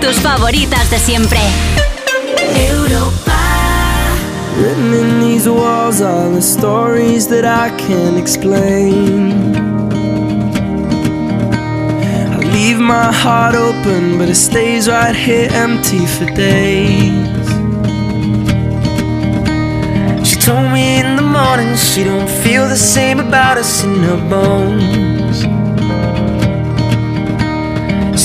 tus favoritas de siempre. Written in these walls are the stories that I can't explain. I leave my heart open, but it stays right here empty for days. She told me in the morning she don't feel the same about us in her bones.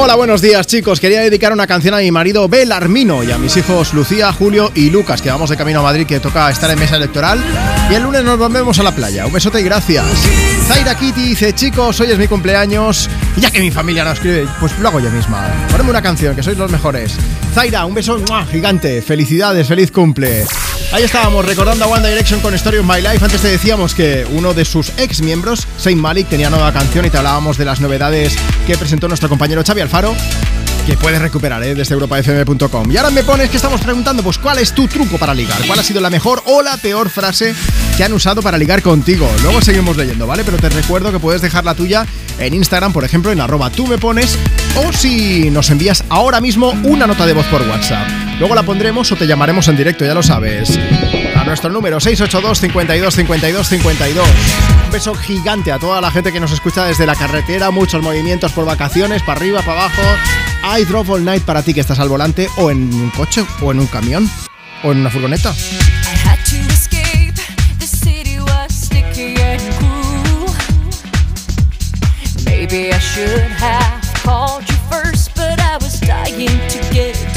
Hola, buenos días chicos. Quería dedicar una canción a mi marido Belarmino y a mis hijos Lucía, Julio y Lucas, que vamos de camino a Madrid, que toca estar en mesa electoral. Y el lunes nos volvemos a la playa. Un besote y gracias. Zaira Kitty dice, chicos, hoy es mi cumpleaños. Y ya que mi familia no escribe, pues lo hago yo misma. Ponme una canción, que sois los mejores. Zaira, un beso gigante. Felicidades, feliz cumple. Ahí estábamos recordando a One Direction con Story of My Life. Antes te decíamos que uno de sus ex miembros, Saint Malik, tenía nueva canción y te hablábamos de las novedades que presentó nuestro compañero Xavi Alfaro que puedes recuperar ¿eh? desde europafm.com. Y ahora me pones que estamos preguntando, pues, ¿cuál es tu truco para ligar? ¿Cuál ha sido la mejor o la peor frase que han usado para ligar contigo? Luego seguimos leyendo, ¿vale? Pero te recuerdo que puedes dejar la tuya en Instagram, por ejemplo, en arroba tú me pones, o si nos envías ahora mismo una nota de voz por WhatsApp. Luego la pondremos o te llamaremos en directo, ya lo sabes. A nuestro número 682 52 52 52. Un beso gigante a toda la gente que nos escucha desde la carretera, muchos movimientos por vacaciones, para arriba, para abajo. I Drove All Night para ti que estás al volante o en un coche o en un camión o en una furgoneta. Maybe I should have called you first, but I was dying to get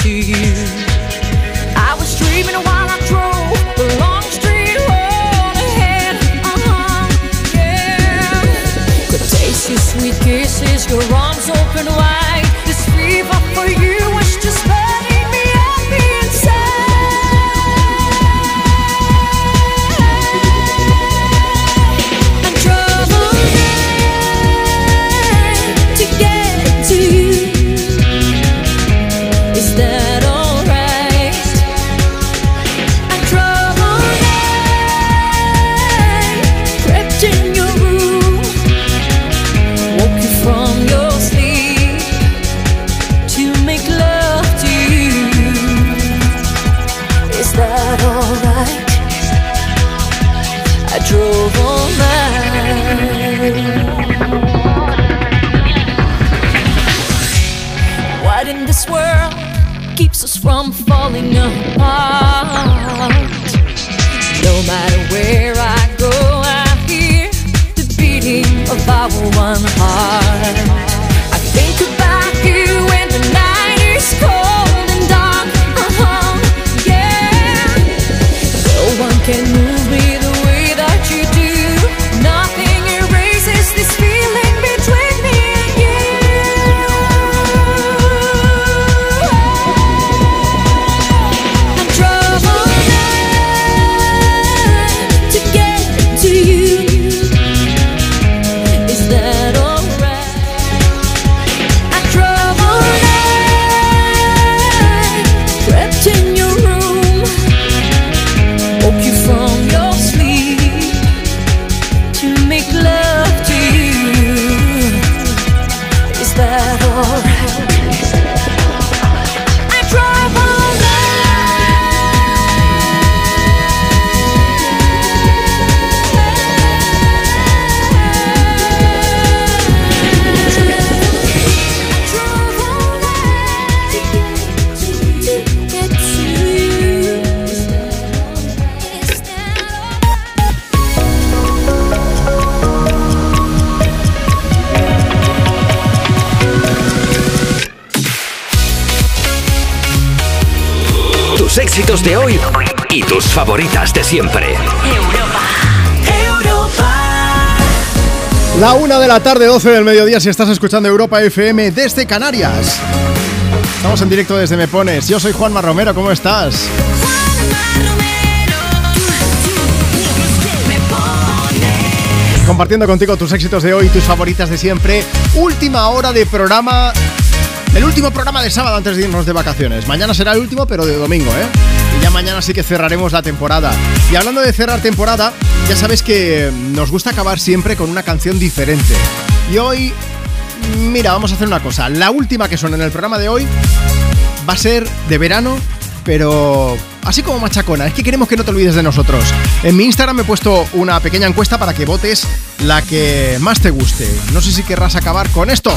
from falling apart? No matter where I éxitos de hoy y tus favoritas de siempre. La una de la tarde, 12 del mediodía, si estás escuchando Europa FM desde Canarias. Estamos en directo desde Me Pones. Yo soy Juanma Romero, ¿cómo estás? Compartiendo contigo tus éxitos de hoy, tus favoritas de siempre. Última hora de programa. El último programa de sábado antes de irnos de vacaciones. Mañana será el último, pero de domingo, ¿eh? Ya mañana sí que cerraremos la temporada. Y hablando de cerrar temporada, ya sabes que nos gusta acabar siempre con una canción diferente. Y hoy, mira, vamos a hacer una cosa. La última que suena en el programa de hoy va a ser de verano, pero así como machacona. Es que queremos que no te olvides de nosotros. En mi Instagram he puesto una pequeña encuesta para que votes la que más te guste. No sé si querrás acabar con esto.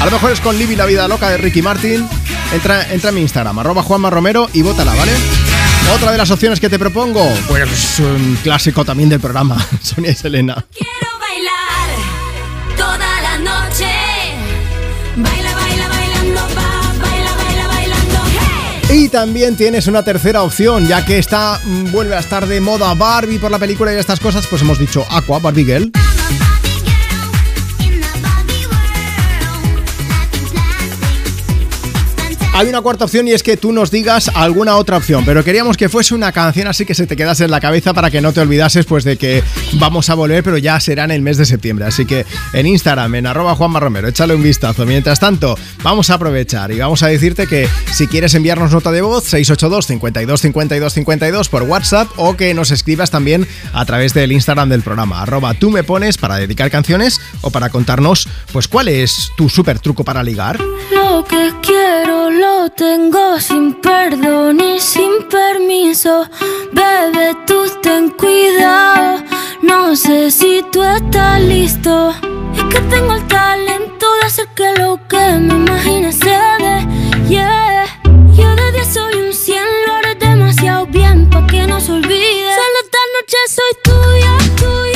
A lo mejor es con Libby la vida loca de Ricky Martin. Entra, entra en mi Instagram, arroba Juanma Romero y vótala, ¿vale? Otra de las opciones que te propongo, pues es un clásico también del programa, Sonia y Selena. Quiero bailar toda la noche. Baila, baila, bailando, va, baila, baila, bailando. Hey. Y también tienes una tercera opción, ya que está mm, vuelve a estar de moda Barbie por la película y estas cosas, pues hemos dicho Aqua, Barbie Girl. Hay una cuarta opción y es que tú nos digas alguna otra opción, pero queríamos que fuese una canción así que se te quedase en la cabeza para que no te olvidases pues de que vamos a volver, pero ya será en el mes de septiembre. Así que en Instagram, en arroba Juanma échale un vistazo. Mientras tanto, vamos a aprovechar y vamos a decirte que si quieres enviarnos nota de voz, 682 52 52 52 por WhatsApp o que nos escribas también a través del Instagram del programa, arroba tú me pones para dedicar canciones o para contarnos pues cuál es tu super truco para ligar. Lo que quiero lo tengo sin perdón y sin permiso. Bebé, tú ten cuidado. No sé si tú estás listo. Es que tengo el talento de hacer que lo que me imagine se dé. Yeah. Yo de 10 soy un 100, lo haré demasiado bien pa' que no se olvide. Solo esta noche soy tuya, tuya.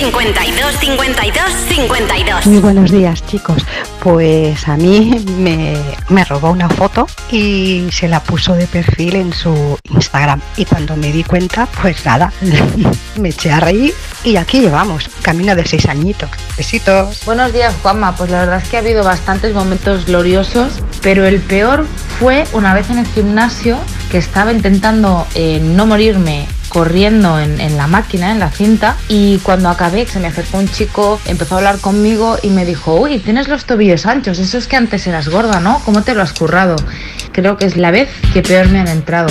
52 52 52 Muy buenos días chicos. Pues a mí me, me robó una foto y se la puso de perfil en su Instagram. Y cuando me di cuenta, pues nada, me eché a reír y aquí llevamos, camino de seis añitos. Besitos. Buenos días, Juanma. Pues la verdad es que ha habido bastantes momentos gloriosos, pero el peor fue una vez en el gimnasio que estaba intentando eh, no morirme corriendo en, la máquina, en la cinta, y cuando acabé se me acercó un chico, empezó a hablar conmigo y me dijo, uy, tienes los tobillos anchos, eso es que antes eras gorda, ¿no? ¿Cómo te lo has currado? Creo que es la vez que peor me han entrado.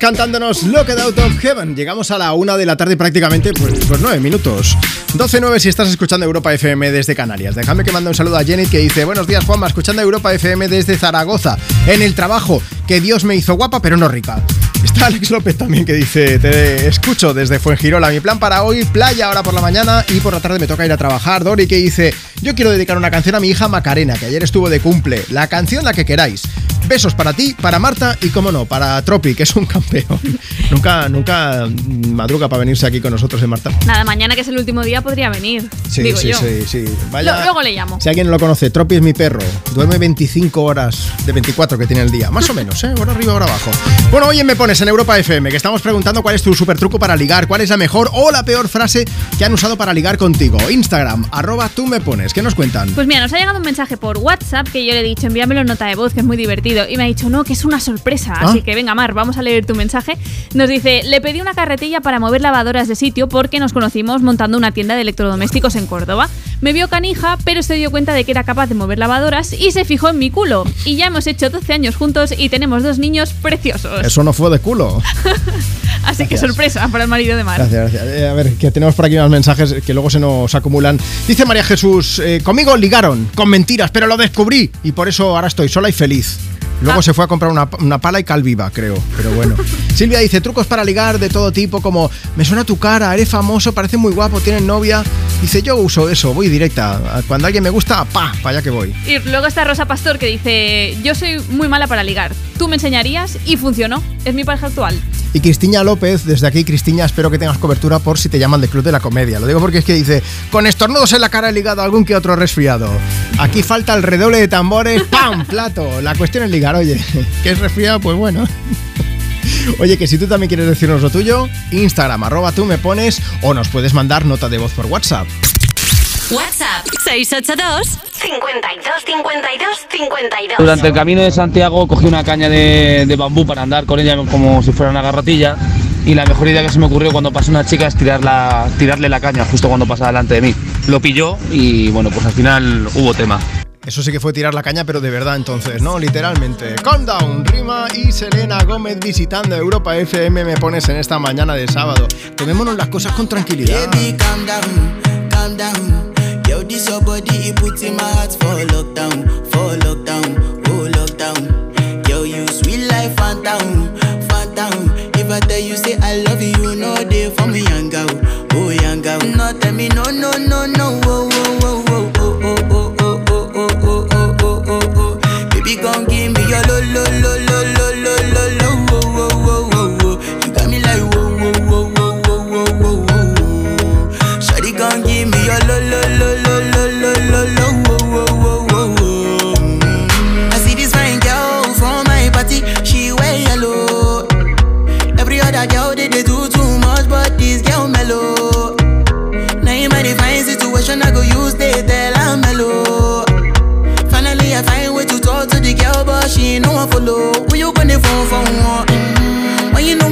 Cantándonos Locked Out of Heaven. Llegamos a la una de la tarde prácticamente, pues, pues nueve minutos. 12.09 si estás escuchando Europa FM desde Canarias. Déjame que mande un saludo a Jenny que dice Buenos días Juanma, escuchando Europa FM desde Zaragoza. En el trabajo, que Dios me hizo guapa pero no rica. Está Alex López también que dice Te escucho desde Fuengirola. Mi plan para hoy, playa ahora por la mañana y por la tarde me toca ir a trabajar. Dori que dice Yo quiero dedicar una canción a mi hija Macarena, que ayer estuvo de cumple. La canción la que queráis. Besos para ti, para Marta y, como no, para Tropi, que es un campeón. nunca, nunca madruga para venirse aquí con nosotros, ¿eh, Marta? Nada, mañana que es el último día podría venir. Sí, digo sí, yo. sí, sí. Lo- Vaya, luego le llamo. si alguien no lo conoce, Tropi es mi perro. Duerme 25 horas de 24 que tiene el día. Más o menos, ¿eh? Hora arriba, hora abajo. Bueno, oye, me pones en Europa FM, que estamos preguntando cuál es tu super truco para ligar, cuál es la mejor o la peor frase que han usado para ligar contigo. Instagram, arroba tú me pones. ¿Qué nos cuentan? Pues mira, nos ha llegado un mensaje por WhatsApp que yo le he dicho, envíamelo en nota de voz, que es muy divertido. Leído y me ha dicho, no, que es una sorpresa. Ah. Así que venga, Mar, vamos a leer tu mensaje. Nos dice, le pedí una carretilla para mover lavadoras de sitio porque nos conocimos montando una tienda de electrodomésticos en Córdoba. Me vio canija, pero se dio cuenta de que era capaz de mover lavadoras y se fijó en mi culo. Y ya hemos hecho 12 años juntos y tenemos dos niños preciosos. Eso no fue de culo. Así que sorpresa para el marido de Mar. Gracias, gracias. Eh, a ver, que tenemos por aquí unos mensajes que luego se nos acumulan. Dice María Jesús, eh, conmigo ligaron, con mentiras, pero lo descubrí y por eso ahora estoy sola y feliz. Luego se fue a comprar una, una pala y cal viva, creo, pero bueno. Silvia dice, trucos para ligar de todo tipo, como, me suena tu cara, eres famoso, parece muy guapo, tienes novia. Dice, yo uso eso, voy directa. Cuando alguien me gusta, pa, para allá que voy. Y luego está Rosa Pastor que dice, yo soy muy mala para ligar. Tú me enseñarías y funcionó. Es mi pareja actual. Y Cristiña López, desde aquí, Cristiña, espero que tengas cobertura por si te llaman de Club de la Comedia. Lo digo porque es que dice, con estornudos en la cara he ligado a algún que otro resfriado. Aquí falta el redoble de tambores, ¡pam! Plato. La cuestión es ligar, oye, que es resfriado, pues bueno. Oye, que si tú también quieres decirnos lo tuyo, Instagram, arroba tú me pones o nos puedes mandar nota de voz por WhatsApp. WhatsApp 682 52 52 52. Durante el camino de Santiago cogí una caña de, de bambú para andar con ella como si fuera una garrotilla y la mejor idea que se me ocurrió cuando pasó una chica es tirarla, tirarle la caña justo cuando pasa delante de mí. Lo pilló y bueno, pues al final hubo tema. Eso sí que fue tirar la caña, pero de verdad entonces, ¿no? Literalmente. Calm down, Rima y Selena Gómez visitando Europa FM me pones en esta mañana de sábado. Tomémonos las cosas con tranquilidad. Baby, calm down, calm down. Yo, this your body, it puts in my heart for lockdown, for lockdown, oh lockdown. Yo, you sweet life, phantom, phantom. If I tell you say I love you, you know they for me, young girl, oh young girl. No, tell me no, no, no, no, oh, oh, gon' get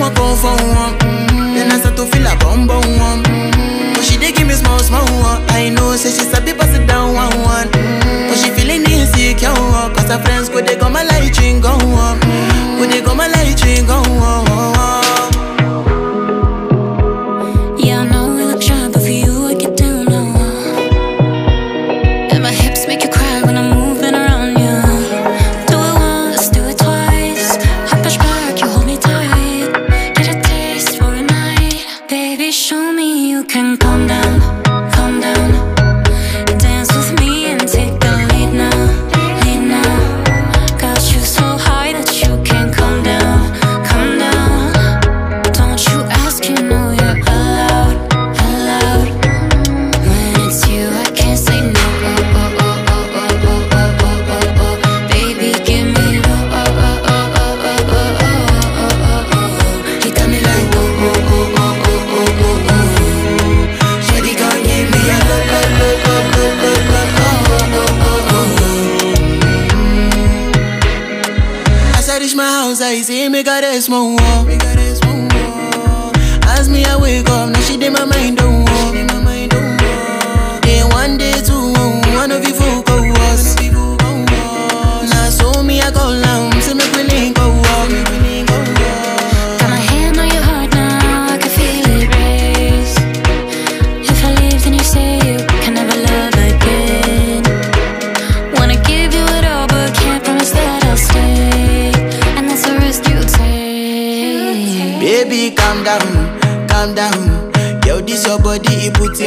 I come for one, mm. then I start to feel a bum bum one. Mm. But she dey give me small small one. I know say she sabi pass it down one one. Mm. But she feeling insecure. Cause her friends go they go my light ring go on. Go they go my light ring go on. that's my one.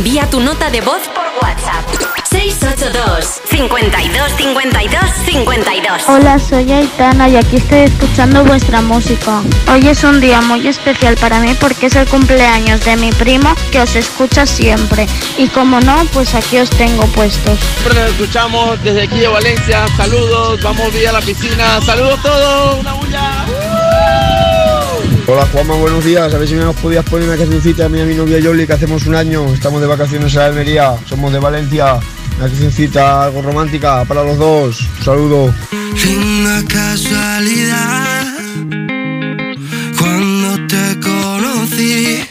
Envía tu nota de voz por WhatsApp. 682 52 52 52 Hola, soy Aitana y aquí estoy escuchando vuestra música. Hoy es un día muy especial para mí porque es el cumpleaños de mi primo que os escucha siempre. Y como no, pues aquí os tengo puestos. Siempre nos escuchamos desde aquí de Valencia. Saludos, vamos vía a la piscina. Saludos a todos. Una bulla. Hola Juanma, buenos días. A ver si me podías poner una cancioncita a mí a mi novia Yoli que hacemos un año. Estamos de vacaciones en Almería, somos de Valencia. Una cancioncita algo romántica para los dos. Un saludo. Linda casualidad cuando te conocí.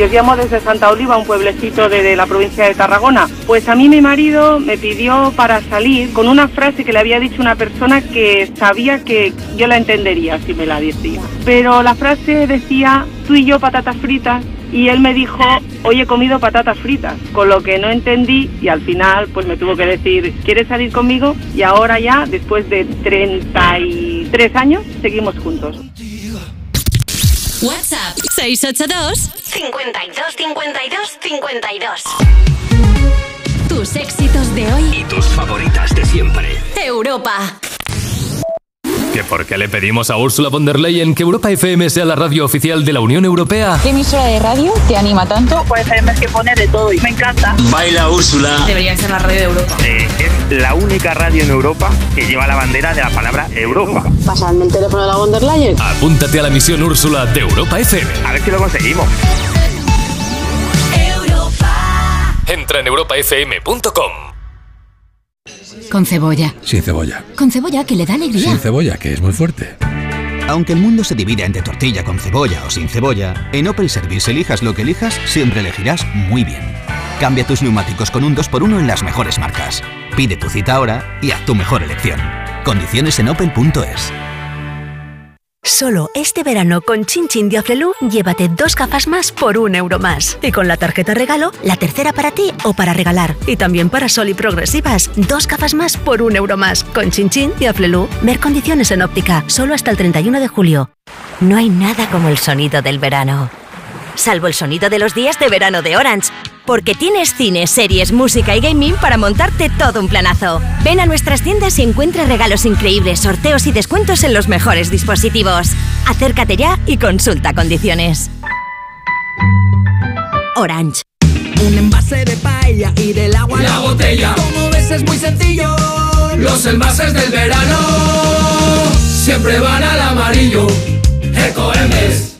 Raquel y os llamo desde Santa Oliva, un pueblecito de, de la provincia de Tarragona. Pues a mí mi marido me pidió para salir con una frase que le había dicho una persona que sabía que yo la entendería si me la decía. Pero la frase decía, tú y yo patatas fritas. Y él me dijo, hoy he comido patatas fritas, con lo que no entendí y al final pues me tuvo que decir, ¿quieres salir conmigo? Y ahora ya, después de 33 años, seguimos juntos. WhatsApp 682 52 52 52 Tus éxitos de hoy. Y tus favoritas de siempre. Europa ¿Que por qué le pedimos a Ursula von der Leyen que Europa FM sea la radio oficial de la Unión Europea? ¿Qué emisora de radio te anima tanto? Pues FM es que pone de todo y me encanta. Baila Úrsula. Debería ser la radio de Europa. es la única radio en Europa que lleva la bandera de la palabra Europa. Pasadme el teléfono de la von der Leyen. Apúntate a la misión Úrsula de Europa FM. A ver si lo conseguimos. Entra en europafm.com. Con cebolla. Sin cebolla. Con cebolla que le da alegría. Sin cebolla, que es muy fuerte. Aunque el mundo se divida entre tortilla con cebolla o sin cebolla, en Opel Service elijas lo que elijas, siempre elegirás muy bien. Cambia tus neumáticos con un 2x1 en las mejores marcas. Pide tu cita ahora y haz tu mejor elección. Condiciones en opel.es. Solo este verano con Chin Chin llévate dos gafas más por un euro más. Y con la tarjeta regalo, la tercera para ti o para regalar. Y también para Sol y Progresivas, dos gafas más por un euro más. Con Chin Chin ver condiciones en óptica, solo hasta el 31 de julio. No hay nada como el sonido del verano. Salvo el sonido de los días de verano de Orange. Porque tienes cine, series, música y gaming para montarte todo un planazo. Ven a nuestras tiendas y encuentra regalos increíbles, sorteos y descuentos en los mejores dispositivos. Acércate ya y consulta condiciones. Orange. Un envase de paella y del agua La botella. Como ves es muy sencillo. Los envases del verano. siempre van al amarillo. Ecoembes.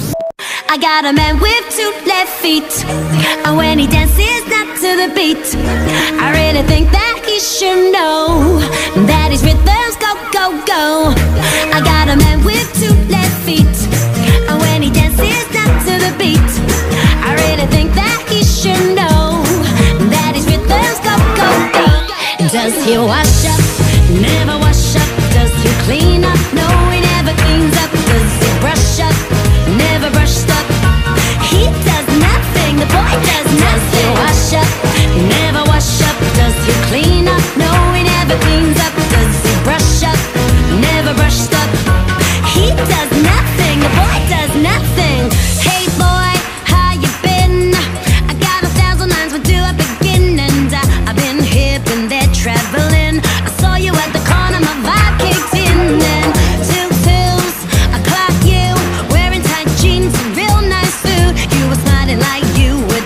I got a man with two left feet. And when he dances not to the beat, I really think that he should know that his rhythms go, go, go. I got a man with two left feet. And when he dances not to the beat, I really think that he should know that his rhythms go, go, go. Does he wash up? Never wash up. Does he clean up? No, he never cleans up. Does he brush up? Does wash up? Never wash up. Does he clean up? No, he never cleans up. Does he brush up? Never brushed up.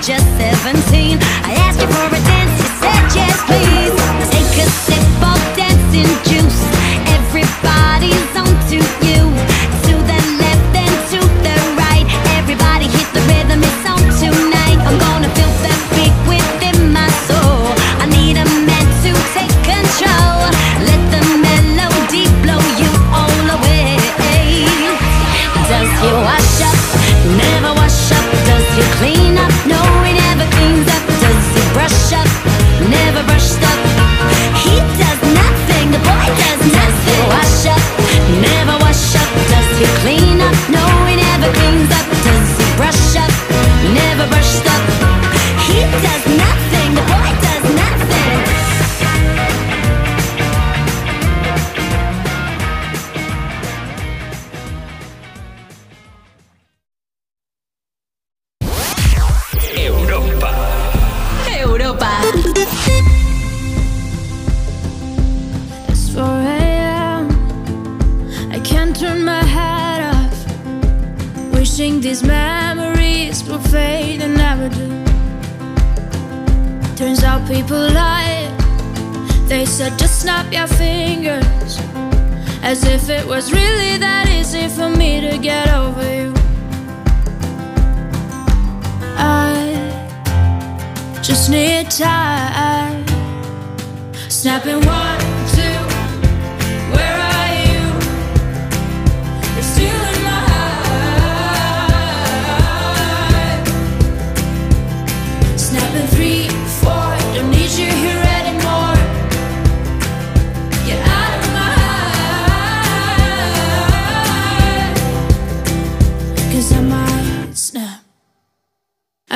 Just 17. I asked you for a dance, you said yes, please. Take a sip of dancing juice. Everybody's on to you. To the left and to the right. Everybody hit the rhythm, it's on tonight. I'm gonna feel that beat within my soul. I need a man to take control. Let the melody blow you all away. Does he wash up? Never wash up. Clean up? No, he never cleans up. Does he brush up? Never brushed up. He does nothing. The boy does nothing. Wash up? Never wash up. Does he clean up? No, he never cleans up.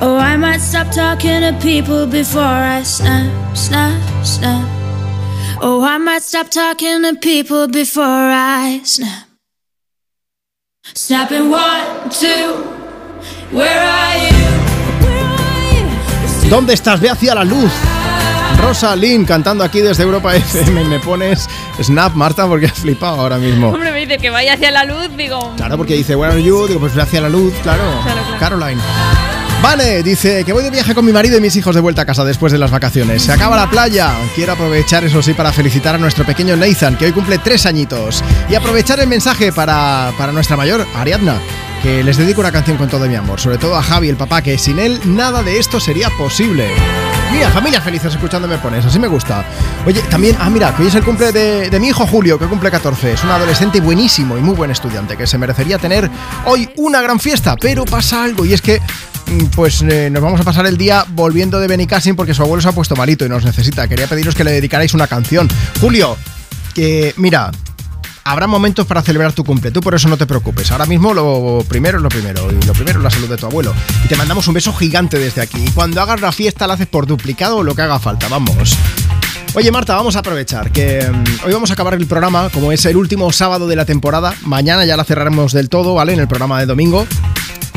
oh, I might stop talking to people before I snap, snap, snap. Oh, I might stop talking to people before I snap. Snapping one, two, where are you? ¿Dónde estás? Ve hacia la luz. Rosa Lynn cantando aquí desde Europa FM. Me pones snap, Marta, porque has flipado ahora mismo. Hombre, me dice que vaya hacia la luz, digo. Claro, porque dice, where are you? Digo, pues ve hacia la luz, claro. Claro, claro. Caroline. Vale, dice que voy de viaje con mi marido y mis hijos de vuelta a casa después de las vacaciones. Se acaba la playa. Quiero aprovechar, eso sí, para felicitar a nuestro pequeño Nathan, que hoy cumple tres añitos. Y aprovechar el mensaje para, para nuestra mayor, Ariadna, que les dedico una canción con todo mi amor. Sobre todo a Javi, el papá, que sin él nada de esto sería posible. Mira, familia felices escuchando me pones, así me gusta. Oye, también, ah, mira, que hoy es el cumple de, de mi hijo Julio, que cumple 14. Es un adolescente buenísimo y muy buen estudiante, que se merecería tener hoy una gran fiesta, pero pasa algo, y es que pues eh, nos vamos a pasar el día volviendo de Benicassin porque su abuelo se ha puesto malito y nos necesita. Quería pediros que le dedicarais una canción. Julio, que mira, habrá momentos para celebrar tu cumple, tú por eso no te preocupes. Ahora mismo lo primero es lo primero, y lo primero es la salud de tu abuelo. Y te mandamos un beso gigante desde aquí. Y cuando hagas la fiesta la haces por duplicado o lo que haga falta, vamos. Oye Marta, vamos a aprovechar que mm, hoy vamos a acabar el programa, como es el último sábado de la temporada. Mañana ya la cerraremos del todo, ¿vale? En el programa de domingo.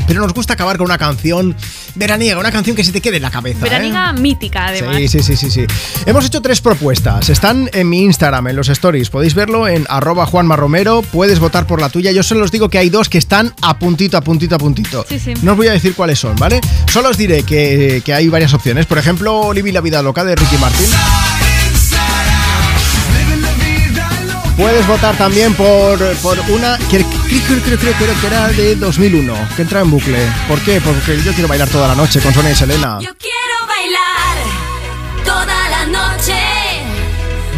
Pero nos gusta acabar con una canción veraniega, una canción que se te quede en la cabeza. ¿eh? Veraniga mítica, además. Sí, sí, sí, sí, sí. Hemos hecho tres propuestas. Están en mi Instagram, en los stories. Podéis verlo en arroba Juanma Romero. Puedes votar por la tuya. Yo solo os digo que hay dos que están a puntito, a puntito, a puntito. Sí, sí. No os voy a decir cuáles son, ¿vale? Solo os diré que, que hay varias opciones. Por ejemplo, Livi la vida loca de Ricky Martin. Puedes votar también por, por una que creo, creo, creo, creo que era de 2001, que entra en bucle. ¿Por qué? Porque yo quiero bailar toda la noche con Sonia y Selena. Quiero bailar toda la noche.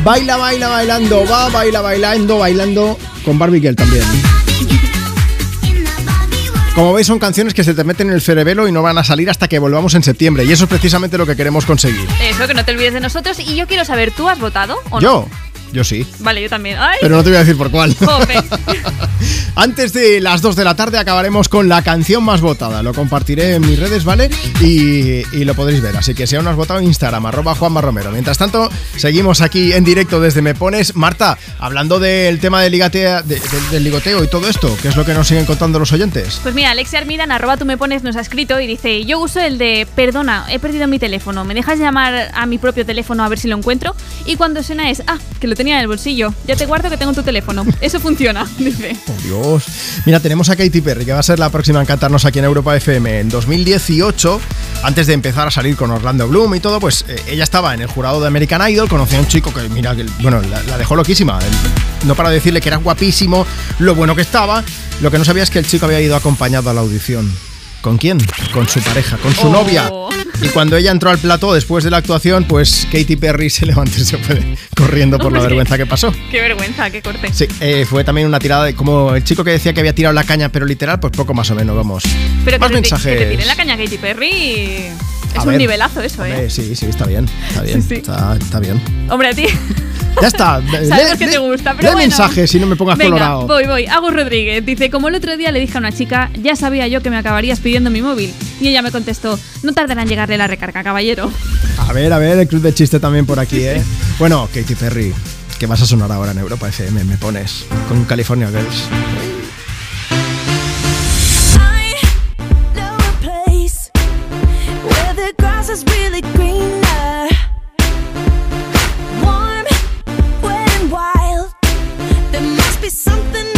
Baila, baila, bailando, va, baila, bailando, bailando con Barbie Girl también. Como veis son canciones que se te meten en el cerebelo y no van a salir hasta que volvamos en septiembre y eso es precisamente lo que queremos conseguir. Eso, que no te olvides de nosotros. Y yo quiero saber, ¿tú has votado o no? Yo, yo sí. Vale, yo también. ¡Ay! Pero no te voy a decir por cuál. Antes de las 2 de la tarde acabaremos con la canción más votada. Lo compartiré en mis redes, ¿vale? Y, y lo podréis ver. Así que si aún no has votado, Instagram, arroba Juanma Romero. Mientras tanto, seguimos aquí en directo desde Me Pones. Marta, hablando del tema del, ligatea- de- de- del ligoteo y todo esto, ¿qué es lo que nos siguen contando los oyentes? Pues mira, Alexia Armidan, arroba tú me pones, nos ha escrito y dice, yo uso el de, perdona, he perdido mi teléfono, ¿me dejas llamar a mi propio teléfono a ver si lo encuentro? Y cuando suena es, ah, que lo en el bolsillo, ya te guardo que tengo tu teléfono. Eso funciona, dice. Por Dios. Mira, tenemos a Katy Perry, que va a ser la próxima en cantarnos aquí en Europa FM. En 2018, antes de empezar a salir con Orlando Bloom y todo, pues eh, ella estaba en el jurado de American Idol, conocía a un chico que, mira, que, bueno, la, la dejó loquísima. El- No para decirle que era guapísimo, lo bueno que estaba. Lo que no sabía es que el chico había ido acompañado a la audición. ¿Con quién? Con su pareja, con su Oh. novia. Y cuando ella entró al plató después de la actuación, pues Katy Perry se levantó y se fue corriendo por la Hombre. vergüenza que pasó. Qué vergüenza, qué corte. Sí, eh, fue también una tirada de como el chico que decía que había tirado la caña, pero literal, pues poco más o menos, vamos. Pero más que te, mensajes. que te tiren la caña Katy Perry es un nivelazo eso, Hombre, ¿eh? sí, sí, está bien, está bien, Sí, sí. Está, está bien. Hombre, a ti. Ya está. Sabemos que te gusta, pero bueno. mensajes si no me pongas Venga, colorado. voy, voy. Agus Rodríguez dice, como el otro día le dije a una chica, ya sabía yo que me acabarías pidiendo mi móvil. Y ella me contestó, no tardará en llegarle la recarga, caballero. A ver, a ver, el club de chiste también por aquí, ¿eh? Bueno, Katy Perry, que vas a sonar ahora en Europa FM, me pones con California Girls. Is really greener. Warm, wet, and wild. There must be something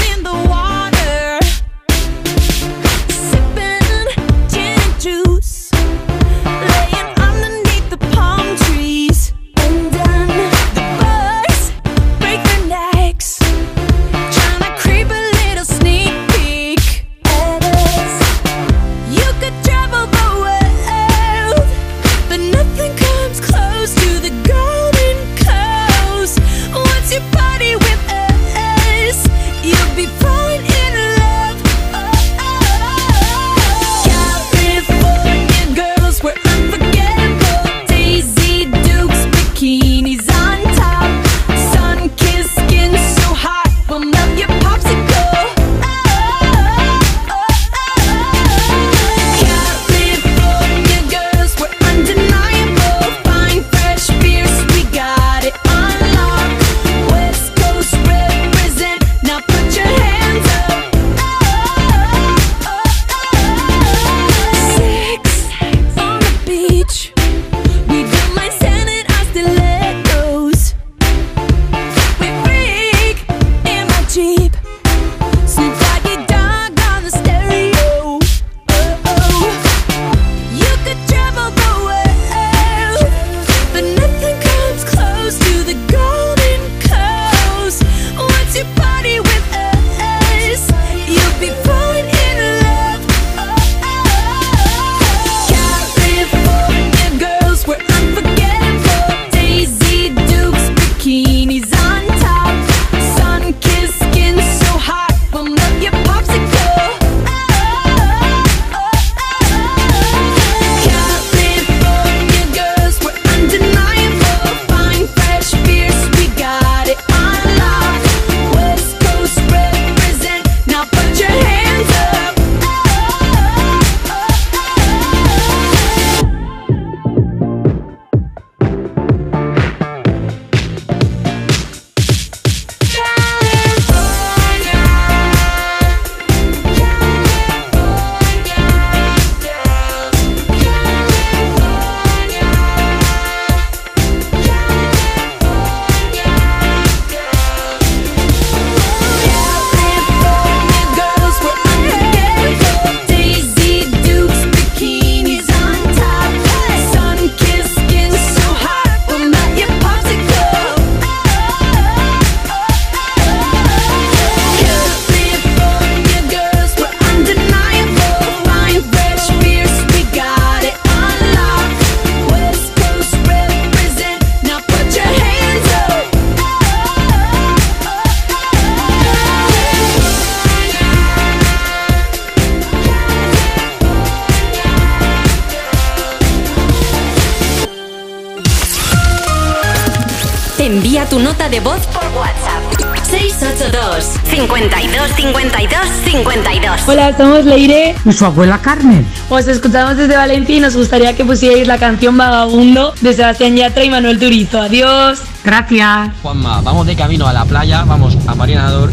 somos Leire y su abuela Carmen. Os escuchamos desde Valencia y nos gustaría que pusierais la canción Vagabundo de Sebastián Yatra y Manuel Turizo. Adiós. Gracias. Juanma, vamos de camino a la playa, vamos a Marinador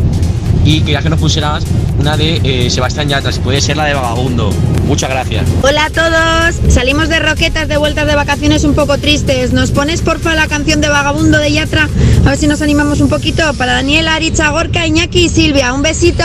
y quería que nos pusieras una de eh, Sebastián Yatra, si puede ser la de Vagabundo. Muchas gracias. Hola a todos, salimos de Roquetas de vueltas de vacaciones un poco tristes. ¿Nos pones porfa la canción de Vagabundo de Yatra? A ver si nos animamos un poquito. Para Daniela, Aricha, Gorka, Iñaki y Silvia. Un besito.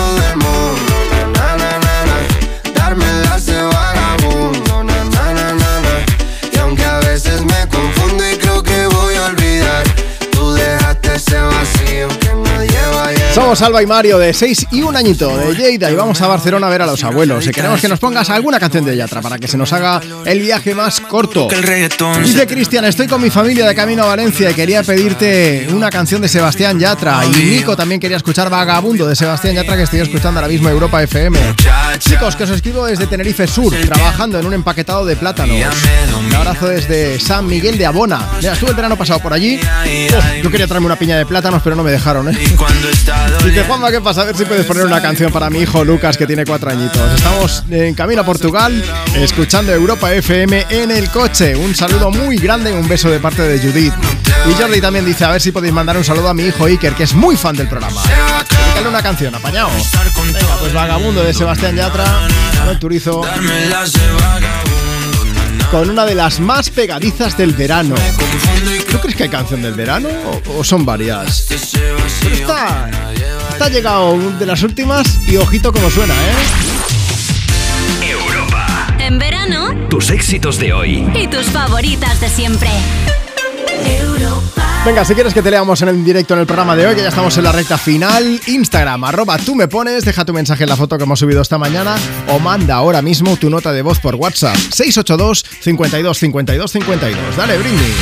Somos Alba y Mario de 6 y un añito de Lleida y vamos a Barcelona a ver a los abuelos. Y queremos que nos pongas alguna canción de Yatra para que se nos haga el viaje más corto. Dice Cristian, estoy con mi familia de camino a Valencia y quería pedirte una canción de Sebastián Yatra. Y Nico también quería escuchar Vagabundo de Sebastián Yatra que estoy escuchando ahora mismo Europa FM. Chicos, que os escribo desde Tenerife Sur, trabajando en un empaquetado de plátanos. Un abrazo desde San Miguel de Abona. Mira, estuve el verano pasado por allí. Oh, yo quería traerme una piña de plátanos, pero no me dejaron, ¿eh? Dice Juanma, ¿qué pasa? A ver si puedes poner una canción para mi hijo Lucas, que tiene cuatro añitos. Estamos en camino a Portugal, escuchando Europa FM en el coche. Un saludo muy grande y un beso de parte de Judith. Y Jordi también dice, a ver si podéis mandar un saludo a mi hijo Iker, que es muy fan del programa. Dedícale una canción, apañado. Venga, pues Vagabundo de Sebastián Yatra, Turizo, con una de las más pegadizas del verano. ¿Tú crees que hay canción del verano o, o son varias? Pero esta, esta ha llegado de las últimas y ojito como suena, ¿eh? En verano Tus éxitos de hoy. y tus favoritas de siempre. Venga, si quieres que te leamos en el directo en el programa de hoy, que ya estamos en la recta final, Instagram, arroba tú me pones, deja tu mensaje en la foto que hemos subido esta mañana o manda ahora mismo tu nota de voz por WhatsApp 682 52 52 52. Dale, Britney.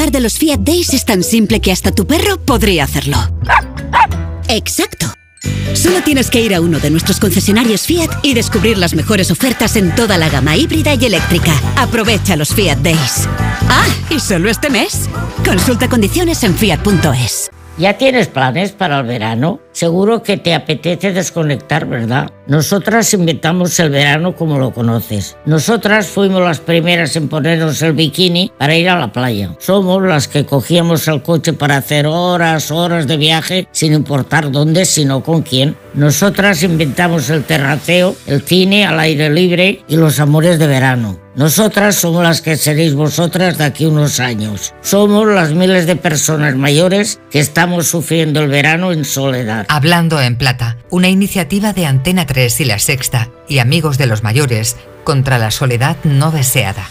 De los Fiat Days es tan simple que hasta tu perro podría hacerlo. Exacto. Solo tienes que ir a uno de nuestros concesionarios Fiat y descubrir las mejores ofertas en toda la gama híbrida y eléctrica. Aprovecha los Fiat Days. Ah, y solo este mes. Consulta condiciones en fiat.es. ¿Ya tienes planes para el verano? Seguro que te apetece desconectar, ¿verdad? Nosotras inventamos el verano como lo conoces. Nosotras fuimos las primeras en ponernos el bikini para ir a la playa. Somos las que cogíamos el coche para hacer horas, horas de viaje sin importar dónde, sino con quién. Nosotras inventamos el terraceo, el cine al aire libre y los amores de verano. Nosotras somos las que seréis vosotras de aquí unos años. Somos las miles de personas mayores que estamos sufriendo el verano en soledad. Hablando en Plata, una iniciativa de Antena 3 y La Sexta y Amigos de los Mayores contra la soledad no deseada.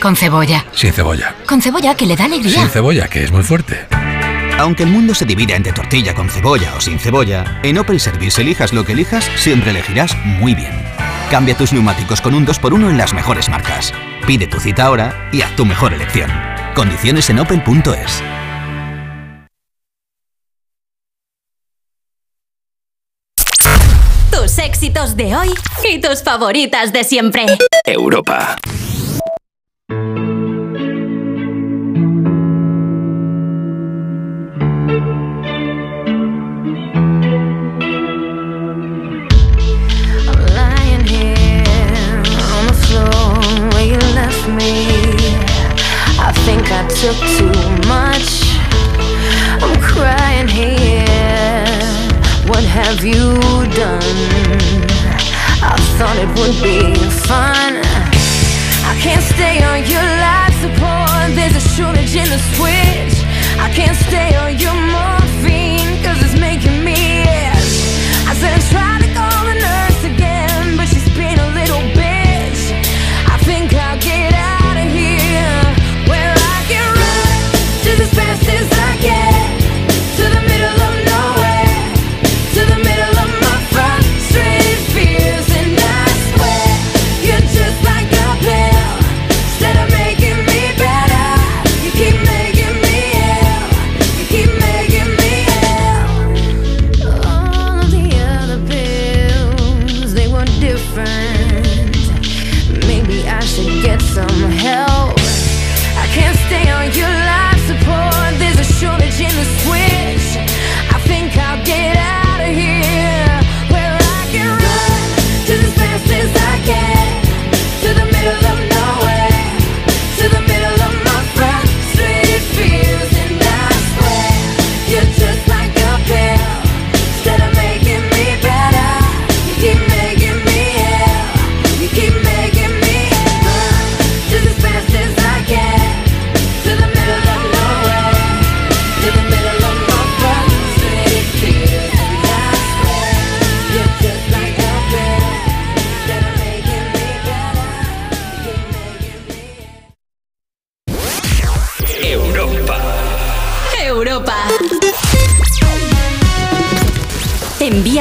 Con cebolla. Sin cebolla. Con cebolla que le da alegría. Sin cebolla, que es muy fuerte. Aunque el mundo se divida entre tortilla con cebolla o sin cebolla, en Opel Service elijas lo que elijas, siempre elegirás muy bien. Cambia tus neumáticos con un 2x1 en las mejores marcas. Pide tu cita ahora y haz tu mejor elección. Condiciones en opel.es. Tus éxitos de hoy y tus favoritas de siempre. Europa. Took too much. I'm crying here. What have you done? I thought it would be fun. Can't stay on your life support. There's a shortage in the switch. I can't stay on your morphine,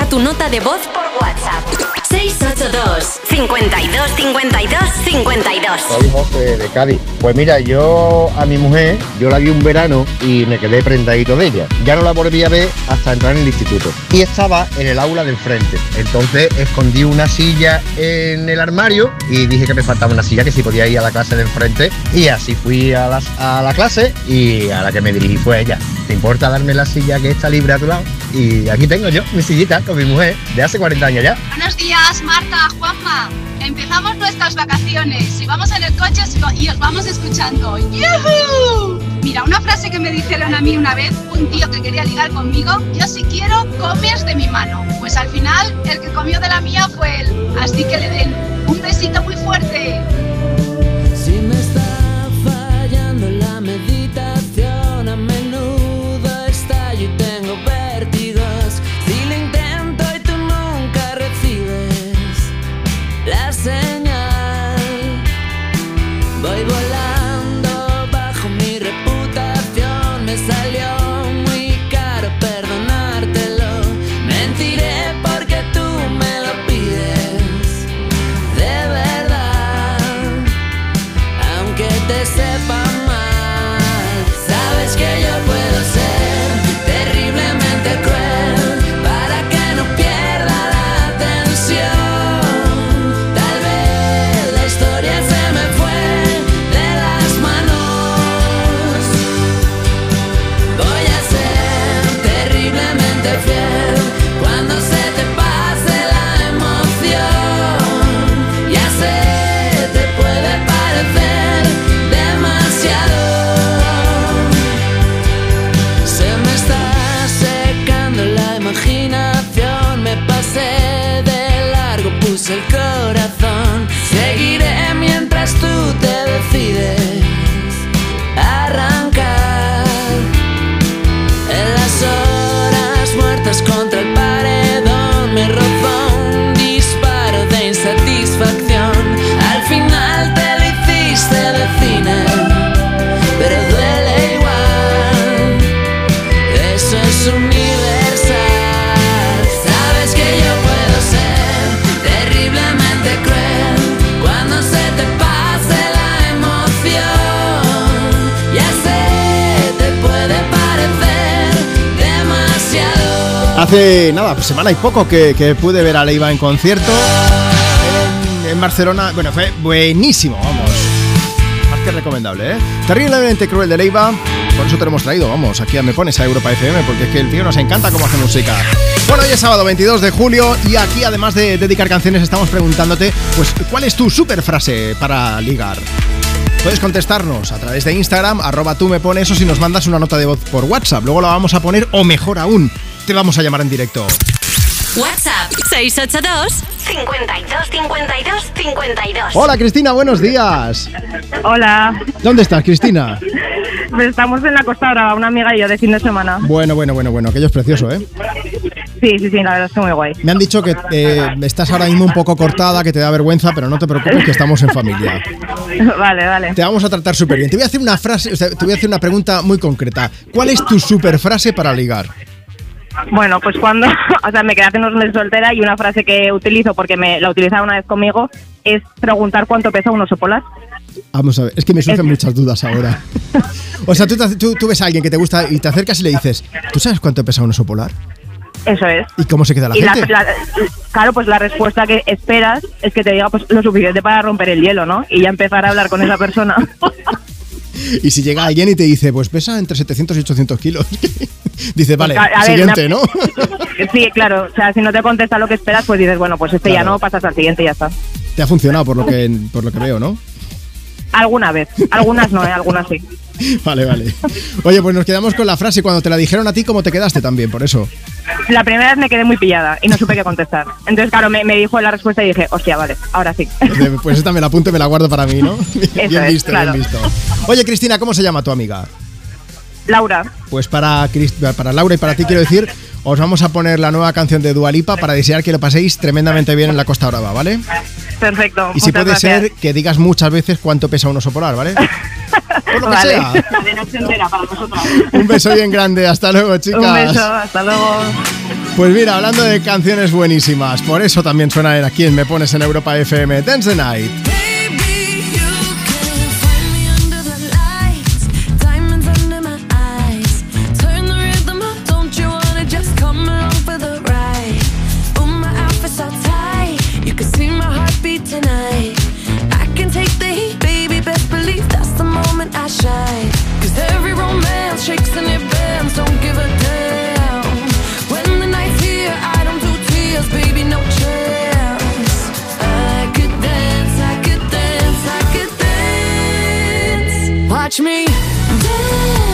tu nota de voz por WhatsApp. 682 52 52 52 Soy José de Cádiz. Pues mira, yo a mi mujer, yo la vi un verano y me quedé prendadito de ella. Ya no la volví a ver hasta entrar en el instituto. Y estaba en el aula del frente. Entonces escondí una silla en el armario y dije que me faltaba una silla, que si podía ir a la clase del frente. Y así fui a, las- a la clase y a la que me dirigí fue ella. ¿Te importa darme la silla que está libre a tu lado? Y aquí tengo yo mi sillita con mi mujer de hace 40 años ya. Buenos días, Marta, Juanma. Empezamos nuestras vacaciones y vamos en el coche y os vamos escuchando. ¡Yujú! Mira, una frase que me dijeron a mí una vez, un tío que quería ligar conmigo, yo si quiero, comes de mi mano. Pues al final, el que comió de la mía fue él. Así que le den un besito muy fuerte. Nada, pues semana y poco que, que pude ver a Leiva en concierto en, Barcelona. Bueno, fue buenísimo, vamos. Más que recomendable, ¿eh? Terriblemente cruel de Leiva. Por eso te lo hemos traído, vamos, aquí Me Pones a Europa FM, porque es que el tío nos encanta cómo hace música. Bueno, hoy es sábado 22 de julio y aquí, además de dedicar canciones, estamos preguntándote, pues, ¿cuál es tu super frase para ligar? Puedes contestarnos a través de Instagram, arroba tú me pones o si nos mandas una nota de voz por WhatsApp. Luego la vamos a poner, o mejor aún, te vamos a llamar en directo. WhatsApp 682 52 52 52. Hola Cristina, buenos días. Hola, ¿Dónde estás, Cristina? pues estamos en la Costa Brava, una amiga y yo de fin de semana. Bueno, bueno, bueno, bueno, aquello es precioso, ¿eh? Sí, sí, sí, la verdad es que muy guay. Me han dicho que eh, estás ahora mismo un poco cortada, que te da vergüenza, pero no te preocupes que estamos en familia. vale, vale. Te vamos a tratar súper bien. Te voy a hacer una frase, o sea, te voy a hacer una pregunta muy concreta. ¿Cuál es tu super frase para ligar? Bueno, pues cuando, o sea, me quedé hace unos meses soltera y una frase que utilizo porque me la utilizaba una vez conmigo es preguntar cuánto pesa un oso polar. Vamos a ver, es que me surgen muchas dudas ahora. O sea, tú, te- tú- tú ves a alguien que te gusta y te acercas y le dices, ¿tú sabes cuánto pesa un oso polar? Eso es. ¿Y cómo se queda la y la- gente? la- claro, pues la respuesta que esperas es que te diga pues lo suficiente para romper el hielo, ¿no? Y ya empezar a hablar con esa persona. Y si llega alguien y te dice, pues pesa entre 700 y 800 kilos. Dice, vale, Pues, a- a ver, siguiente, una- ¿no? sí, claro. O sea, si no te contesta lo que esperas, pues dices, bueno, pues este ya no, pasas al siguiente y ya está. Te ha funcionado por lo que, por lo que veo, ¿no? Alguna vez. Algunas no, ¿eh? Algunas sí. Vale, vale. Oye, pues nos quedamos con la frase. Cuando te la dijeron a ti, ¿cómo te quedaste también? Por eso. La primera vez me quedé muy pillada y no supe qué contestar. Entonces, claro, me, me dijo la respuesta y dije, hostia, vale, ahora sí. Pues esta me la apunto y me la guardo para mí, ¿no? bien es, visto, claro. bien visto. Oye, Cristina, ¿cómo se llama tu amiga? Laura, Pues para, para Laura y para ti quiero decir, os vamos a poner la nueva canción de Dualipa para desear que lo paséis tremendamente bien en la Costa Brava, ¿vale? perfecto. Y si puede gracias. ser que digas muchas veces cuánto pesa un oso polar, ¿vale? Por lo que Vale. sea. De noche entera para nosotros. Un beso bien grande, hasta luego, chicas. Un beso, hasta luego. Pues mira, hablando de canciones buenísimas, por eso también suena en aquí en Me Pones en Europa FM, Dance the Night. watch me dance.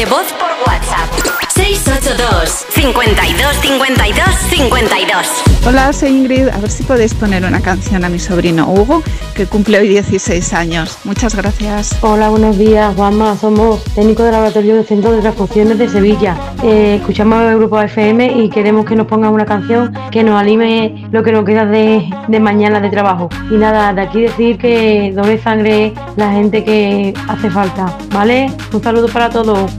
de voz por WhatsApp. 682 52 52 52 Hola, soy Ingrid. A ver si podéis poner una canción a mi sobrino Hugo, que cumple hoy 16 años. Muchas gracias. Hola, buenos días, Juanma. Somos técnico del laboratorio del Centro de Transfusiones de Sevilla. Eh, escuchamos el grupo FM y queremos que nos pongan una canción que nos anime lo que nos queda de, de mañana de trabajo. Y nada, de aquí decir que doble sangre la gente que hace falta. ¿Vale? Un saludo para todos.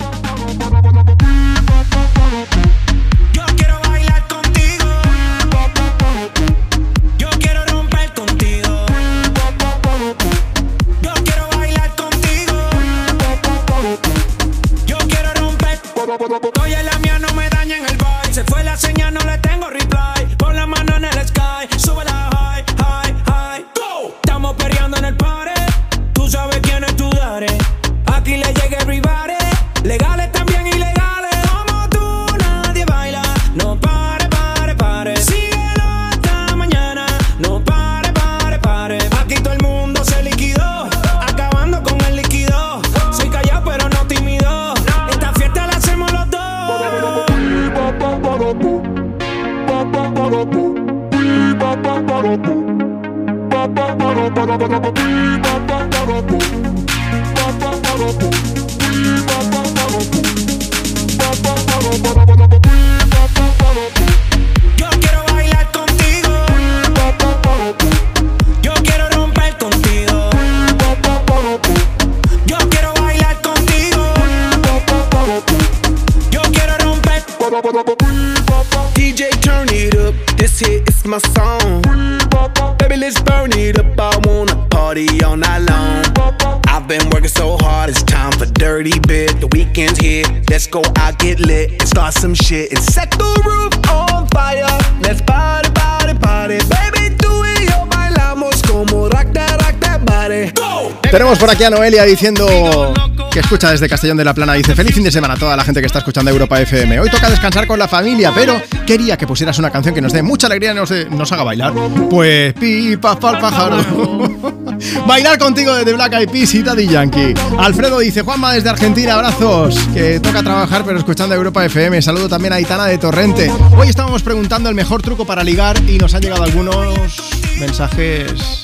aquí a Noelia diciendo que escucha desde Castellón de la Plana. Dice, feliz fin de semana a toda la gente que está escuchando Europa FM. Hoy toca descansar con la familia, pero quería que pusieras una canción que nos dé mucha alegría y nos, eh, haga bailar. Pues pipa pa'l pájaro. bailar contigo desde Black Eyed Peas y Daddy Yankee. Alfredo dice, Juanma desde Argentina, abrazos. Que toca trabajar pero escuchando Europa FM. Saludo también a Itana de Torrente. Hoy estábamos preguntando el mejor truco para ligar y nos han llegado algunos mensajes...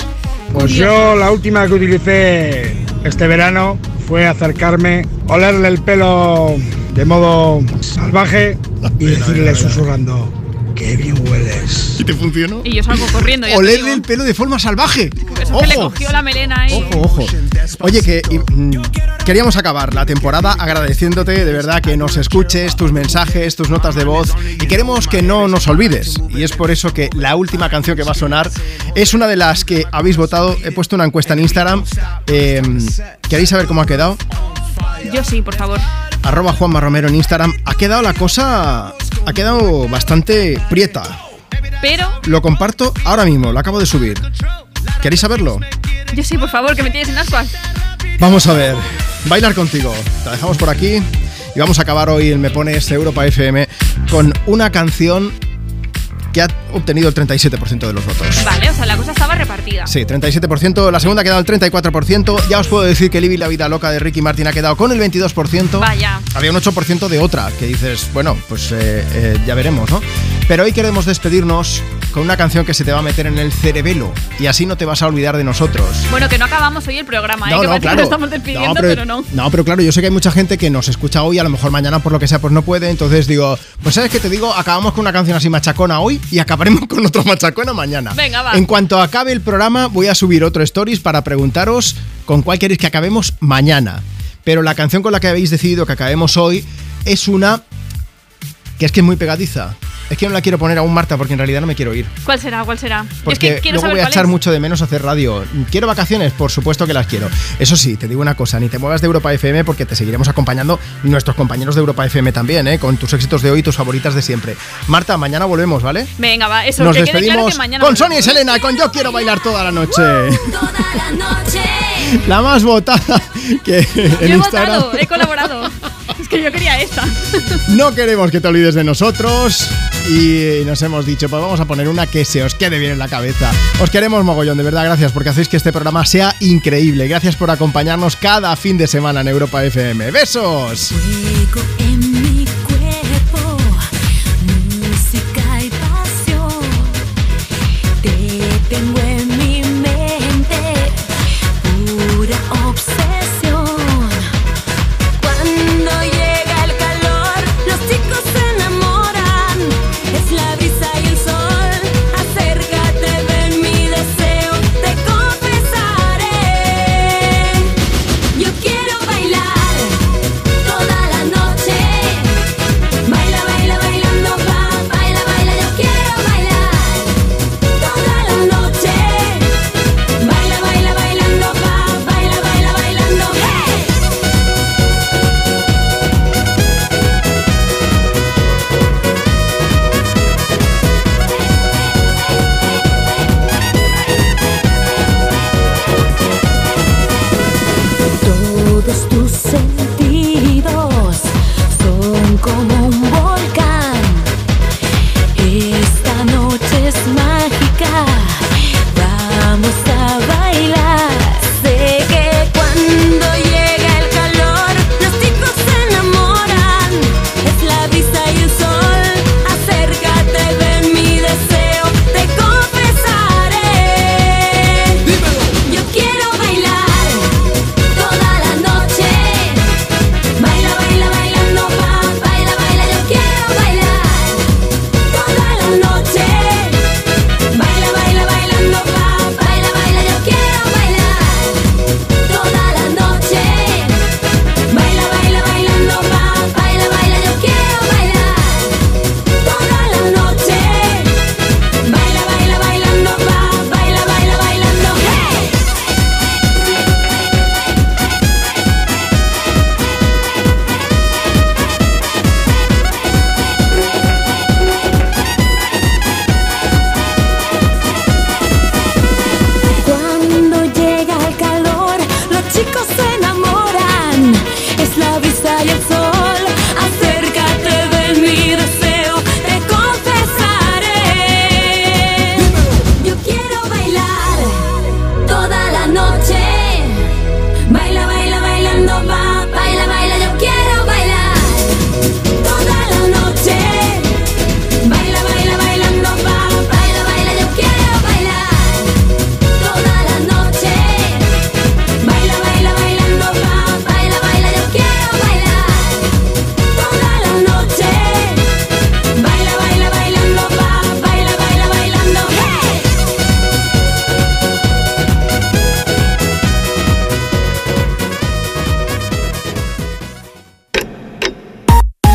Pues yo la última que utilicé este verano fue acercarme, olerle el pelo de modo salvaje y decirle susurrando, qué bien hueles. ¿Y te funcionó? Y yo salgo corriendo. Olerle el pelo de forma salvaje. Pues Eso ojo. le cogió la melena ahí. Ojo, ojo. Oye, que mm, queríamos acabar la temporada agradeciéndote de verdad que nos escuches, tus mensajes, tus notas de voz y queremos que no nos olvides. Y es por eso que la última canción que va a sonar es una de las que habéis votado. He puesto una encuesta en Instagram. Eh, ¿Queréis saber cómo ha quedado? Yo sí, por favor. Arroba Juanma Romero en Instagram. Ha quedado la cosa. Ha quedado bastante prieta. Pero Lo comparto ahora mismo, lo acabo de subir. ¿Queréis saberlo? yo sí, por favor, que me tienes en ascuas. Vamos a ver, bailar contigo. La dejamos por aquí y vamos a acabar hoy en Me Pones Europa FM con una canción que ha obtenido el 37% de los votos. Vale, o sea, la cosa estaba repartida. Sí, 37%. La segunda ha quedado el 34%. Ya os puedo decir que Libby la vida loca de Ricky Martin ha quedado con el 22%. Vaya. Había un 8% de otra que dices, bueno, pues eh, eh, ya veremos, ¿no? Pero hoy queremos despedirnos con una canción que se te va a meter en el cerebelo y así no te vas a olvidar de nosotros. Bueno, que no acabamos hoy el programa, ¿eh? No, que no, parece que claro. nos estamos despidiendo, No, pero, no. No, pero claro, yo sé que hay mucha gente que nos escucha hoy, a lo mejor mañana por lo que sea, pues no puede. Entonces digo, pues sabes que te digo, acabamos con una canción así machacona hoy y acabaremos con otra machacona mañana. Venga, va. En cuanto acabe el programa, voy a subir otro stories para preguntaros con cuál queréis que acabemos mañana. Pero la canción con la que habéis decidido que acabemos hoy es una que es que es muy pegadiza. Es que no la quiero poner aún, Marta, porque en realidad no me quiero ir. ¿Cuál será? ¿Cuál será? Porque es que quiero luego saber voy a cuál echar es. mucho de menos hacer radio. ¿Quiero vacaciones? Por supuesto que las quiero. Eso sí, te digo una cosa, ni te muevas de Europa FM porque te seguiremos acompañando nuestros compañeros de Europa FM también, ¿eh? con tus éxitos de hoy y tus favoritas de siempre. Marta, mañana volvemos, ¿vale? Venga, va, eso, Nos que quede claro despedimos que mañana con. Sonia y Selena, con Yo Quiero Bailar Toda la Noche. La más votada que Yo en he Instagram. votado, he colaborado. Es que yo quería esa. No queremos que te olvides de nosotros y nos hemos dicho, pues vamos a poner una que se os quede bien en la cabeza. Os queremos mogollón, de verdad, gracias porque hacéis que este programa sea increíble. Gracias por acompañarnos cada fin de semana en Europa FM. ¡Besos!